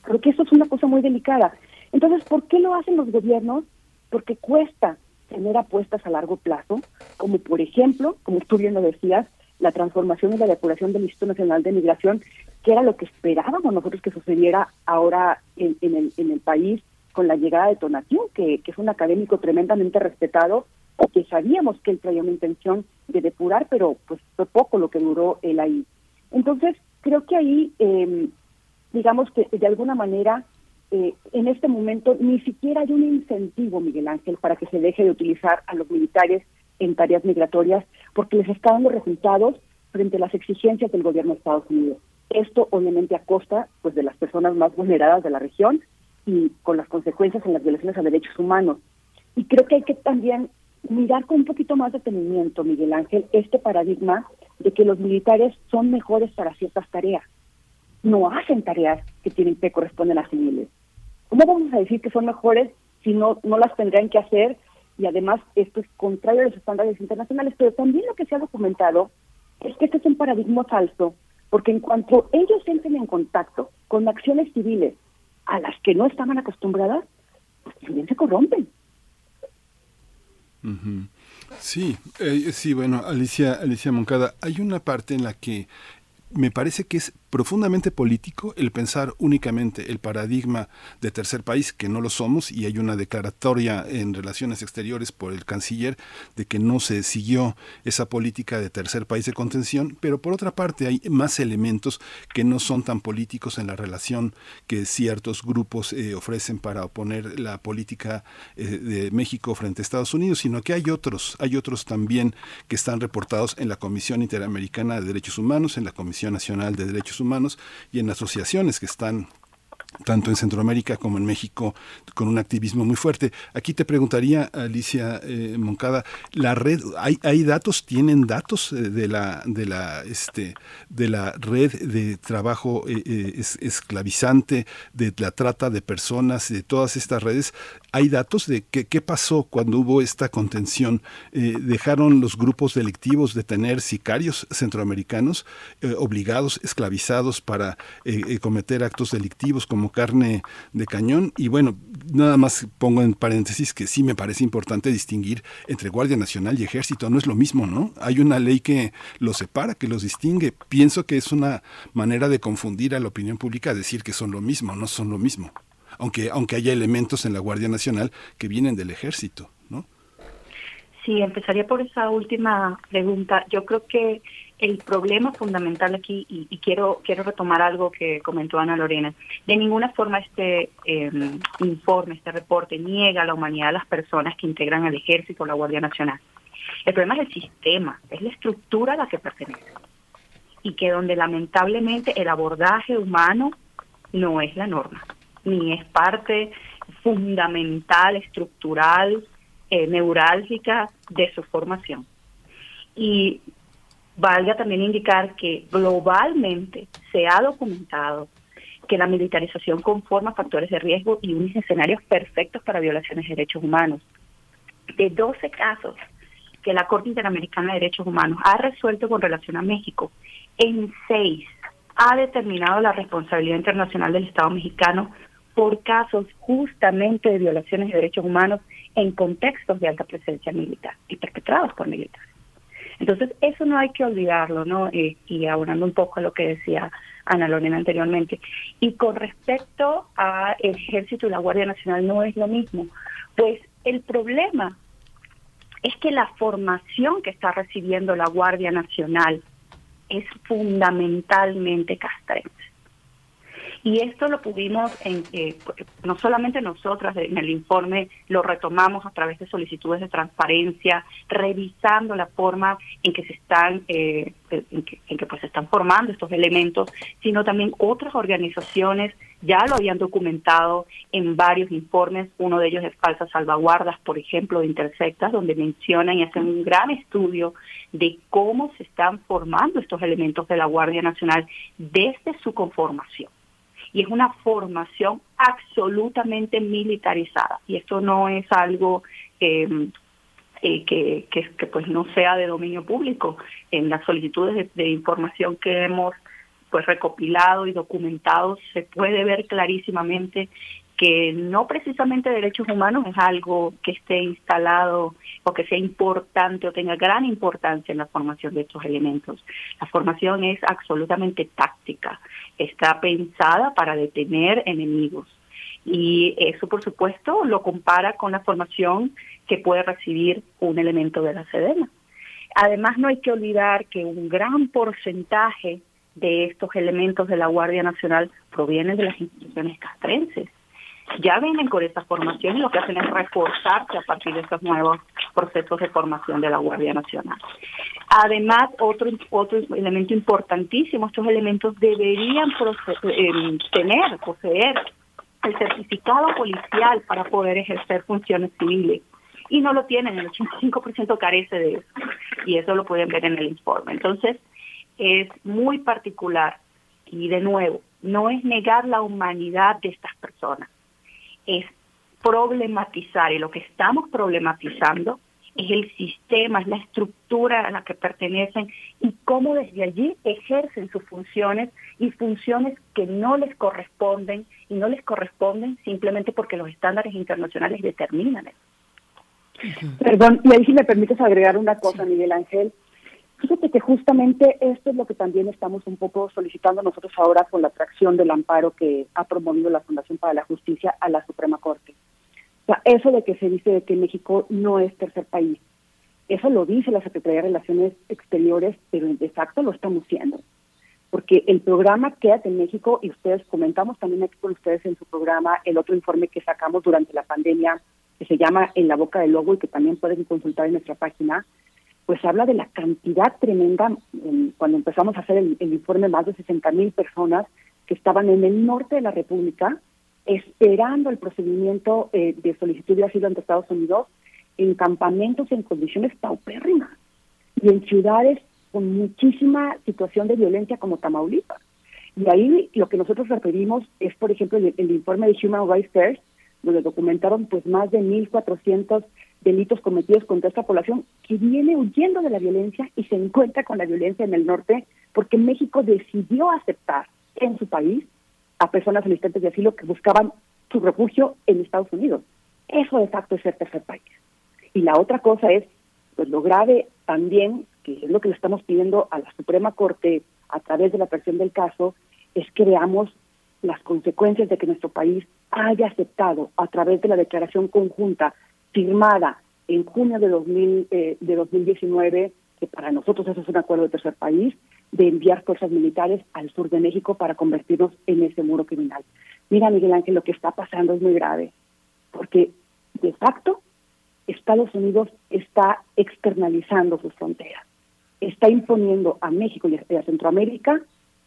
Creo que eso es una cosa muy delicada. Entonces, ¿por qué lo hacen los gobiernos? Porque cuesta tener apuestas a largo plazo, como por ejemplo, como tú bien lo decías, la transformación y la depuración del Instituto Nacional de Migración, que era lo que esperábamos nosotros que sucediera ahora en, el, país con la llegada de Tonatiu, que, que es un académico tremendamente respetado, o que sabíamos que él traía una intención de depurar, pero pues fue poco lo que duró él ahí. Entonces, creo que ahí, eh, digamos que de alguna manera eh, en este momento ni siquiera hay un incentivo, Miguel Ángel, para que se deje de utilizar a los militares en tareas migratorias, porque les está dando resultados frente a las exigencias del gobierno de Estados Unidos. Esto obviamente a costa pues de las personas más vulneradas de la región y con las consecuencias en las violaciones a derechos humanos. Y creo que hay que también mirar con un poquito más de detenimiento, Miguel Ángel, este paradigma de que los militares son mejores para ciertas tareas. No hacen tareas que tienen que corresponden a civiles. ¿Cómo vamos a decir que son mejores si no, no las tendrían que hacer? Y además esto es contrario a los estándares internacionales. Pero también lo que se ha documentado es que este es un paradigma falso, porque en cuanto ellos entren en contacto con acciones civiles a las que no estaban acostumbradas, pues también se corrompen. Sí, eh, sí, bueno, Alicia, Alicia Moncada, hay una parte en la que me parece que es profundamente político el pensar únicamente el paradigma de tercer país, que no lo somos, y hay una declaratoria en relaciones exteriores por el canciller de que no se siguió esa política de tercer país de contención, pero por otra parte hay más elementos que no son tan políticos en la relación que ciertos grupos eh, ofrecen para oponer la política eh, de México frente a Estados Unidos, sino que hay otros, hay otros también que están reportados en la Comisión Interamericana de Derechos Humanos, en la Comisión Nacional de Derechos Humanos y en asociaciones que están tanto en Centroamérica como en México, con un activismo muy fuerte. Aquí te preguntaría, Alicia eh, Moncada, la red, ¿hay, hay datos, tienen datos eh, de la, de la, este, de la red de trabajo eh, esclavizante, de la trata de personas, de todas estas redes? ¿Hay datos de qué, qué pasó cuando hubo esta contención? ¿Dejaron los grupos delictivos de tener sicarios centroamericanos obligados, esclavizados para cometer actos delictivos como carne de cañón. Y bueno, nada más pongo en paréntesis que sí me parece importante distinguir entre Guardia Nacional y Ejército. No es lo mismo, ¿no? Hay una ley que los separa, que los distingue. Pienso que es una manera de confundir a la opinión pública decir que son lo mismo, no son lo mismo. Aunque, aunque haya elementos en la Guardia Nacional que vienen del Ejército, ¿no? Sí, empezaría por esa última pregunta. Yo creo que el problema fundamental aquí, y, quiero quiero retomar algo que comentó Ana Lorena, de ninguna forma este em, informe, este reporte niega la humanidad de las personas que integran el ejército o la Guardia Nacional. El problema es el sistema, es la estructura a la que pertenece. Y que donde lamentablemente el abordaje humano no es la norma, ni es parte fundamental, estructural, eh, neurálgica de su formación. Y valga también indicar que globalmente se ha documentado que la militarización conforma factores de riesgo y unos escenarios perfectos para violaciones de derechos humanos. De 12 casos que la Corte Interamericana de Derechos Humanos ha resuelto con relación a México, en seis ha determinado la responsabilidad internacional del Estado mexicano por casos justamente de violaciones de derechos humanos en contextos de alta presencia militar y perpetrados por militares. Entonces, eso no hay que olvidarlo, ¿no? Eh, y abonando un poco a lo que decía Ana Lorena anteriormente. Y con respecto al ejército y la Guardia Nacional no es lo mismo. Pues el problema es que la formación que está recibiendo la Guardia Nacional es fundamentalmente castrense. Y esto lo pudimos, en, eh, no solamente nosotras en el informe, lo retomamos a través de solicitudes de transparencia, revisando la forma en que se están, eh, en, que, en que pues se están formando estos elementos, sino también otras organizaciones ya lo habían documentado en varios informes, uno de ellos es Falsas Salvaguardas, por ejemplo, de Intersectas, donde mencionan y hacen un gran estudio de cómo se están formando estos elementos de la Guardia Nacional desde su conformación y es una formación absolutamente militarizada. Y esto no es algo eh, que, que, pues no sea de dominio público. En las solicitudes de, información que hemos pues recopilado y documentado se puede ver clarísimamente que no precisamente derechos humanos es algo que esté instalado o que sea importante o tenga gran importancia en la formación de estos elementos. La formación es absolutamente táctica, está pensada para detener enemigos. Y eso, por supuesto, lo compara con la formación que puede recibir un elemento de la Sedena. Además, no hay que olvidar que un gran porcentaje de estos elementos de la Guardia Nacional provienen de las instituciones castrenses ya vienen con esta formación y lo que hacen es reforzarse a partir de estos nuevos procesos de formación de la Guardia Nacional. Además, otro, otro elemento importantísimo, estos elementos deberían eh, tener, poseer el certificado policial para poder ejercer funciones civiles y no lo tienen, el 85% carece de eso y eso lo pueden ver en el informe. Entonces, es muy particular y de nuevo, no es negar la humanidad de estas personas, es problematizar y lo que estamos problematizando es el sistema, es la estructura a la que pertenecen y cómo desde allí ejercen sus funciones y funciones que no les corresponden y no les corresponden simplemente porque los estándares internacionales determinan eso. Perdón, y ahí si me permites agregar una cosa, Miguel Ángel. Fíjate que justamente esto es lo que también estamos un poco solicitando nosotros ahora con la atracción del amparo que ha promovido la Fundación para la Justicia a la Suprema Corte. O sea, eso de que se dice de que México no es tercer país, eso lo dice la Secretaría de Relaciones Exteriores, pero de facto lo estamos siendo. Porque el programa Quédate en México, y ustedes comentamos también aquí con ustedes en su programa el otro informe que sacamos durante la pandemia, que se llama En la boca del lobo y que también pueden consultar en nuestra página, pues habla de la cantidad tremenda, cuando empezamos a hacer el, informe, más de 60 mil personas que estaban en el norte de la República esperando el procedimiento eh, de solicitud de asilo ante Estados Unidos en campamentos en condiciones paupérrimas y en ciudades con muchísima situación de violencia como Tamaulipas. Y ahí lo que nosotros referimos es, por ejemplo, el, el informe de Human Rights First, donde documentaron pues más de 1.400 delitos cometidos contra esta población que viene huyendo de la violencia y se encuentra con la violencia en el norte porque México decidió aceptar en su país a personas solicitantes de asilo que buscaban su refugio en Estados Unidos. Eso de facto es ser tercer país. Y la otra cosa es, pues lo grave también, que es lo que le estamos pidiendo a la Suprema Corte a través de la presión del caso, es que veamos las consecuencias de que nuestro país haya aceptado a través de la declaración conjunta firmada en junio de, 2000, eh, de 2019, que para nosotros eso es un acuerdo de tercer país, de enviar fuerzas militares al sur de México para convertirnos en ese muro criminal. Mira, Miguel Ángel, lo que está pasando es muy grave, porque de facto Estados Unidos está externalizando sus fronteras, está imponiendo a México y a Centroamérica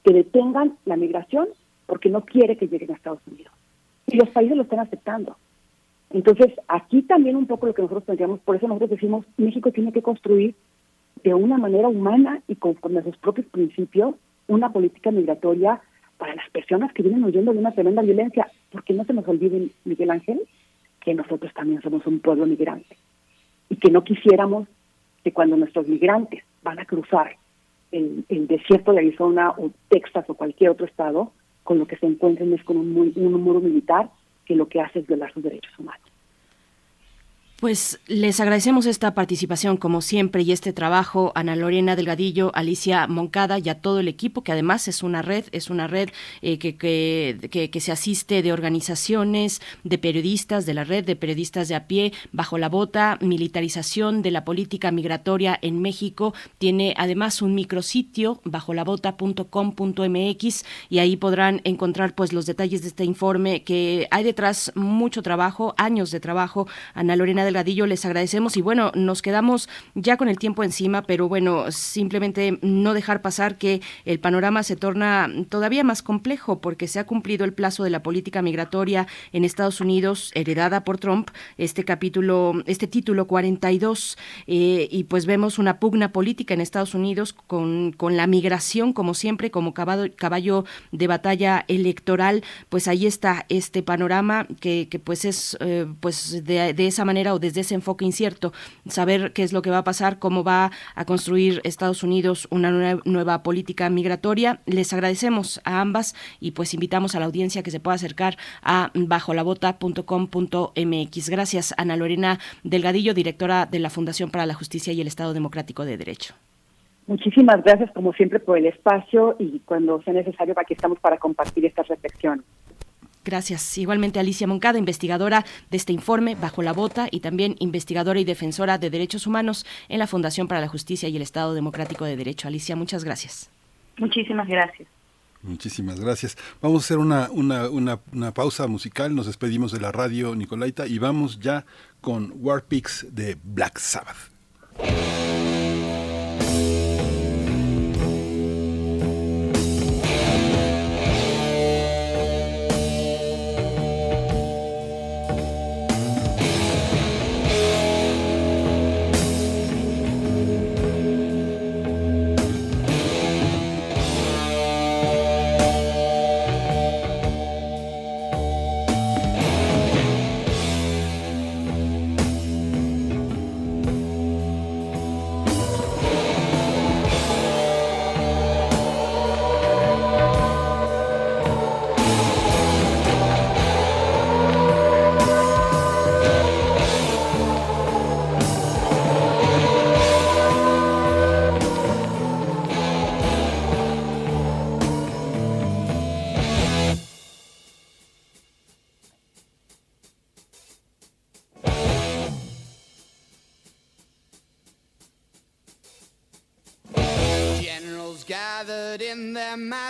que detengan la migración porque no quiere que lleguen a Estados Unidos. Y los países lo están aceptando. Entonces, aquí también un poco lo que nosotros tendríamos, por eso nosotros decimos, México tiene que construir de una manera humana y conforme a sus propios principios una política migratoria para las personas que vienen huyendo de una tremenda violencia, porque no se nos olvide, Miguel Ángel, que nosotros también somos un pueblo migrante y que no quisiéramos que cuando nuestros migrantes van a cruzar el, desierto de Arizona o Texas o cualquier otro estado, con lo que se encuentren es con un, un muro militar que lo que hace es violar sus derechos humanos. Pues les agradecemos esta participación como siempre y este trabajo Ana Lorena Delgadillo, Alicia Moncada y a todo el equipo que además es una red, es una red eh, que, que, que, se asiste de organizaciones, de periodistas, de la red de periodistas de a pie, bajo la bota, militarización de la política migratoria en México. Tiene además un micrositio bajo la bota.com.mx y ahí podrán encontrar pues los detalles de este informe que hay detrás mucho trabajo, años de trabajo. Ana Lorena Delgadillo, les agradecemos y bueno, nos quedamos ya con el tiempo encima, pero bueno, simplemente no dejar pasar que el panorama se torna todavía más complejo porque se ha cumplido el plazo de la política migratoria en Estados Unidos heredada por Trump, este capítulo, este título 42, eh, y pues vemos una pugna política en Estados Unidos con, con la migración como siempre, como caballo, caballo de batalla electoral, pues ahí está este panorama que, que pues es eh, pues de, de esa manera o desde ese enfoque incierto, saber qué es lo que va a pasar, cómo va a construir Estados Unidos una nueva política migratoria. Les agradecemos a ambas y pues invitamos a la audiencia que se pueda acercar a bajolabota.com.mx. Gracias, Ana Lorena Delgadillo, directora de la Fundación para la Justicia y el Estado Democrático de Derecho. Muchísimas gracias, como siempre, por el espacio y cuando sea necesario, aquí estamos para compartir estas reflexiones. Gracias. Igualmente Alicia Moncada, investigadora de este informe Bajo la Bota y también investigadora y defensora de derechos humanos en la Fundación para la Justicia y el Estado Democrático de Derecho. Alicia, muchas gracias. Muchísimas gracias. Muchísimas gracias. Vamos a hacer una, una, una, una, pausa musical, nos despedimos de la radio Nicolaita y vamos ya con War Pigs de Black Sabbath.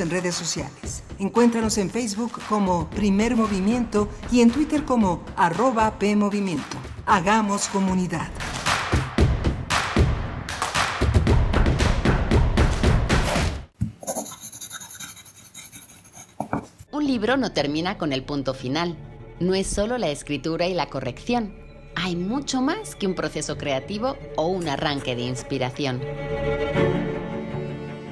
En redes sociales. Encuéntranos en Facebook como Primer Movimiento y en Twitter como arroba PMovimiento. Hagamos comunidad. Un libro no termina con el punto final. No es solo la escritura y la corrección. Hay mucho más que un proceso creativo o un arranque de inspiración.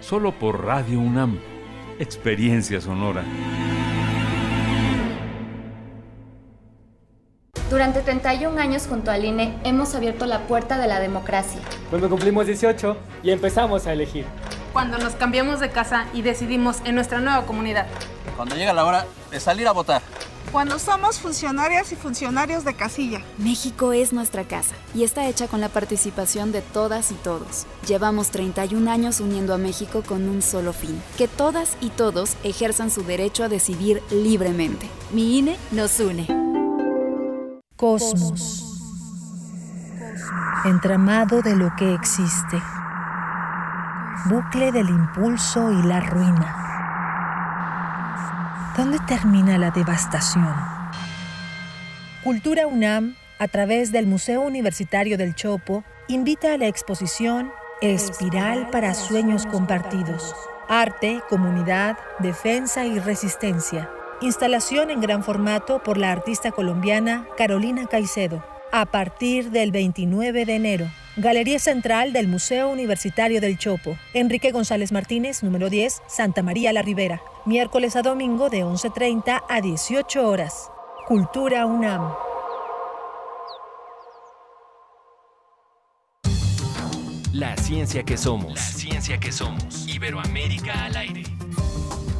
solo por Radio UNAM, Experiencia Sonora. Durante 31 años junto al INE hemos abierto la puerta de la democracia. Cuando cumplimos 18 y empezamos a elegir. Cuando nos cambiamos de casa y decidimos en nuestra nueva comunidad. Cuando llega la hora de salir a votar. Cuando somos funcionarias y funcionarios de casilla. México es nuestra casa y está hecha con la participación de todas y todos. Llevamos 31 años uniendo a México con un solo fin, que todas y todos ejerzan su derecho a decidir libremente. Mi INE nos une. Cosmos. Entramado de lo que existe. Bucle del impulso y la ruina. ¿Dónde termina la devastación? Cultura UNAM, a través del Museo Universitario del Chopo, invita a la exposición Espiral para Sueños Compartidos. Arte, comunidad, defensa y resistencia. Instalación en gran formato por la artista colombiana Carolina Caicedo. A partir del 29 de enero. Galería Central del Museo Universitario del Chopo. Enrique González Martínez, número 10, Santa María la Ribera. Miércoles a domingo de 11.30 a 18 horas. Cultura UNAM. La ciencia que somos. La ciencia que somos. Iberoamérica al aire.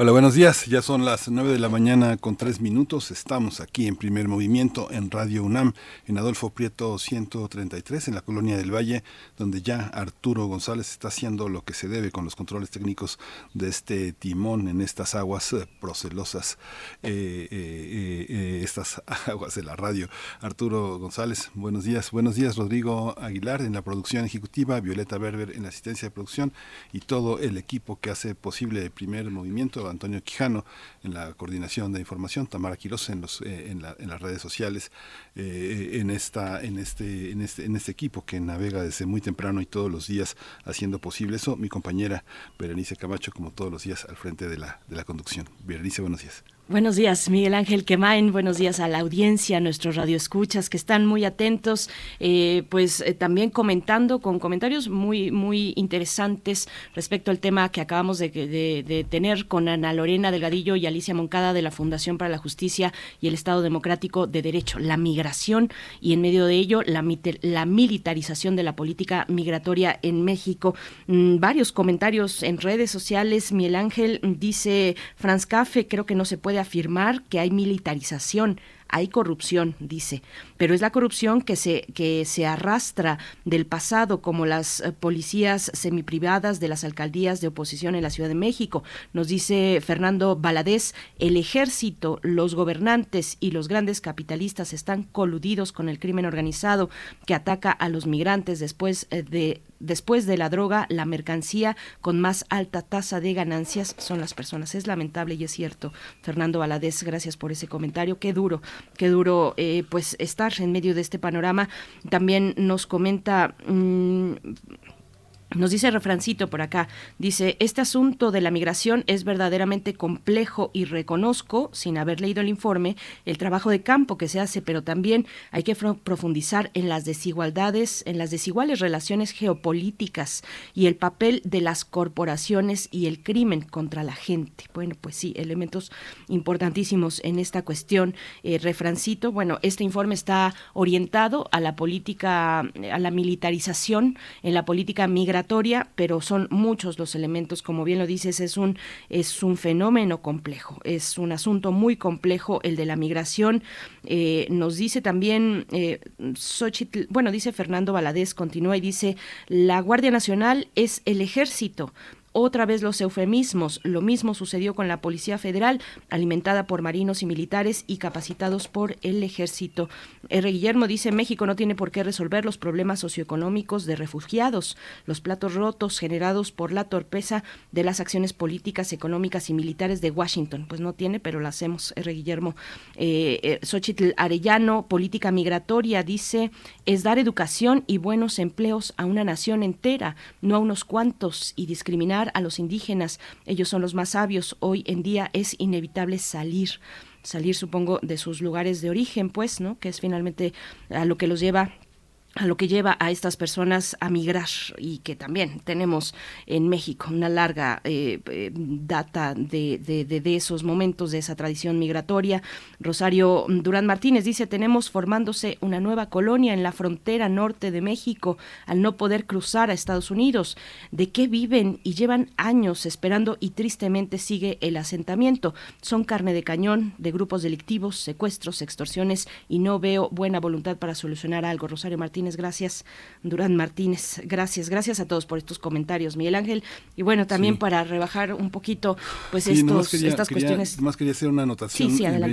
Hola, buenos días. Ya son las 9 de la mañana con 3 minutos. Estamos aquí en primer movimiento en Radio UNAM, en Adolfo Prieto 133, en la colonia del Valle, donde ya Arturo González está haciendo lo que se debe con los controles técnicos de este timón en estas aguas eh, procelosas, eh, eh, estas aguas de la radio. Arturo González, buenos días. Buenos días, Rodrigo Aguilar en la producción ejecutiva, Violeta Berber en la asistencia de producción y todo el equipo que hace posible el primer movimiento Antonio Quijano en la coordinación de información, Tamara Quiroz en, los, eh, en, las redes sociales, eh, en, esta, en, este, en, este, en este equipo que navega desde muy temprano y todos los días haciendo posible eso. Mi compañera Berenice Camacho, como todos los días, al frente de la, de la conducción. Berenice, buenos días. Buenos días, Miguel Ángel Quemain. Buenos días a la audiencia, a nuestros radioescuchas que están muy atentos, eh, pues eh, también comentando con comentarios muy, muy interesantes respecto al tema que acabamos de, tener con Ana Lorena Delgadillo y Alicia Moncada de la Fundación para la Justicia y el Estado Democrático de Derecho, la migración y en medio de ello la, militarización de la política migratoria en México. Mm, varios comentarios en redes sociales. Miguel Ángel dice, Franz Café, creo que no se puede afirmar que hay militarización hay corrupción, dice, pero es la corrupción que se, que se arrastra del pasado, como las eh, policías semiprivadas de las alcaldías de oposición en la Ciudad de México. Nos dice Fernando Baladés, el ejército, los gobernantes y los grandes capitalistas están coludidos con el crimen organizado que ataca a los migrantes después eh, de después de la droga, la mercancía con más alta tasa de ganancias son las personas. Es lamentable y es cierto. Fernando Valadez, gracias por ese comentario. Qué duro, qué duro eh, pues en medio de este panorama. También nos comenta... Mm, nos dice refrancito por acá, dice, este asunto de la migración es verdaderamente complejo y reconozco, sin haber leído el informe, el trabajo de campo que se hace, pero también hay que profundizar en las desigualdades, en las desiguales relaciones geopolíticas y el papel de las corporaciones y el crimen contra la gente. Bueno, pues sí, elementos importantísimos en esta cuestión. Eh, refrancito, bueno, este informe está orientado a la política, a la militarización en la política migratoria pero son muchos los elementos, como bien lo dices, es un, es un fenómeno complejo, es un asunto muy complejo el de la migración. Eh, nos dice también, eh, bueno, dice Fernando Valadez, continúa y dice, la Guardia Nacional es el ejército, otra vez los eufemismos. Lo mismo sucedió con la Policía Federal, alimentada por marinos y militares y capacitados por el ejército. R. Guillermo dice, México no tiene por qué resolver los problemas socioeconómicos de refugiados, los platos rotos generados por la torpeza de las acciones políticas, económicas y militares de Washington. Pues no tiene, pero lo hacemos, R. Guillermo. Eh, eh, Xochitl Arellano, política migratoria, dice, es dar educación y buenos empleos a una nación entera, no a unos cuantos, y discriminar a los indígenas. Ellos son los más sabios. Hoy en día es inevitable salir salir supongo de sus lugares de origen pues no que es finalmente a lo que los lleva a lo que lleva a estas personas a migrar y que también tenemos en México una larga eh, eh, data de, de, esos momentos, de esa tradición migratoria. Rosario Durán Martínez dice, tenemos formándose una nueva colonia en la frontera norte de México al no poder cruzar a Estados Unidos. ¿De qué viven y llevan años esperando y tristemente sigue el asentamiento? Son carne de cañón de grupos delictivos, secuestros, extorsiones y no veo buena voluntad para solucionar algo. Rosario Martínez gracias. Durán Martínez, gracias. Gracias a todos por estos comentarios, Miguel Ángel. Y bueno, también para rebajar un poquito pues estos, estas cuestiones. Más quería hacer una anotación.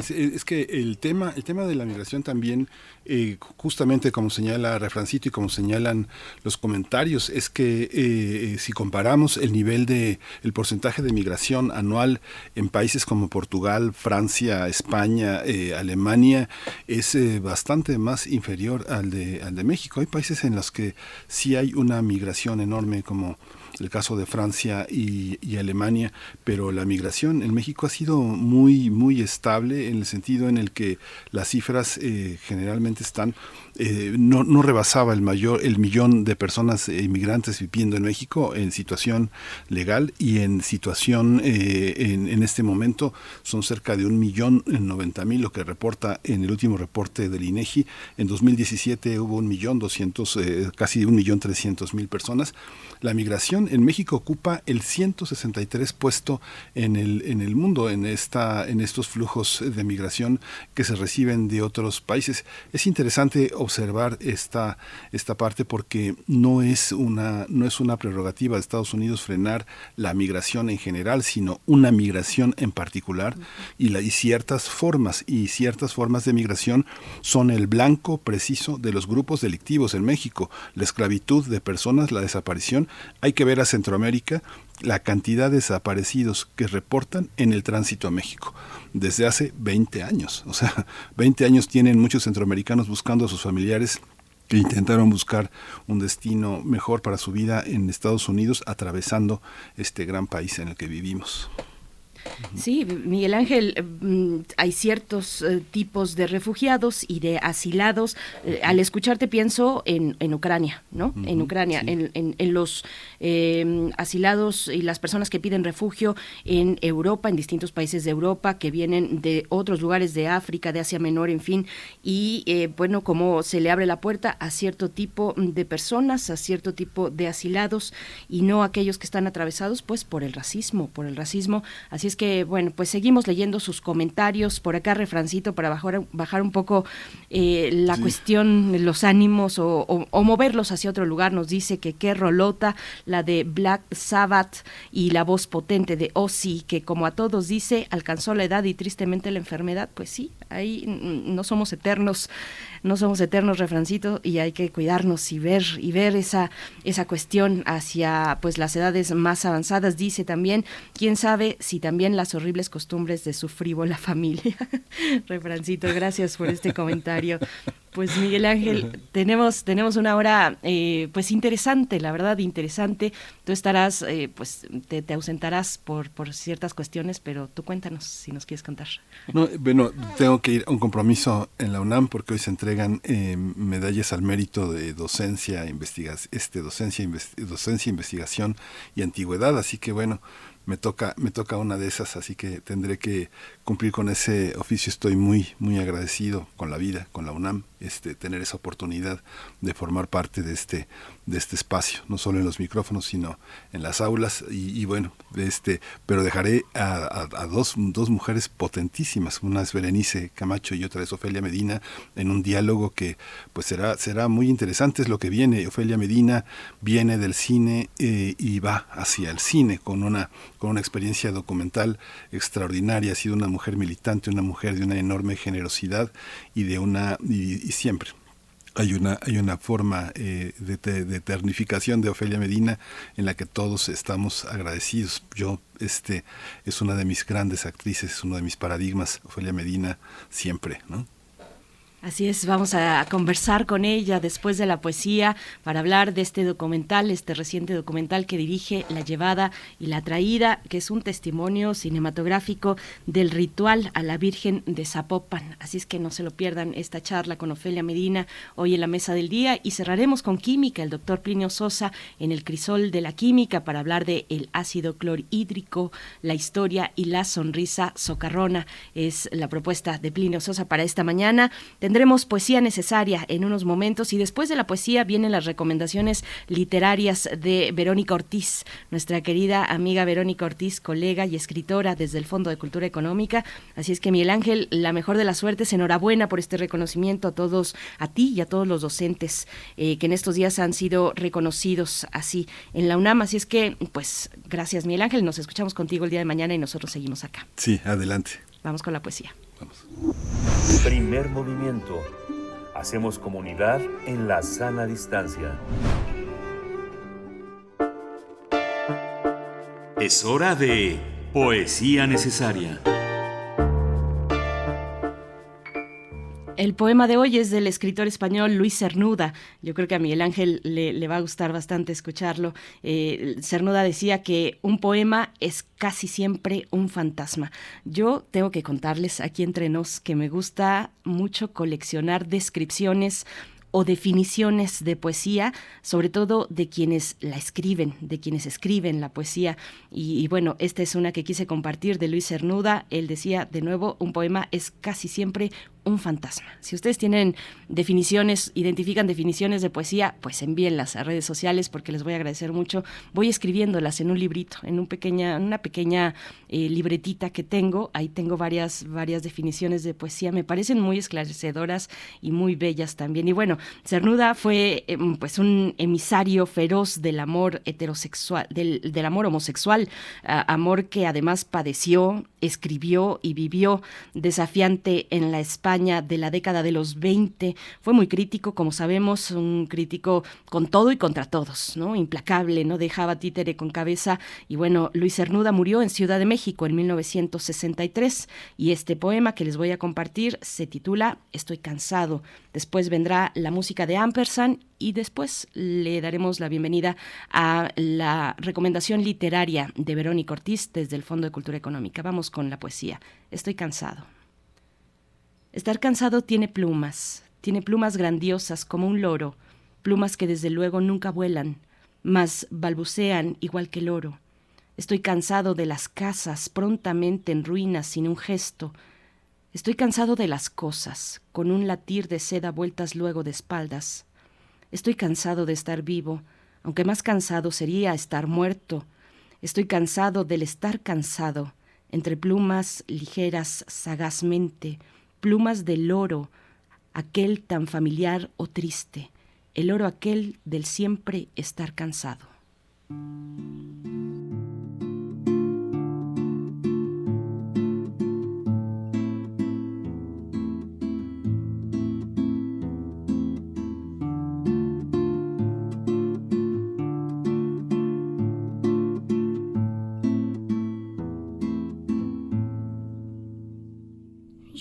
Es que el tema, el tema de la migración también, eh, justamente como señala Refrancito y como señalan los comentarios, es que eh, eh, si comparamos el nivel de, el porcentaje de migración anual en países como Portugal, Francia, España, Alemania, es bastante más inferior al de, al de México. Hay países en los que sí hay una migración enorme como el caso de Francia y, Alemania, pero la migración en México ha sido muy, muy estable en el sentido en el que las cifras eh, generalmente están eh, no, no, rebasaba el mayor el millón de personas inmigrantes viviendo en México en situación legal y en situación eh, en, este momento son cerca de un millón noventa mil lo que reporta en el último reporte del INEGI en 2017 hubo un millón doscientos eh, casi un millón trescientos mil personas la migración en México ocupa el 163 puesto en el, en el mundo en, esta, en estos flujos de migración que se reciben de otros países. Es interesante observar esta, esta parte porque no es, una, no es una prerrogativa de Estados Unidos frenar la migración en general, sino una migración en particular. Y, la, y ciertas formas y ciertas formas de migración son el blanco preciso de los grupos delictivos en México, la esclavitud de personas, la desaparición. Hay que ver a Centroamérica la cantidad de desaparecidos que reportan en el tránsito a México desde hace 20 años. O sea, 20 años tienen muchos centroamericanos buscando a sus familiares que intentaron buscar un destino mejor para su vida en Estados Unidos atravesando este gran país en el que vivimos. Sí, Miguel Ángel, mm, hay ciertos eh, tipos de refugiados y de asilados. Eh, al escucharte pienso en, en Ucrania, ¿no? en Ucrania, en, en, los em, asilados y las personas que piden refugio en Europa, en distintos países de Europa, que vienen de otros lugares de África, de Asia Menor, en fin. Y eh, bueno, cómo se le abre la puerta a cierto tipo de personas, a cierto tipo de asilados y no aquellos que están atravesados pues por el racismo, por el racismo. Así es que, bueno, pues seguimos leyendo sus comentarios. Por acá, refrancito, para bajar, bajar un poco eh, la cuestión, los ánimos o, moverlos hacia otro lugar. Nos dice que qué rolota, la de Black Sabbath y la voz potente de Ozzy, que como a todos dice, alcanzó la edad y tristemente la enfermedad. Pues sí, ahí no somos eternos no somos eternos refrancitos y hay que cuidarnos y ver y ver esa esa cuestión hacia pues las edades más avanzadas dice también quién sabe si también las horribles costumbres de su frívola familia refrancito gracias por este comentario pues Miguel Ángel, tenemos, tenemos una hora eh, pues interesante, la verdad, interesante. Tú estarás, eh, pues te, ausentarás por, por ciertas cuestiones, pero tú cuéntanos si nos quieres contar. No, bueno, tengo que ir a un compromiso en la UNAM porque hoy se eh, medallas al mérito de docencia, investigación, este, docencia, docencia, investigación y antigüedad, así que bueno, me toca, me toca una de esas, así que tendré que cumplir con ese oficio. Estoy muy, muy agradecido con la vida, con la UNAM, este, tener esa oportunidad de formar parte de este, de este espacio, no solo en los micrófonos, sino en las aulas. Y, bueno, este, pero dejaré a, dos, dos mujeres potentísimas, una es Berenice Camacho y otra es Ofelia Medina, en un diálogo que pues será, será muy interesante, es lo que viene. Ofelia Medina viene del cine eh, y va hacia el cine con una, con una experiencia documental extraordinaria, ha sido una mujer militante, una mujer de una enorme generosidad y de una, y siempre hay una, hay una forma eh, de, de, eternificación de Ofelia Medina en la que todos estamos agradecidos. Yo, este, es una de mis grandes actrices, es uno de mis paradigmas, Ofelia Medina, siempre, ¿no? Así es, vamos a conversar con ella después de la poesía para hablar de este documental, este reciente documental que dirige La Llevada y la Traída, que es un testimonio cinematográfico del ritual a la Virgen de Zapopan. Así es que no se lo pierdan esta charla con Ofelia Medina hoy en la mesa del día y cerraremos con química, el doctor Plinio Sosa en el crisol de la química para hablar de el ácido clorhídrico, la historia y la sonrisa socarrona. Es la propuesta de Plinio Sosa para esta mañana. Poesía necesaria en unos momentos y después de la poesía vienen las recomendaciones literarias de Verónica Ortiz, nuestra querida amiga Verónica Ortiz, colega y escritora desde el Fondo de Cultura Económica. Así es que Miguel Ángel, la mejor de las suertes, enhorabuena por este reconocimiento a todos, a ti y a todos los docentes eh, que en estos días han sido reconocidos así en la UNAM. Así es que, pues, gracias Miguel Ángel, nos escuchamos contigo el día de mañana y nosotros seguimos acá. Sí, adelante. Vamos con la poesía. Primer movimiento. Hacemos comunidad en la sana distancia. Es hora de poesía necesaria. El poema de hoy es del escritor español Luis Cernuda. Yo creo que a Miguel Ángel le, va a gustar bastante escucharlo. Eh, Cernuda decía que un poema es casi siempre un fantasma. Yo tengo que contarles aquí entre nos que me gusta mucho coleccionar descripciones o definiciones de poesía, sobre todo de quienes la escriben, de quienes escriben la poesía. Y, bueno, esta es una que quise compartir de Luis Cernuda. Él decía, de nuevo, un poema es casi siempre un fantasma. Si ustedes tienen definiciones, identifican definiciones de poesía, pues envíenlas a redes sociales porque les voy a agradecer mucho. Voy escribiéndolas en un librito, en un pequeña, una pequeña eh, libretita que tengo. Ahí tengo varias, varias definiciones de poesía. Me parecen muy esclarecedoras y muy bellas también. Y bueno, Cernuda fue em, pues un emisario feroz del amor heterosexual, del, del amor homosexual, amor que además padeció, escribió y vivió desafiante en la De la década de los 20. Fue muy crítico, como sabemos, un crítico con todo y contra todos, ¿no? Implacable, no dejaba títere con cabeza. Y bueno, Luis Cernuda murió en Ciudad de México en 1963 y este poema que les voy a compartir se titula Estoy cansado. Después vendrá la música de Ampersand y después le daremos la bienvenida a la recomendación literaria de Verónica Ortiz desde el Fondo de Cultura Económica. Vamos con la poesía. Estoy cansado. Estar cansado tiene plumas, tiene plumas grandiosas como un loro, plumas que desde luego nunca vuelan, mas balbucean igual que el oro. Estoy cansado de las casas prontamente en ruinas sin un gesto. Estoy cansado de las cosas, con un latir de seda vueltas luego de espaldas. Estoy cansado de estar vivo, aunque más cansado sería estar muerto. Estoy cansado del estar cansado, entre plumas ligeras sagazmente, plumas del oro, aquel tan familiar o triste, el oro aquel del siempre estar cansado.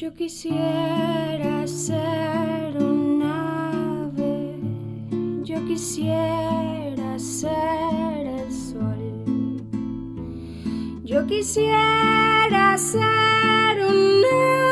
Yo quisiera ser un ave, yo quisiera ser el sol. Yo quisiera ser un ave,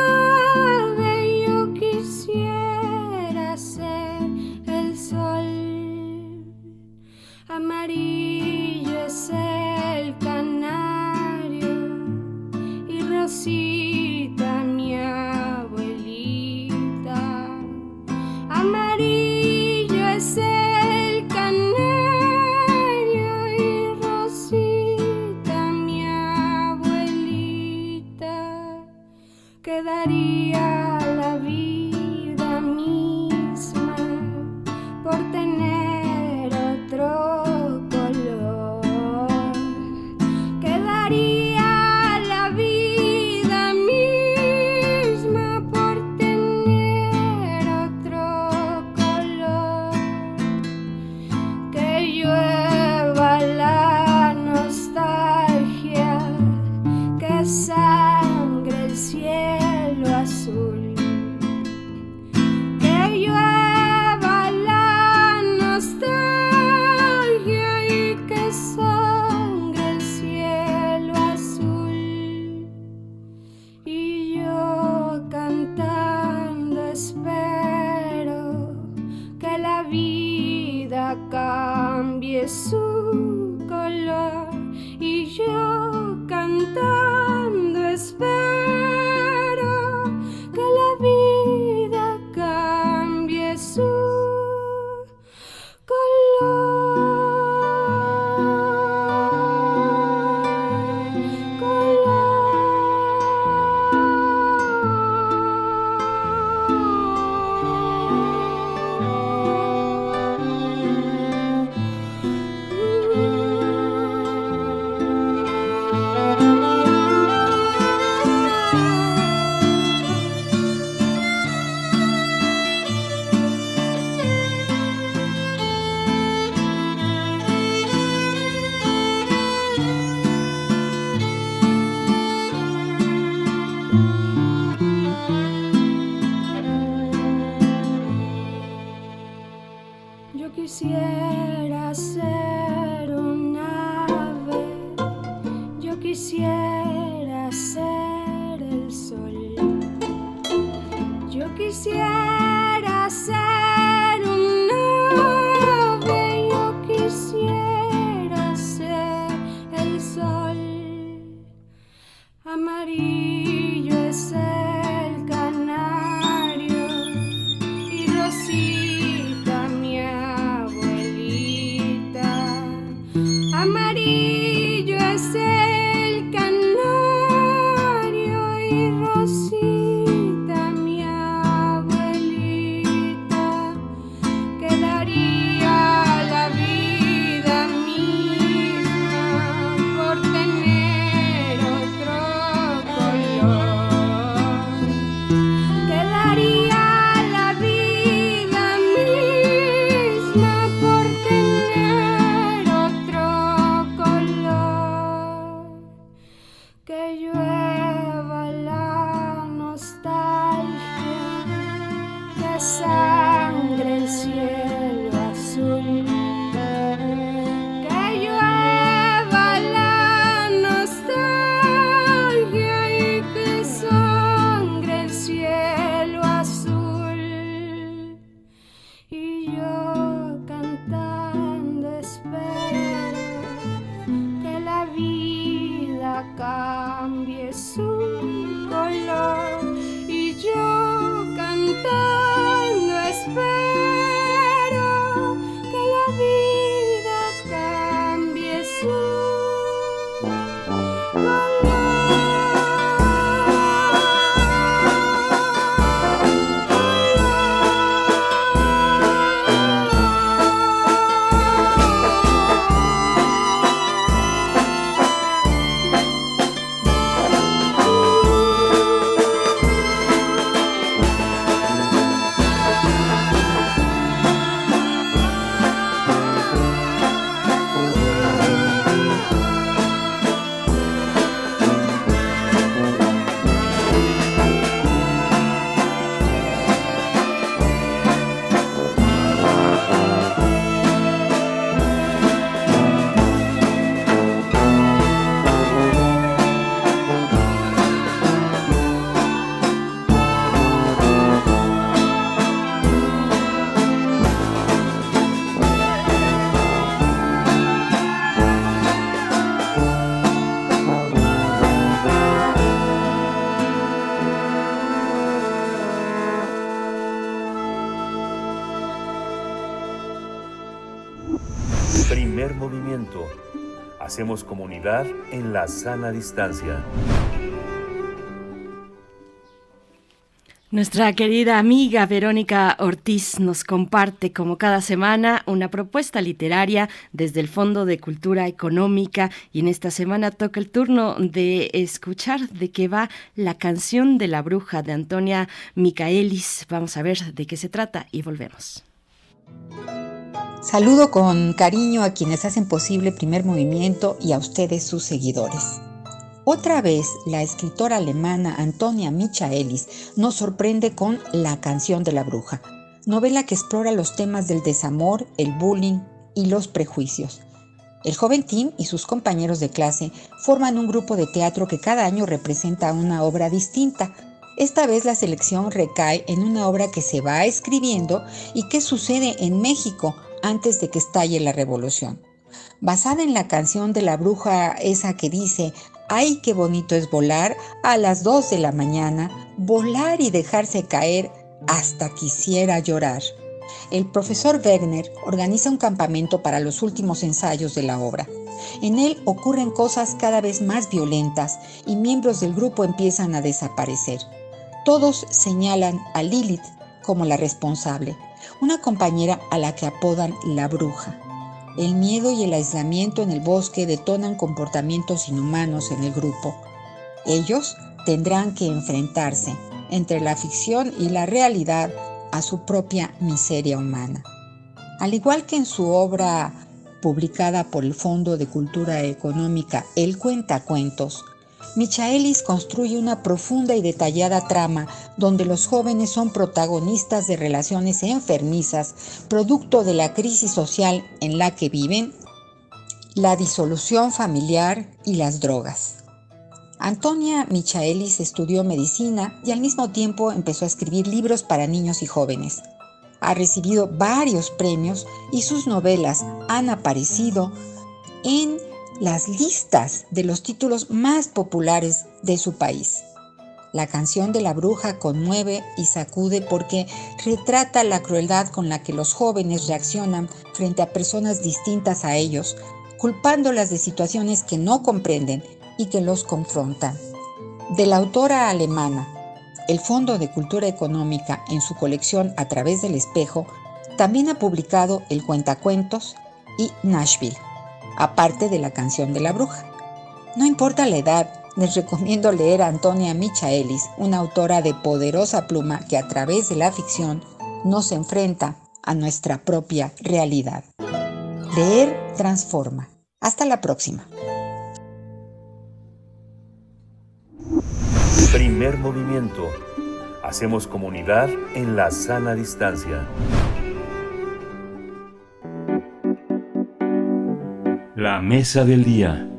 Hacemos comunidad en la sana distancia. Nuestra querida amiga Verónica Ortiz nos comparte como cada semana una propuesta literaria desde el Fondo de Cultura Económica y en esta semana toca el turno de escuchar de qué va la canción de la bruja de Antonia Micaelis. Vamos a ver de qué se trata y volvemos. Saludo con cariño a quienes hacen posible primer movimiento y a ustedes sus seguidores. Otra vez, la escritora alemana Antonia Michaelis nos sorprende con La canción de la bruja, novela que explora los temas del desamor, el bullying y los prejuicios. El joven Tim y sus compañeros de clase forman un grupo de teatro que cada año representa una obra distinta. Esta vez la selección recae en una obra que se va escribiendo y que sucede en México antes de que estalle la revolución. Basada en la canción de la bruja esa que dice, ay, qué bonito es volar a las 2 de la mañana, volar y dejarse caer hasta quisiera llorar. El profesor Wegner organiza un campamento para los últimos ensayos de la obra. En él ocurren cosas cada vez más violentas y miembros del grupo empiezan a desaparecer. Todos señalan a Lilith como la responsable, una compañera a la que apodan la bruja. El miedo y el aislamiento en el bosque detonan comportamientos inhumanos en el grupo. Ellos tendrán que enfrentarse entre la ficción y la realidad a su propia miseria humana. Al igual que en su obra publicada por el Fondo de Cultura Económica El Cuentacuentos, Michaelis construye una profunda y detallada trama donde los jóvenes son protagonistas de relaciones enfermizas, producto de la crisis social en la que viven la disolución familiar y las drogas. Antonia Michaelis estudió medicina y al mismo tiempo empezó a escribir libros para niños y jóvenes. Ha recibido varios premios y sus novelas han aparecido en las listas de los títulos más populares de su país. La canción de la bruja conmueve y sacude porque retrata la crueldad con la que los jóvenes reaccionan frente a personas distintas a ellos, culpándolas de situaciones que no comprenden y que los confrontan. De la autora alemana, el Fondo de Cultura Económica en su colección A través del espejo también ha publicado El Cuentacuentos y Nashville, aparte de la canción de la bruja. No importa la edad, les recomiendo leer a Antonia Michaelis, una autora de poderosa pluma que a través de la ficción nos enfrenta a nuestra propia realidad. Leer transforma. Hasta la próxima. Primer movimiento. Hacemos comunidad en la sana distancia. La mesa del día.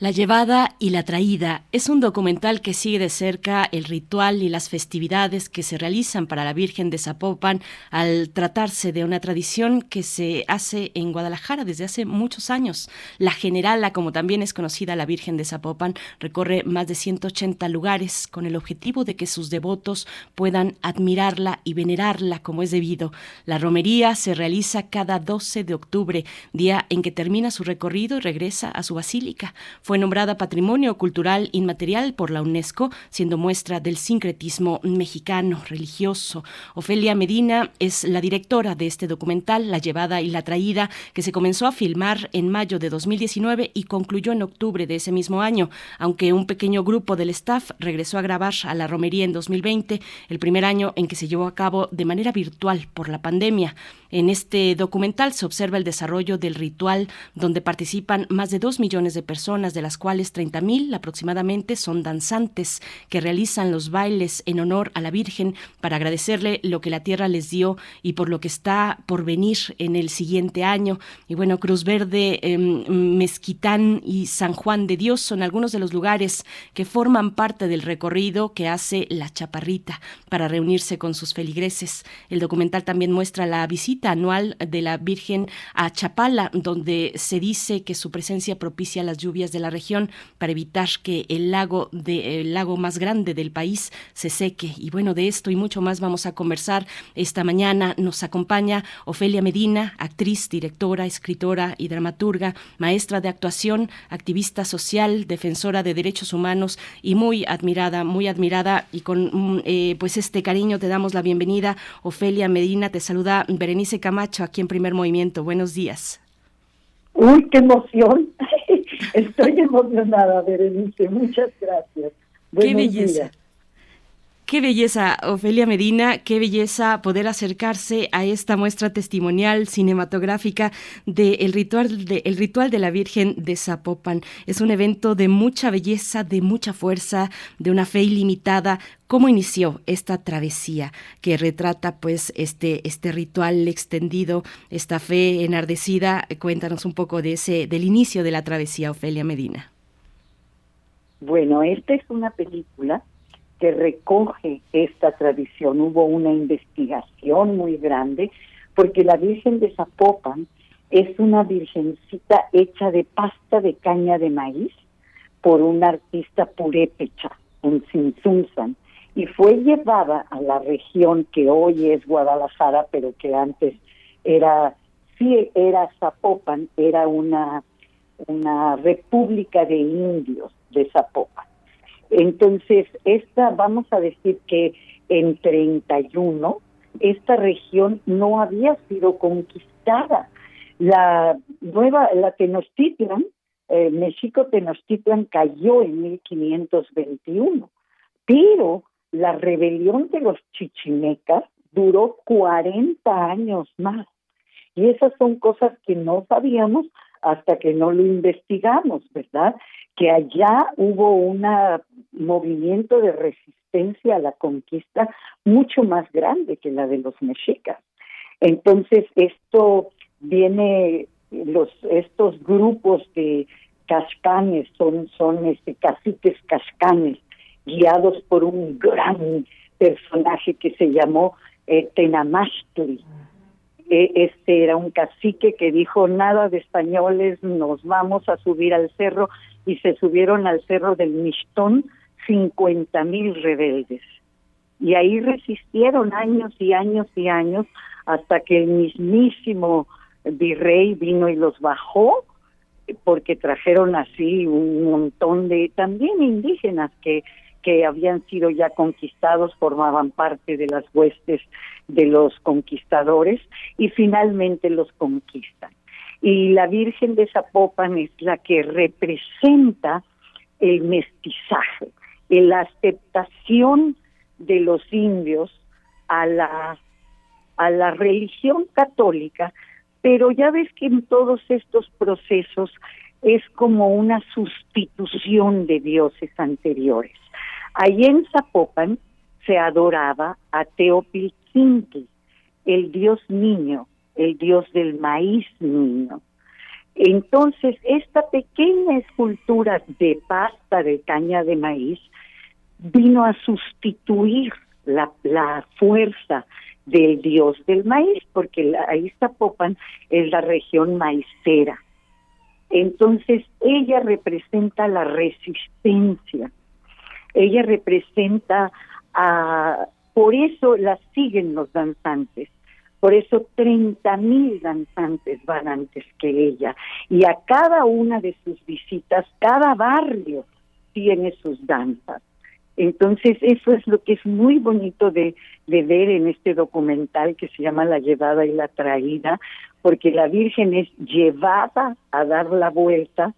La llevada y la traída es un documental que sigue de cerca el ritual y las festividades que se realizan para la Virgen de Zapopan al tratarse de una tradición que se hace en Guadalajara desde hace muchos años. La Generala, como también es conocida la Virgen de Zapopan, recorre más de 180 lugares con el objetivo de que sus devotos puedan admirarla y venerarla como es debido. La romería se realiza cada 12 de octubre, día en que termina su recorrido y regresa a su basílica. Nombrada Patrimonio Cultural Inmaterial por la UNESCO, siendo muestra del sincretismo mexicano religioso. Ofelia Medina es la directora de este documental, La llevada y la traída, que se comenzó a filmar en mayo de 2019 y concluyó en octubre de ese mismo año, aunque un pequeño grupo del staff regresó a grabar a la romería en 2020, el primer año en que se llevó a cabo de manera virtual por la pandemia. En este documental se observa el desarrollo del ritual donde participan más de dos millones de personas, de las cuales 30 mil aproximadamente son danzantes que realizan los bailes en honor a la Virgen para agradecerle lo que la tierra les dio y por lo que está por venir en el siguiente año. Y bueno, Cruz Verde, em, Mezquitán y San Juan de Dios son algunos de los lugares que forman parte del recorrido que hace la Chaparrita para reunirse con sus feligreses. El documental también muestra la visita anual de la Virgen a Chapala, donde se dice que su presencia propicia las lluvias de la región para evitar que el lago, de, lago más grande del país se seque. Y bueno, de esto y mucho más vamos a conversar esta mañana. Nos acompaña Ofelia Medina, actriz, directora, escritora y dramaturga, maestra de actuación, activista social, defensora de derechos humanos y muy admirada, muy admirada y con mm, eh, pues este cariño te damos la bienvenida. Ofelia Medina, te saluda Berenice Camacho aquí en Primer Movimiento. Buenos días. Uy, qué emoción. Estoy emocionada, Berenice. Muchas gracias. qué belleza. Qué belleza, Ofelia Medina, qué belleza poder acercarse a esta muestra testimonial cinematográfica del ritual, de, el ritual de la Virgen de Zapopan. Es un evento de mucha belleza, de mucha fuerza, de una fe ilimitada. ¿Cómo inició esta travesía que retrata pues este, este ritual extendido, esta fe enardecida? Cuéntanos un poco de ese, del inicio de la travesía, Ofelia Medina. Bueno, esta es una película que recoge esta tradición. Hubo una investigación muy grande porque la Virgen de Zapopan es una virgencita hecha de pasta de caña de maíz por un artista purépecha en Sinsunzan y fue llevada a la región que hoy es Guadalajara, pero que antes era sí era Zapopan, era una una república de indios de Zapopan. Entonces, esta, vamos a decir que en 31, esta región no había sido conquistada. La nueva, la Tenochtitlan, eh, México Tenochtitlan cayó en 1521, pero la rebelión de los chichimecas duró 40 años más. Y esas son cosas que no sabíamos hasta que no lo investigamos, ¿verdad? Que allá hubo un movimiento de resistencia a la conquista mucho más grande que la de los mexicas. Entonces, esto viene los estos grupos de cascanes, son, son este, caciques cascanes, guiados por un gran personaje que se llamó eh, Tenamastri. Este era un cacique que dijo nada de españoles, nos vamos a subir al cerro y se subieron al cerro del Mistón cincuenta mil rebeldes. Y ahí resistieron años y años y años hasta que el mismísimo virrey vino y los bajó porque trajeron así un montón de también indígenas que que habían sido ya conquistados formaban parte de las huestes de los conquistadores y finalmente los conquistan. Y la Virgen de Zapopan es la que representa el mestizaje, la aceptación de los indios a la a la religión católica, pero ya ves que en todos estos procesos es como una sustitución de dioses anteriores. Allí en Zapopan se adoraba a Teopilzintli, el dios niño, el dios del maíz niño. Entonces, esta pequeña escultura de pasta de caña de maíz vino a sustituir la, la fuerza del dios del maíz, porque ahí Zapopan es la región maicera. Entonces, ella representa la resistencia ella representa a, por eso la siguen los danzantes, por eso 30 mil danzantes van antes que ella. Y a cada una de sus visitas, cada barrio tiene sus danzas. Entonces, eso es lo que es muy bonito de, de, ver en este documental que se llama La llevada y la traída, porque la Virgen es llevada a dar la vuelta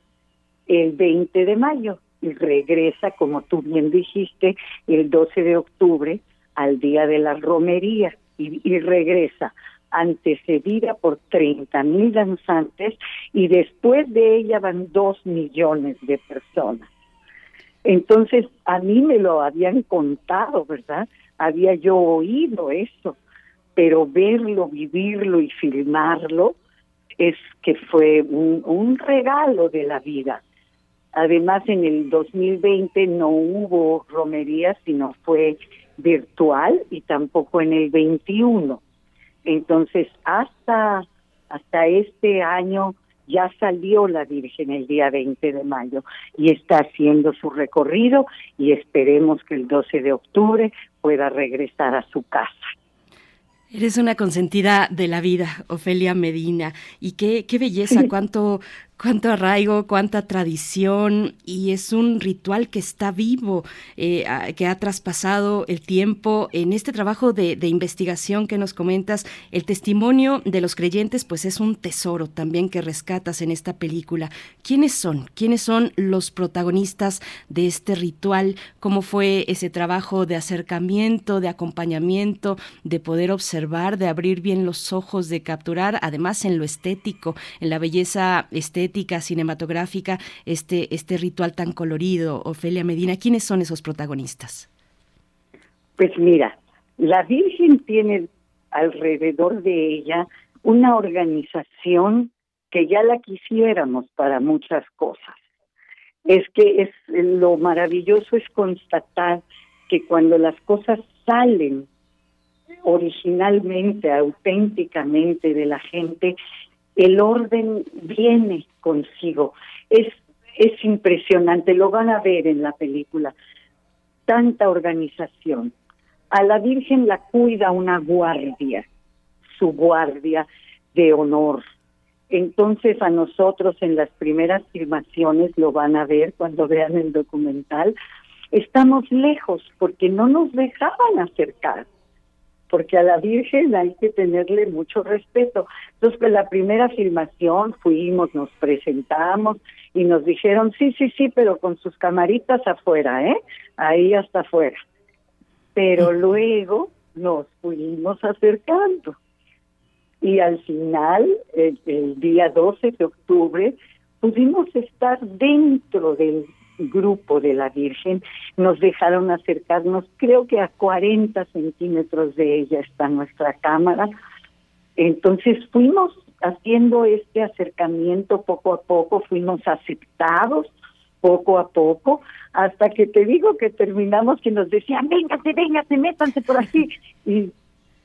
el 20 de mayo y regresa, como tú bien dijiste, el 12 de octubre al día de la romería y, regresa antecedida por 30 mil danzantes y después de ella van dos millones de personas. Entonces, a mí me lo habían contado, ¿verdad? Había yo oído eso, pero verlo, vivirlo y filmarlo es que fue un regalo de la vida. Además, en el 2020 no hubo romería, sino fue virtual y tampoco en el 21. Entonces, hasta, hasta este año ya salió la Virgen el día 20 de mayo y está haciendo su recorrido y esperemos que el 12 de octubre pueda regresar a su casa. Eres una consentida de la vida, Ofelia Medina, y qué, qué belleza, cuánto, cuánto arraigo, cuánta tradición y es un ritual que está vivo, eh, que ha traspasado el tiempo. En este trabajo de, investigación que nos comentas, el testimonio de los creyentes pues es un tesoro también que rescatas en esta película. ¿Quiénes son? ¿Quiénes son los protagonistas de este ritual? ¿Cómo fue ese trabajo de acercamiento, de acompañamiento, de poder observar, de abrir bien los ojos, de capturar, además en lo estético, en la belleza estética? Cinematográfica, este, este ritual tan colorido, Ofelia Medina? ¿Quiénes son esos protagonistas? Pues mira, la Virgen tiene alrededor de ella una organización que ya la quisiéramos para muchas cosas. Es que es lo maravilloso es constatar que cuando las cosas salen originalmente, auténticamente de la gente, el orden viene consigo. Es, es impresionante, lo van a ver en la película. Tanta organización. A la Virgen la cuida una guardia, su guardia de honor. Entonces a nosotros en las primeras filmaciones lo van a ver cuando vean el documental. Estamos lejos porque no nos dejaban acercar porque a la Virgen hay que tenerle mucho respeto. Entonces, pues la primera filmación fuimos, nos presentamos y nos dijeron, sí, sí, sí, pero con sus camaritas afuera, ¿eh? Ahí hasta afuera. Pero luego nos fuimos acercando. Y al final, el, el día 12 de octubre, pudimos estar dentro del grupo de la Virgen, nos dejaron acercarnos, creo que a 40 centímetros de ella está nuestra cámara. Entonces fuimos haciendo este acercamiento poco a poco, fuimos aceptados poco a poco, hasta que te digo que terminamos que nos decían, véngase, véngase, métanse por aquí, y,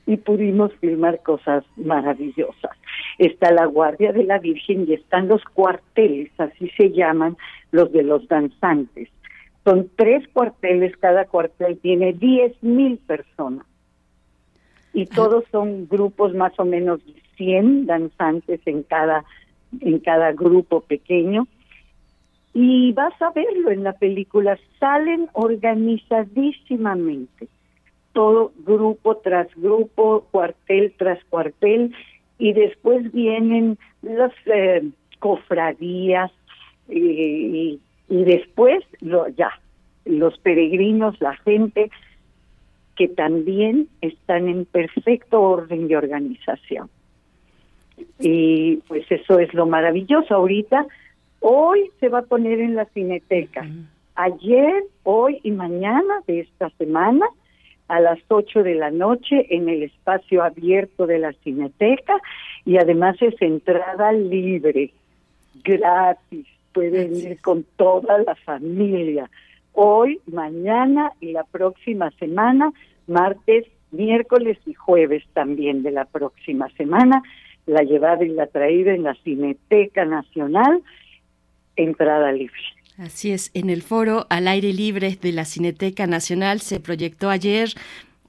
y pudimos filmar cosas maravillosas. Está la Guardia de la Virgen y están los cuarteles, así se llaman los de los danzantes. Son tres cuarteles, cada cuartel tiene diez mil personas. Y todos son grupos más o menos de 100 danzantes en cada, en cada grupo pequeño y vas a verlo en la película, salen organizadísimamente, todo grupo tras grupo, cuartel tras cuartel, y después vienen las eh, cofradías y, y, después lo, ya los peregrinos, la gente que también están en perfecto orden de organización. Y pues eso es lo maravilloso. Ahorita Hoy se va a poner en la cineteca. Ayer, hoy y mañana de esta semana, a las 8 de la noche, en el espacio abierto de la cineteca, y además es entrada libre, gratis. Pueden ir con toda la familia. Hoy, mañana y la próxima semana, martes, miércoles y jueves también de la próxima semana, la llevada y la traída en la Cineteca Nacional entrada libre. Así es, en el foro al aire libre de la Cineteca Nacional se proyectó ayer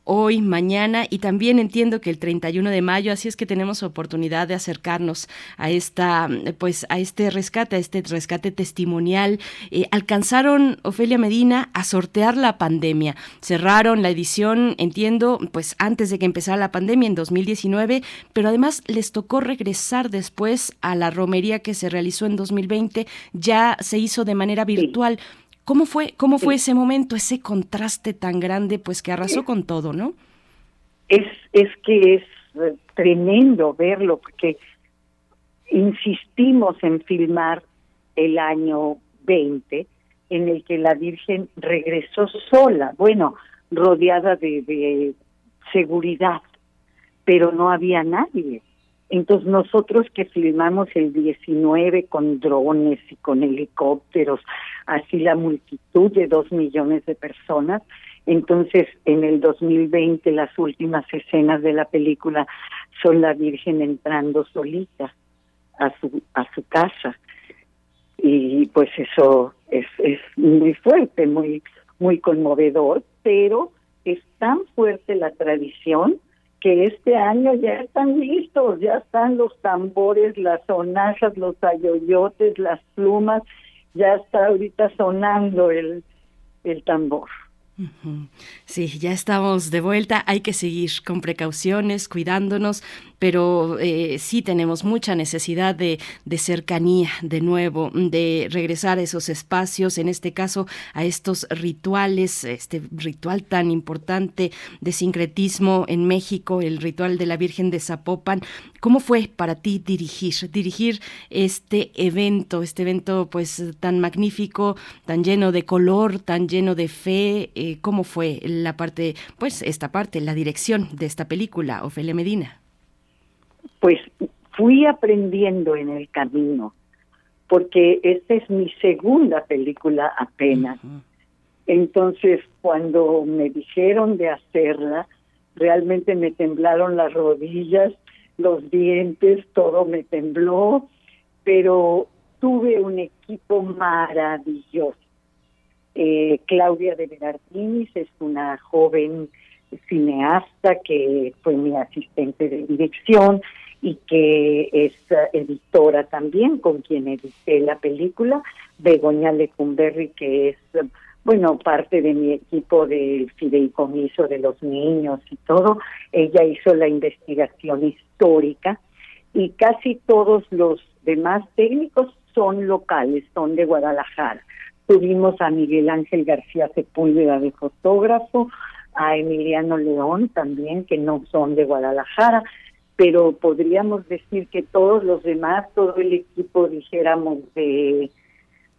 hoy, mañana y también entiendo que el 31 de mayo, así es que tenemos oportunidad de acercarnos a esta pues a este rescate, a este rescate testimonial. Eh, alcanzaron Ofelia Medina a sortear la pandemia. Cerraron la edición, entiendo, pues antes de que empezara la pandemia en 2019, pero además les tocó regresar después a la romería que se realizó en 2020, ya se hizo de manera virtual. ¿Cómo fue, cómo fue ese momento, ese contraste tan grande, pues que arrasó con todo, ¿no? Es, es que es eh, tremendo verlo, porque insistimos en filmar el año 20, en el que la Virgen regresó sola, bueno, rodeada de, de seguridad, pero no había nadie. Entonces nosotros que filmamos el 19 con drones y con helicópteros, así la multitud de dos millones de personas, entonces en el 2020 las últimas escenas de la película son la Virgen entrando solita a su a su casa. Y pues eso es es muy fuerte, muy muy conmovedor, pero es tan fuerte la tradición que este año ya están listos, ya están los tambores, las sonajas, los ayoyotes, las plumas, ya está ahorita sonando el, el tambor. Sí, ya estamos de vuelta. Hay que seguir con precauciones, cuidándonos, pero eh, sí tenemos mucha necesidad de, cercanía de nuevo, de regresar a esos espacios, en este caso a estos rituales, este ritual tan importante de sincretismo en México, el ritual de la Virgen de Zapopan. ¿Cómo fue para ti dirigir, dirigir este evento, este evento pues tan magnífico, tan lleno de color, tan lleno de fe? Eh, ¿Cómo fue la parte, pues esta parte, la dirección de esta película, Ofelia Medina? pues fui aprendiendo en el camino, porque esta es mi segunda película apenas. Entonces, cuando me dijeron de hacerla, realmente me temblaron las rodillas, los dientes, todo me tembló, pero tuve un equipo maravilloso. Eh, Claudia de Berardinis es una joven cineasta que fue mi asistente de dirección y que es eh, editora también, con quien edité la película, Begoña Lecumberri, que es, bueno, parte de mi equipo del fideicomiso de los niños y todo. Ella hizo la investigación histórica y casi todos los demás técnicos son locales, son de Guadalajara. Tuvimos a Miguel Ángel García Sepúlveda de fotógrafo, a Emiliano León también, que no son de Guadalajara pero podríamos decir que todos los demás, todo el equipo, dijéramos, de,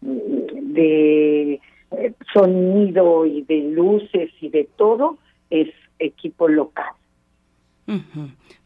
de eh, sonido y de luces y de todo, es equipo local.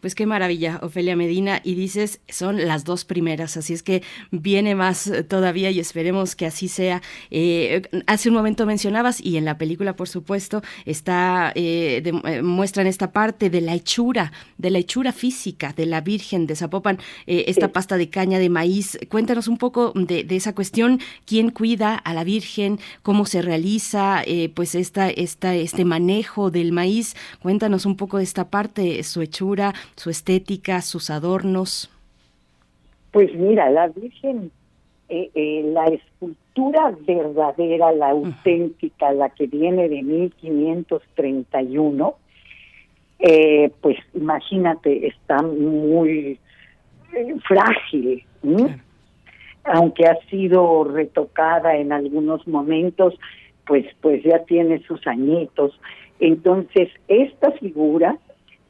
Pues qué maravilla, Ofelia Medina. Y dices, son las dos primeras, así es que viene más todavía y esperemos que así sea. Eh, hace un momento mencionabas, y en la película, por supuesto, está, eh, eh, muestran esta parte de la hechura, de la hechura física de la Virgen de Zapopan, esta pasta de caña de maíz. Cuéntanos un poco de, esa cuestión, quién cuida a la Virgen, cómo se realiza pues esta, esta, este manejo del maíz. Cuéntanos un poco de esta parte, su hechura, su estética, sus adornos? Pues mira, la Virgen, eh, eh, la escultura verdadera, la auténtica, la que viene de 1531, eh, pues imagínate, está muy frágil, aunque ha sido retocada en algunos momentos, pues, pues ya tiene sus añitos. Entonces, esta figura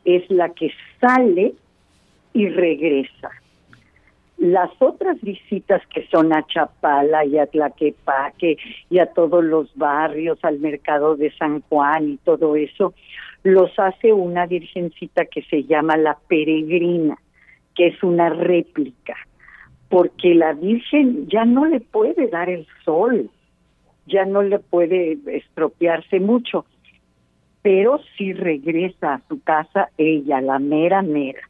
es la que sale y regresa. Las otras visitas que son a Chapala y a Tlaquepaque y a todos los barrios, al mercado de San Juan y todo eso, los hace una virgencita que se llama la peregrina, que es una réplica, porque la Virgen ya no le puede dar el sol, ya no le puede estropearse mucho pero si regresa a su casa ella, la mera mera.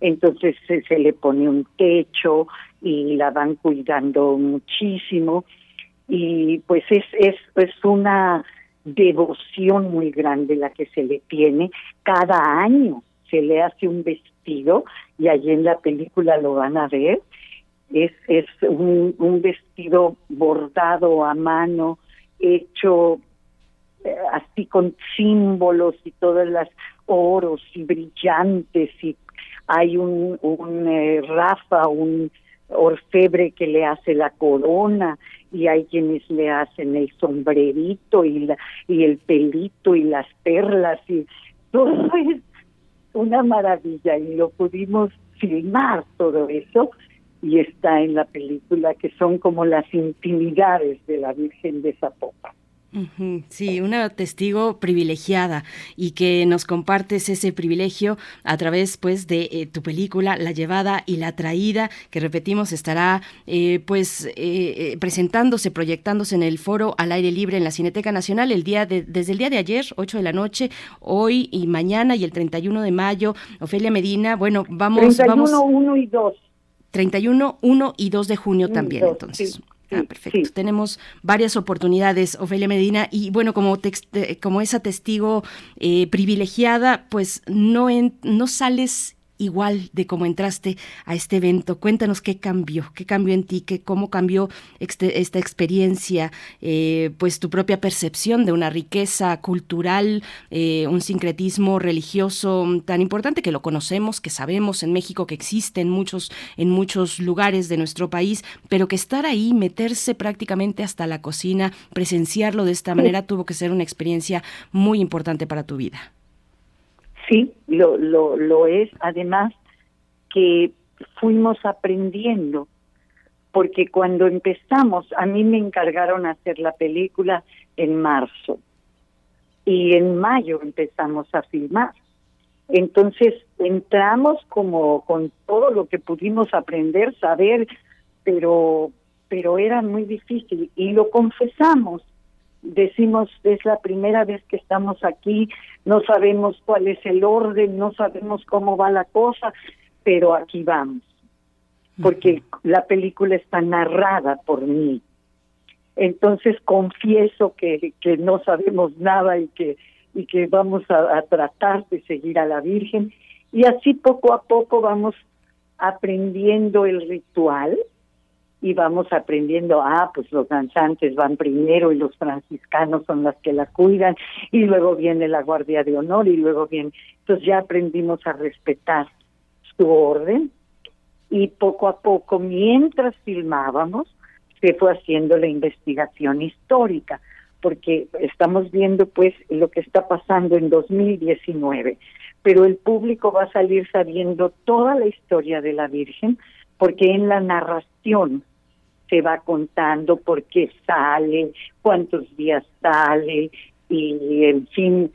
Entonces se, le pone un techo y la van cuidando muchísimo y pues es, es, es una devoción muy grande la que se le tiene. Cada año se le hace un vestido y allí en la película lo van a ver. Es, es un, un vestido bordado a mano, hecho eh, así con símbolos y todas las oros y brillantes y hay un, un eh, Rafa, un orfebre que le hace la corona y hay quienes le hacen el sombrerito y la y el pelito y las perlas y todo es una maravilla y lo pudimos filmar todo eso y está en la película que son como las intimidades de la Virgen de Zapopan. Sí, una testigo privilegiada y que nos compartes ese privilegio a través pues de eh, tu película La llevada y la traída que repetimos estará eh, pues eh, presentándose, proyectándose en el foro al aire libre en la Cineteca Nacional el día de, desde el día de ayer, 8 de la noche, hoy y mañana y el 31 de mayo. Ofelia Medina, bueno, vamos... 31, 1 y 2. 31, 1 y 2 de junio también, entonces. Ah, perfecto. Tenemos varias oportunidades, Ofelia Medina, y bueno, como, eh, como esa testigo eh, privilegiada, pues no, no sales igual de cómo entraste a este evento. Cuéntanos qué cambió, qué cambió en ti, qué, cómo cambió este, esta experiencia, eh, pues tu propia percepción de una riqueza cultural, eh, un sincretismo religioso tan importante que lo conocemos, que sabemos en México que existe en muchos, en muchos lugares de nuestro país, pero que estar ahí, meterse prácticamente hasta la cocina, presenciarlo de esta manera, tuvo que ser una experiencia muy importante para tu vida. Sí, lo, lo, lo es. Además que fuimos aprendiendo, porque cuando empezamos, a mí me encargaron hacer la película en marzo y en mayo empezamos a filmar. Entonces entramos como con todo lo que pudimos aprender, saber, pero pero era muy difícil y lo confesamos decimos es la primera vez que estamos aquí, no sabemos cuál es el orden, no sabemos cómo va la cosa, pero aquí vamos, porque la película está narrada por mí. Entonces confieso que, que no sabemos nada y que, y que vamos a tratar de seguir a la Virgen. Y así poco a poco vamos aprendiendo el ritual y vamos aprendiendo, ah, pues los danzantes van primero y los franciscanos son las que la cuidan y luego viene la Guardia de Honor y luego viene, entonces ya aprendimos a respetar su orden y poco a poco, mientras filmábamos, se fue haciendo la investigación histórica, porque estamos viendo pues lo que está pasando en 2019, pero el público va a salir sabiendo toda la historia de la Virgen, porque en la narración se va contando por qué sale, cuántos días sale y en fin,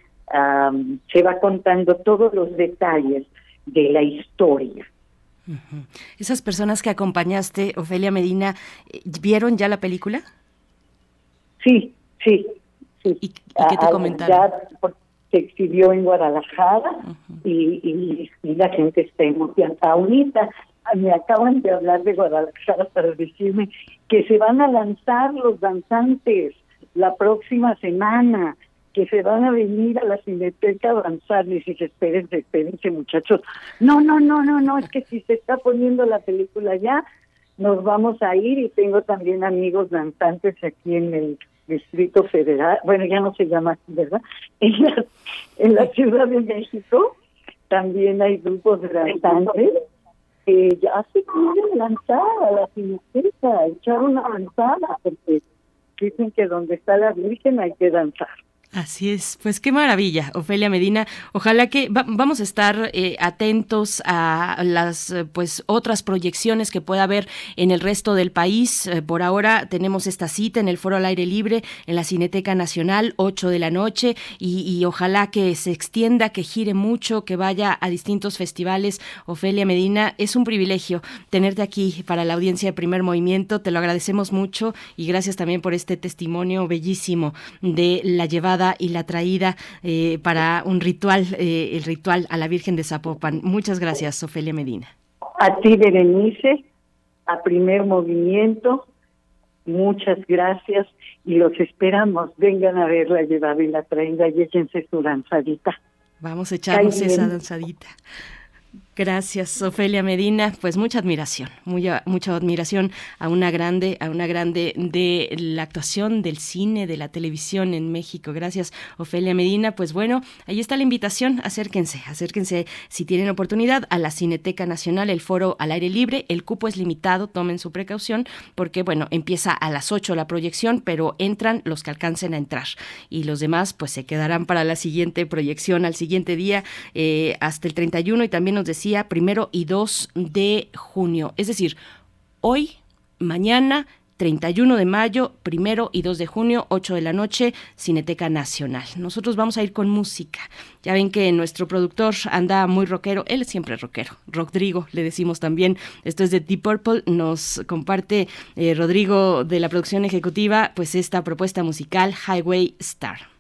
se va contando todos los detalles de la historia. Esas personas que acompañaste, Ofelia Medina, eh, ¿vieron ya la película? Sí, sí, sí. ¿Y, qué te comentaron? Ya se exhibió en Guadalajara y, y, la gente está emocionada. Ahorita me acaban de hablar de Guadalajara para decirme que se van a lanzar los danzantes la próxima semana que se van a venir a la cineteca a avanzar. Y dije, espérense, espérense muchachos. No, no, no, no, no, es que si se está poniendo la película ya, nos vamos a ir y tengo también amigos danzantes aquí en el Distrito Federal, bueno, ya no se llama así, ¿verdad? En la, en la Ciudad de México también hay grupos de danzantes que ya se quieren lanzar a la cineteca, echar una avanzada, porque dicen que donde está la Virgen hay que danzar. Así es, pues qué maravilla, Ofelia Medina. Ojalá que vamos a estar eh, atentos a las pues otras proyecciones que pueda haber en el resto del país. Eh, por ahora tenemos esta cita en el Foro al Aire Libre en la Cineteca Nacional, 8 de la noche, y, ojalá que se extienda, que gire mucho, que vaya a distintos festivales. Ofelia Medina, es un privilegio tenerte aquí para la audiencia de Primer Movimiento. Te lo agradecemos mucho y gracias también por este testimonio bellísimo de la llevada y la traída eh, para un ritual, eh, el ritual a la Virgen de Zapopan. Muchas gracias, Ofelia Medina. A ti, Berenice, a primer movimiento, muchas gracias y los esperamos. Vengan a ver la llevada y la traída y échense su danzadita. Vamos a echarnos esa danzadita. Gracias, Ofelia Medina. Pues mucha admiración, mucha admiración a una grande, a una grande de la actuación, del cine, de la televisión en México. Gracias, Ofelia Medina. Pues bueno, ahí está la invitación. Acérquense, acérquense si tienen oportunidad a la Cineteca Nacional, el foro al aire libre. El cupo es limitado, tomen su precaución, porque bueno, empieza a las 8 la proyección, pero entran los que alcancen a entrar. Y los demás, pues se quedarán para la siguiente proyección, al siguiente día, eh, hasta el 31. Y también nos decía primero y 2 de junio. Es decir, hoy, mañana, 31 de mayo, primero y 2 de junio, 8 de la noche, Cineteca Nacional. Nosotros vamos a ir con música. Ya ven que nuestro productor anda muy rockero, él es siempre rockero. Rodrigo, le decimos también. Esto es de Deep Purple. Nos comparte eh, Rodrigo de la producción ejecutiva, pues esta propuesta musical, Highway Star.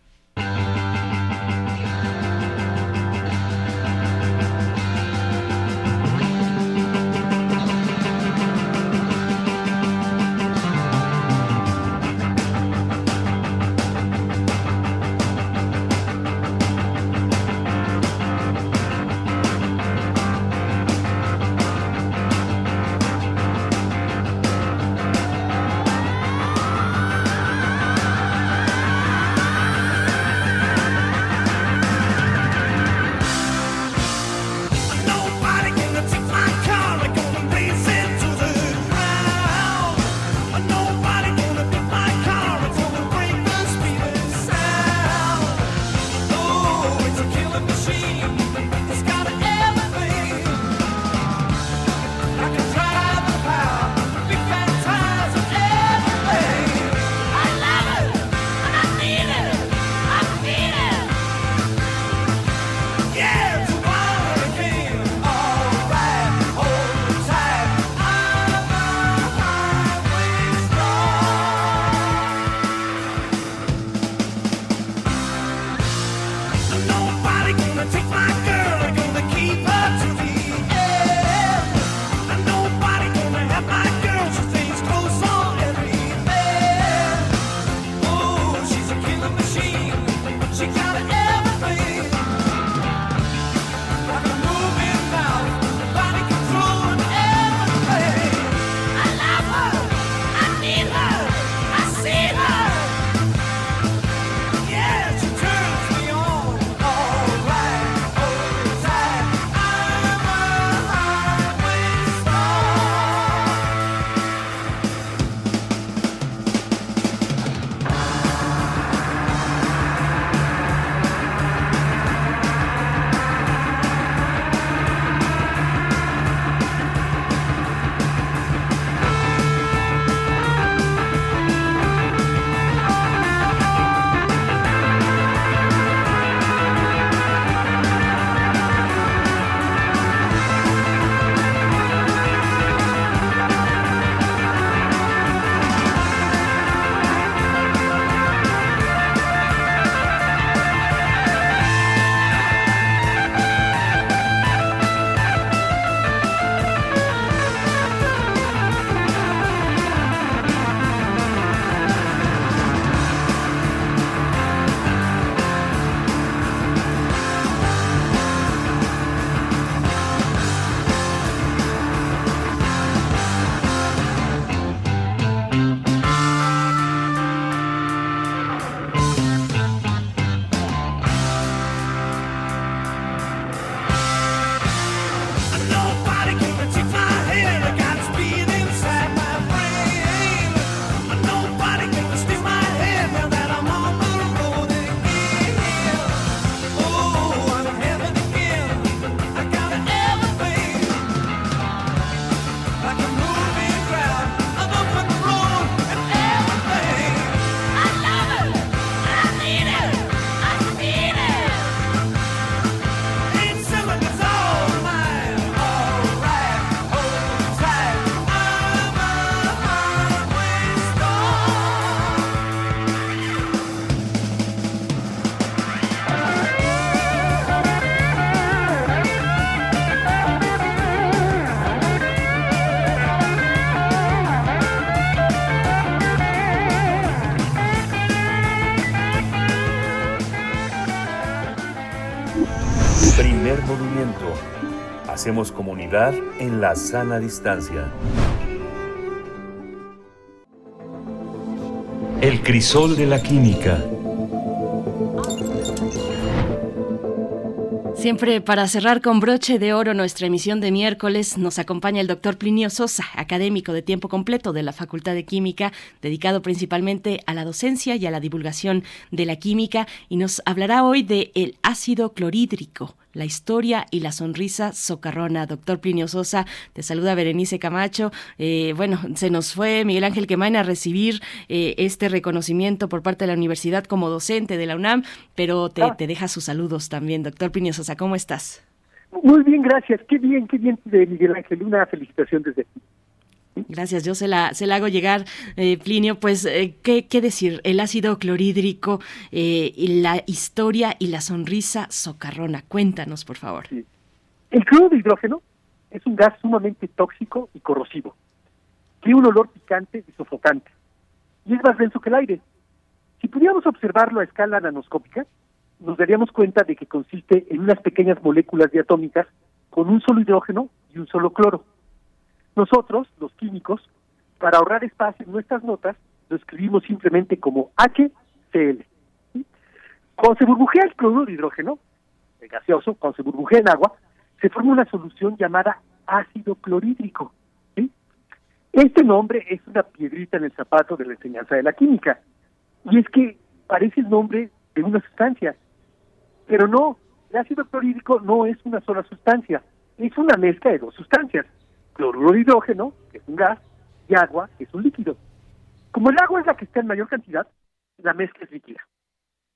Hacemos comunidad en la sana distancia. El crisol de la química. Siempre para cerrar con broche de oro nuestra emisión de miércoles nos acompaña el doctor Plinio Sosa, académico de tiempo completo de la Facultad de Química, dedicado principalmente a la docencia y a la divulgación de la química, y nos hablará hoy de el ácido clorhídrico la historia y la sonrisa socarrona. Doctor Plinio Sosa, te saluda Berenice Camacho. Eh, bueno, se nos fue Miguel Ángel Quemain a recibir eh, este reconocimiento por parte de la universidad como docente de la UNAM, pero te, ah. te deja sus saludos también. Doctor Plinio Sosa, ¿cómo estás? Muy bien, gracias. Qué bien, qué bien de Miguel Ángel. Una felicitación desde aquí. Gracias, yo se la, se la hago llegar, eh, Plinio. Pues, eh, ¿qué, ¿qué, decir? El ácido clorhídrico, eh, la historia y la sonrisa socarrona. Cuéntanos, por favor. El cloro de hidrógeno es un gas sumamente tóxico y corrosivo. Tiene un olor picante y sofocante. Y es más denso que el aire. Si pudiéramos observarlo a escala nanoscópica, nos daríamos cuenta de que consiste en unas pequeñas moléculas diatómicas con un solo hidrógeno y un solo cloro. Nosotros, los químicos, para ahorrar espacio en nuestras notas, lo escribimos simplemente como HCl. Cuando se burbujea el cloruro de hidrógeno, el gaseoso, cuando se burbujea en agua, se forma una solución llamada ácido clorhídrico. Este nombre es una piedrita en el zapato de la enseñanza de la química. Y es que parece el nombre de una sustancia. Pero no, el ácido clorhídrico no es una sola sustancia, es una mezcla de dos sustancias cloruro de hidrógeno, que es un gas, y agua, que es un líquido. Como el agua es la que está en mayor cantidad, la mezcla es líquida.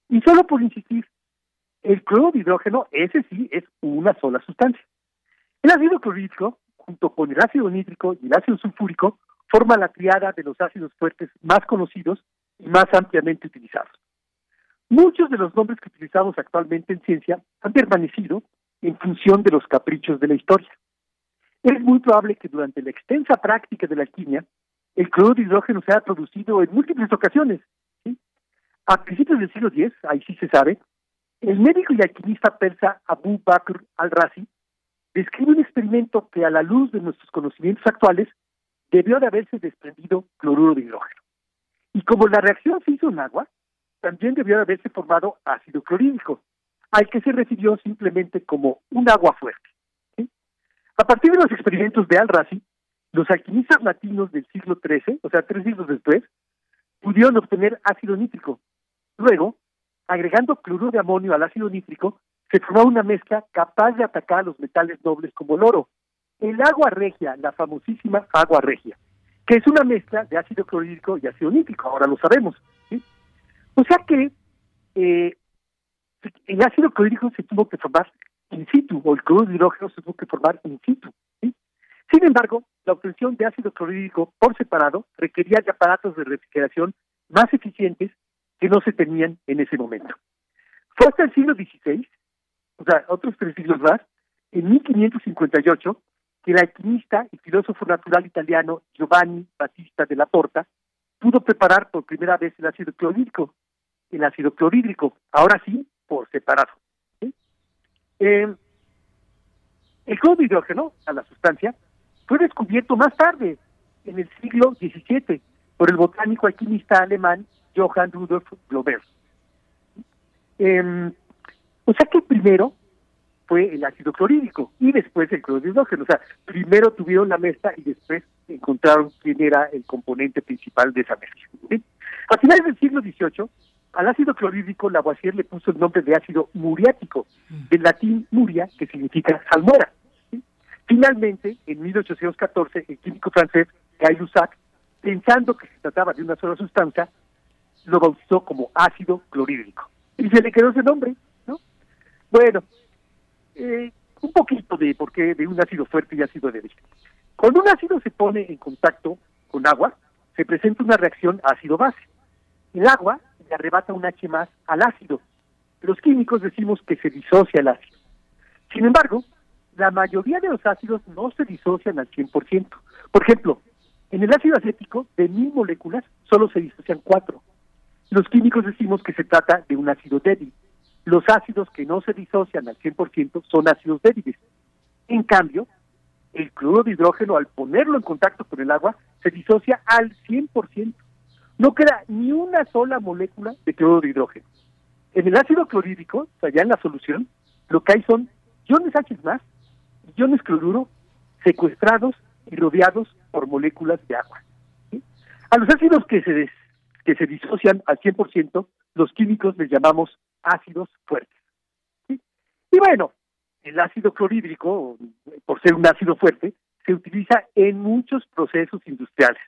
Y solo por insistir, el cloruro de hidrógeno, ese sí, es una sola sustancia. El ácido clorhídrico, junto con el ácido nítrico y el ácido sulfúrico, forma la triada de los ácidos fuertes más conocidos y más ampliamente utilizados. Muchos de los nombres que utilizamos actualmente en ciencia han permanecido en función de los caprichos de la historia es muy probable que durante la extensa práctica de la alquimia, el cloruro de hidrógeno se haya producido en múltiples ocasiones. A principios del siglo X, ahí sí se sabe, el médico y alquimista persa Abu Bakr al-Razi describe un experimento que a la luz de nuestros conocimientos actuales debió de haberse desprendido cloruro de hidrógeno. Y como la reacción se hizo en agua, también debió de haberse formado ácido clorhídrico, al que se refirió simplemente como un agua fuerte. A partir de los experimentos de Al-Razi, los alquimistas latinos del siglo XIII, o sea, tres siglos después, pudieron obtener ácido nítrico. Luego, agregando cloruro de amonio al ácido nítrico, se formó una mezcla capaz de atacar a los metales nobles como el oro. El agua regia, la famosísima agua regia, que es una mezcla de ácido clorhídrico y ácido nítrico, ahora lo sabemos. O sea que eh, el ácido clorhídrico se tuvo que formar in situ, o el cloruro de hidrógeno se tuvo que formar in situ. Sin embargo, la obtención de ácido clorhídrico por separado requería de aparatos de refrigeración más eficientes que no se tenían en ese momento. Fue hasta el siglo XVI, o sea, otros tres siglos más, en 1558, que el alquimista y filósofo natural italiano Giovanni Battista de la Porta pudo preparar por primera vez el ácido clorhídrico, el ácido clorhídrico, ahora sí, por separado. Eh, el cloro de hidrógeno, a la sustancia, fue descubierto más tarde, en el siglo XVII, por el botánico alquimista alemán Johann Rudolf Glover. Em, o sea que primero fue el ácido clorhídrico y después el cloro de hidrógeno. O sea, primero tuvieron la mezcla y después encontraron quién era el componente principal de esa mezcla. A finales del siglo XVIII, al ácido clorhídrico Lavoisier le puso el nombre de ácido muriático, del latín muria, que significa salmuera. Finalmente, en 1814, el químico francés Guy Lussac, pensando que se trataba de una sola sustancia, lo bautizó como ácido clorhídrico. Y se le quedó ese nombre, ¿no? Bueno, eh, un poquito de por qué de un ácido fuerte y ácido débil. Cuando un ácido se pone en contacto con agua, se presenta una reacción ácido-base. El agua arrebata un H más al ácido. Los químicos decimos que se disocia el ácido. Sin embargo, la mayoría de los ácidos no se disocian al 100%. Por ejemplo, en el ácido acético, de mil moléculas, solo se disocian cuatro. Los químicos decimos que se trata de un ácido débil. los ácidos que no se disocian al 100% son ácidos débiles. En cambio, el cloruro de hidrógeno, al ponerlo en contacto con el agua, se disocia al 100%. No queda ni una sola molécula de cloruro de hidrógeno. En el ácido clorhídrico, o sea, ya en la solución, lo que hay son iones H más, iones cloruro secuestrados y rodeados por moléculas de agua. A los ácidos que se, que se disocian al 100%, los químicos les llamamos ácidos fuertes. Y bueno, el ácido clorhídrico, por ser un ácido fuerte, se utiliza en muchos procesos industriales,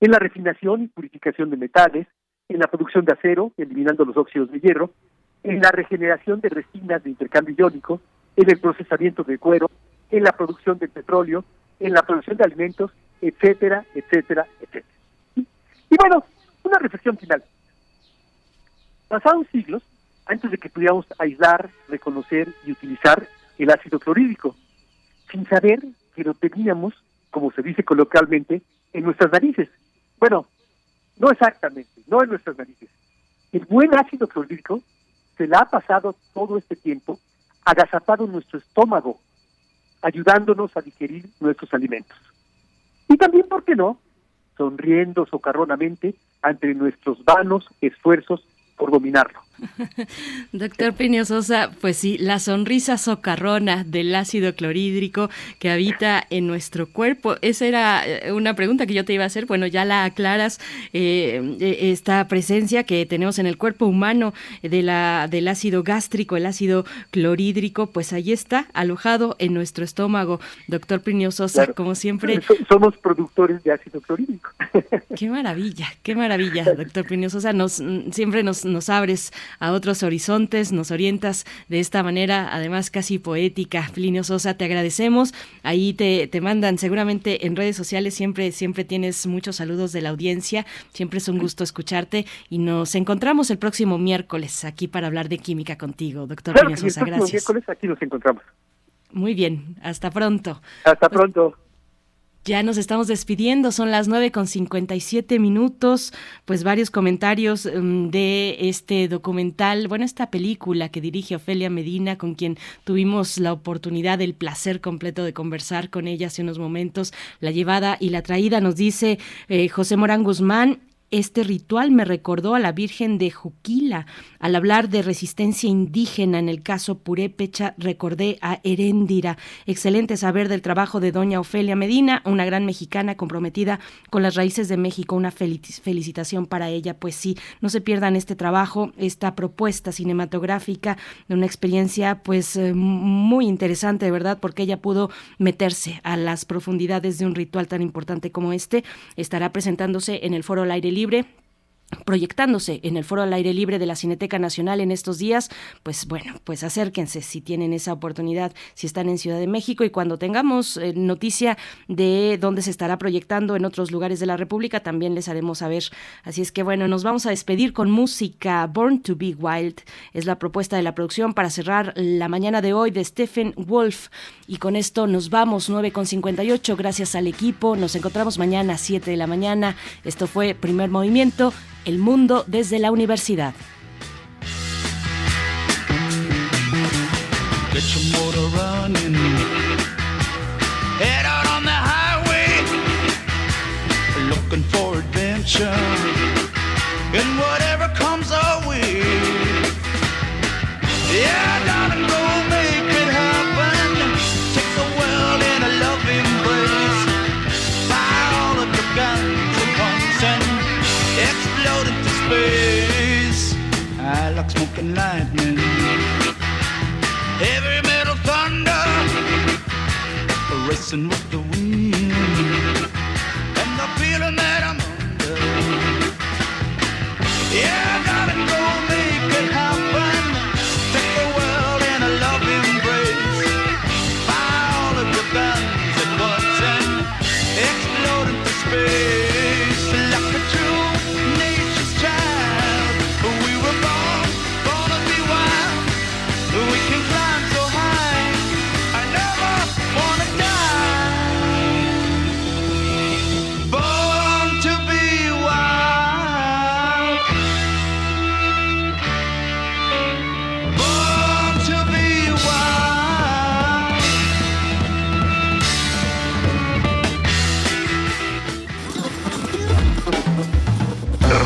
en la refinación y purificación de metales, en la producción de acero, eliminando los óxidos de hierro, en la regeneración de resinas de intercambio iónico, en el procesamiento de cuero, en la producción de petróleo, en la producción de alimentos, etcétera, etcétera, etcétera. Y bueno, una reflexión final. Pasados siglos, antes de que pudiéramos aislar, reconocer y utilizar el ácido clorhídrico, sin saber que lo teníamos, como se dice coloquialmente, en nuestras narices. Bueno, no exactamente, no en nuestras narices. El buen ácido clorhídrico se la ha pasado todo este tiempo agazapado en nuestro estómago, ayudándonos a digerir nuestros alimentos. Y también, ¿por qué no?, sonriendo socarronamente ante nuestros vanos esfuerzos por dominarlo. Doctor Piño Sosa, pues sí, la sonrisa socarrona del ácido clorhídrico que habita en nuestro cuerpo. Esa era eh, una pregunta que yo te iba a hacer. Bueno, ya la aclaras, eh, eh, esta presencia que tenemos en el cuerpo humano de la, del ácido gástrico, el ácido clorhídrico, pues ahí está, alojado en nuestro estómago. Doctor Piño Sosa, como siempre. Somos productores de ácido clorhídrico. Qué maravilla, qué maravilla, doctor Piño Sosa. Nos, siempre nos, nos abres a otros horizontes, nos orientas de esta manera, además casi poética. Plinio Sosa, te agradecemos. Ahí te, te mandan seguramente en redes sociales, siempre, siempre tienes muchos saludos de la audiencia, siempre es un gusto escucharte y nos encontramos el próximo miércoles aquí para hablar de química contigo, doctor Claro, Plinio el Sosa. próximo Gracias. miércoles aquí nos encontramos. Muy bien, hasta pronto. Hasta pronto. Ya nos estamos despidiendo, son las 9 con 57 minutos, pues varios comentarios mm, de este documental, bueno, esta película que dirige Ofelia Medina, con quien tuvimos la oportunidad, el placer completo de conversar con ella hace unos momentos, la llevada y la traída, nos dice eh, José Morán Guzmán, este ritual me recordó a la Virgen de Juquila. Al hablar de resistencia indígena en el caso Purépecha, recordé a Heréndira. Excelente saber del trabajo de doña Ofelia Medina, una gran mexicana comprometida con las raíces de México. Una felici- felicitación para ella. Pues sí, no se pierdan este trabajo, esta propuesta cinematográfica de una experiencia pues eh, muy interesante, de verdad, porque ella pudo meterse a las profundidades de un ritual tan importante como este. Estará presentándose en el Foro al Aire Libre libre proyectándose en el Foro al Aire Libre de la Cineteca Nacional en estos días, pues bueno, pues acérquense si tienen esa oportunidad, si están en Ciudad de México y cuando tengamos eh, noticia de dónde se estará proyectando en otros lugares de la República, también les haremos saber. Así es que bueno, nos vamos a despedir con música. Born to be Wild es la propuesta de la producción para cerrar la mañana de hoy de Stephen Wolf. Y con esto nos vamos, 9 con 58. Gracias al equipo. Nos encontramos mañana a 7 de la mañana. Esto fue Primer Movimiento, El Mundo desde la Universidad. And whatever comes. Yeah, smoking lightning. Heavy metal thunder racing with the